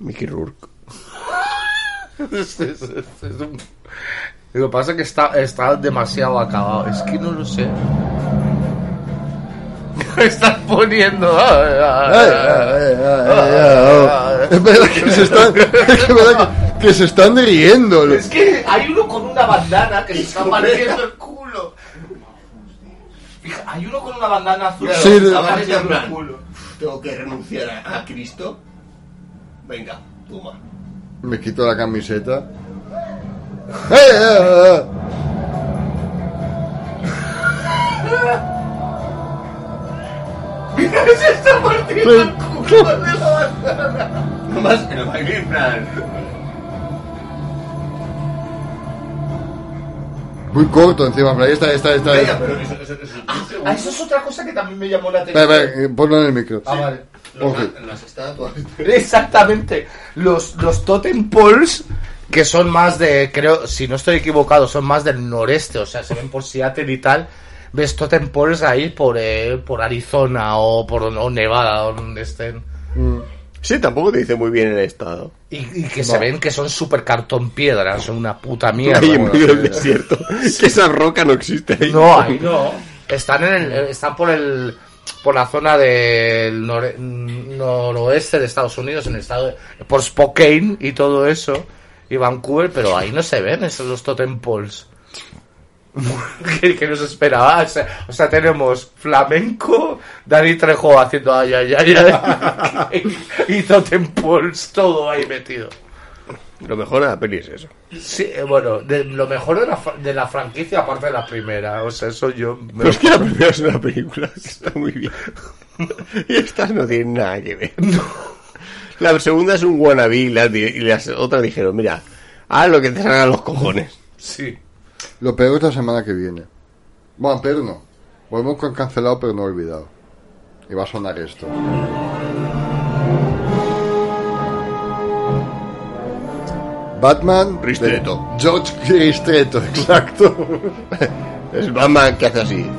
Mickey Rourke. *laughs* Es- es- es- es un- Lo que pasa es que está, está demasiado acabado. Es que no lo sé. Me estás poniendo. Es verdad que se están, es verdad que, que se están riendo. Es que hay uno con una bandana que se está partiendo el culo. Fija, hay uno con una bandana azul Sí, que se de- está partiendo el culo. Tengo que renunciar a, a Cristo. Venga, toma. Me quito la camiseta. ¡Eh, eh, eh! Mira, se está partiendo el culo de la bandana. Nomás que lo va a ir en plan. Muy corto encima, pero ahí está, está, está. Venga, pero eso, eso, eso, Ah, eso es otra cosa que también me llamó la Espera, atención. espera, eh, ponlo en el micro. Ah, vale. los- Ok. las estatuas. *laughs* Exactamente. Los, los totem poles, que son más de, creo, si no estoy equivocado, son más del noreste, o sea, se ven por Seattle y tal. Ves totem poles ahí por, eh, por Arizona o por o Nevada, donde estén. Sí, tampoco te dice muy bien el estado. Y, y que se ven que son super cartón piedra, son una puta mierda. Ahí en medio del desierto. que esa roca no existe ahí. No, ahí no. Están en el, están por el por la zona del noroeste de Estados Unidos, en el estado de- por Spokane y todo eso y Vancouver, pero ahí no se ven esos los totem poles. *laughs* que, que nos esperaba, o sea, o sea, tenemos flamenco, Dani Trejo haciendo ay ay ay, ay *laughs* y totem poles todo ahí metido. Lo mejor de la peli es eso. Sí, eh, bueno, de, lo mejor de la, de la franquicia aparte de la primera, o sea, eso yo me Pero es que la primera es una película que está muy bien. y estas no tienen nada que ver. La segunda es un wannabe y las, di- y las otras dijeron, mira, haz lo que te salgan los cojones. Sí. Lo peor es la semana que viene. Bueno, pero no. Volvemos con cancelado, pero no olvidado. Y va a sonar esto. Batman. Ristretto. de George Ristretto, *laughs* exacto. Es Batman que hace así.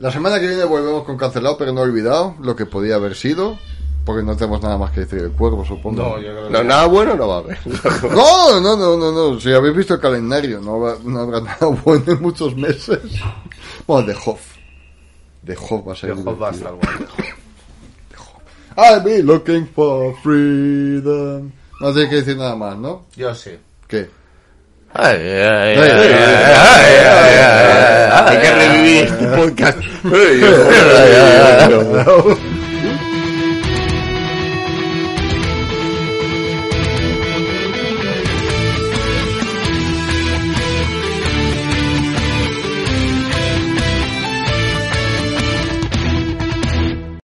La semana que viene volvemos con cancelado, pero no olvidado. Lo que podía haber sido. Porque no tenemos nada más que decir del cuervo, supongo. No, yo creo que No, nada bueno no va a haber. No, no, no, no, no. Si habéis visto el calendario, no, va- no habrá nada bueno en muchos meses. Bueno, de Hoff. De Hoff va a ser The Hoff va a estar guay. I'll be looking for freedom. No tiene que decir nada más, ¿no? Yo sí. ¿Qué? Ay, ay, ay, Ay, ay, ay, ay, ay, ay, ay, Hay que revivir este podcast.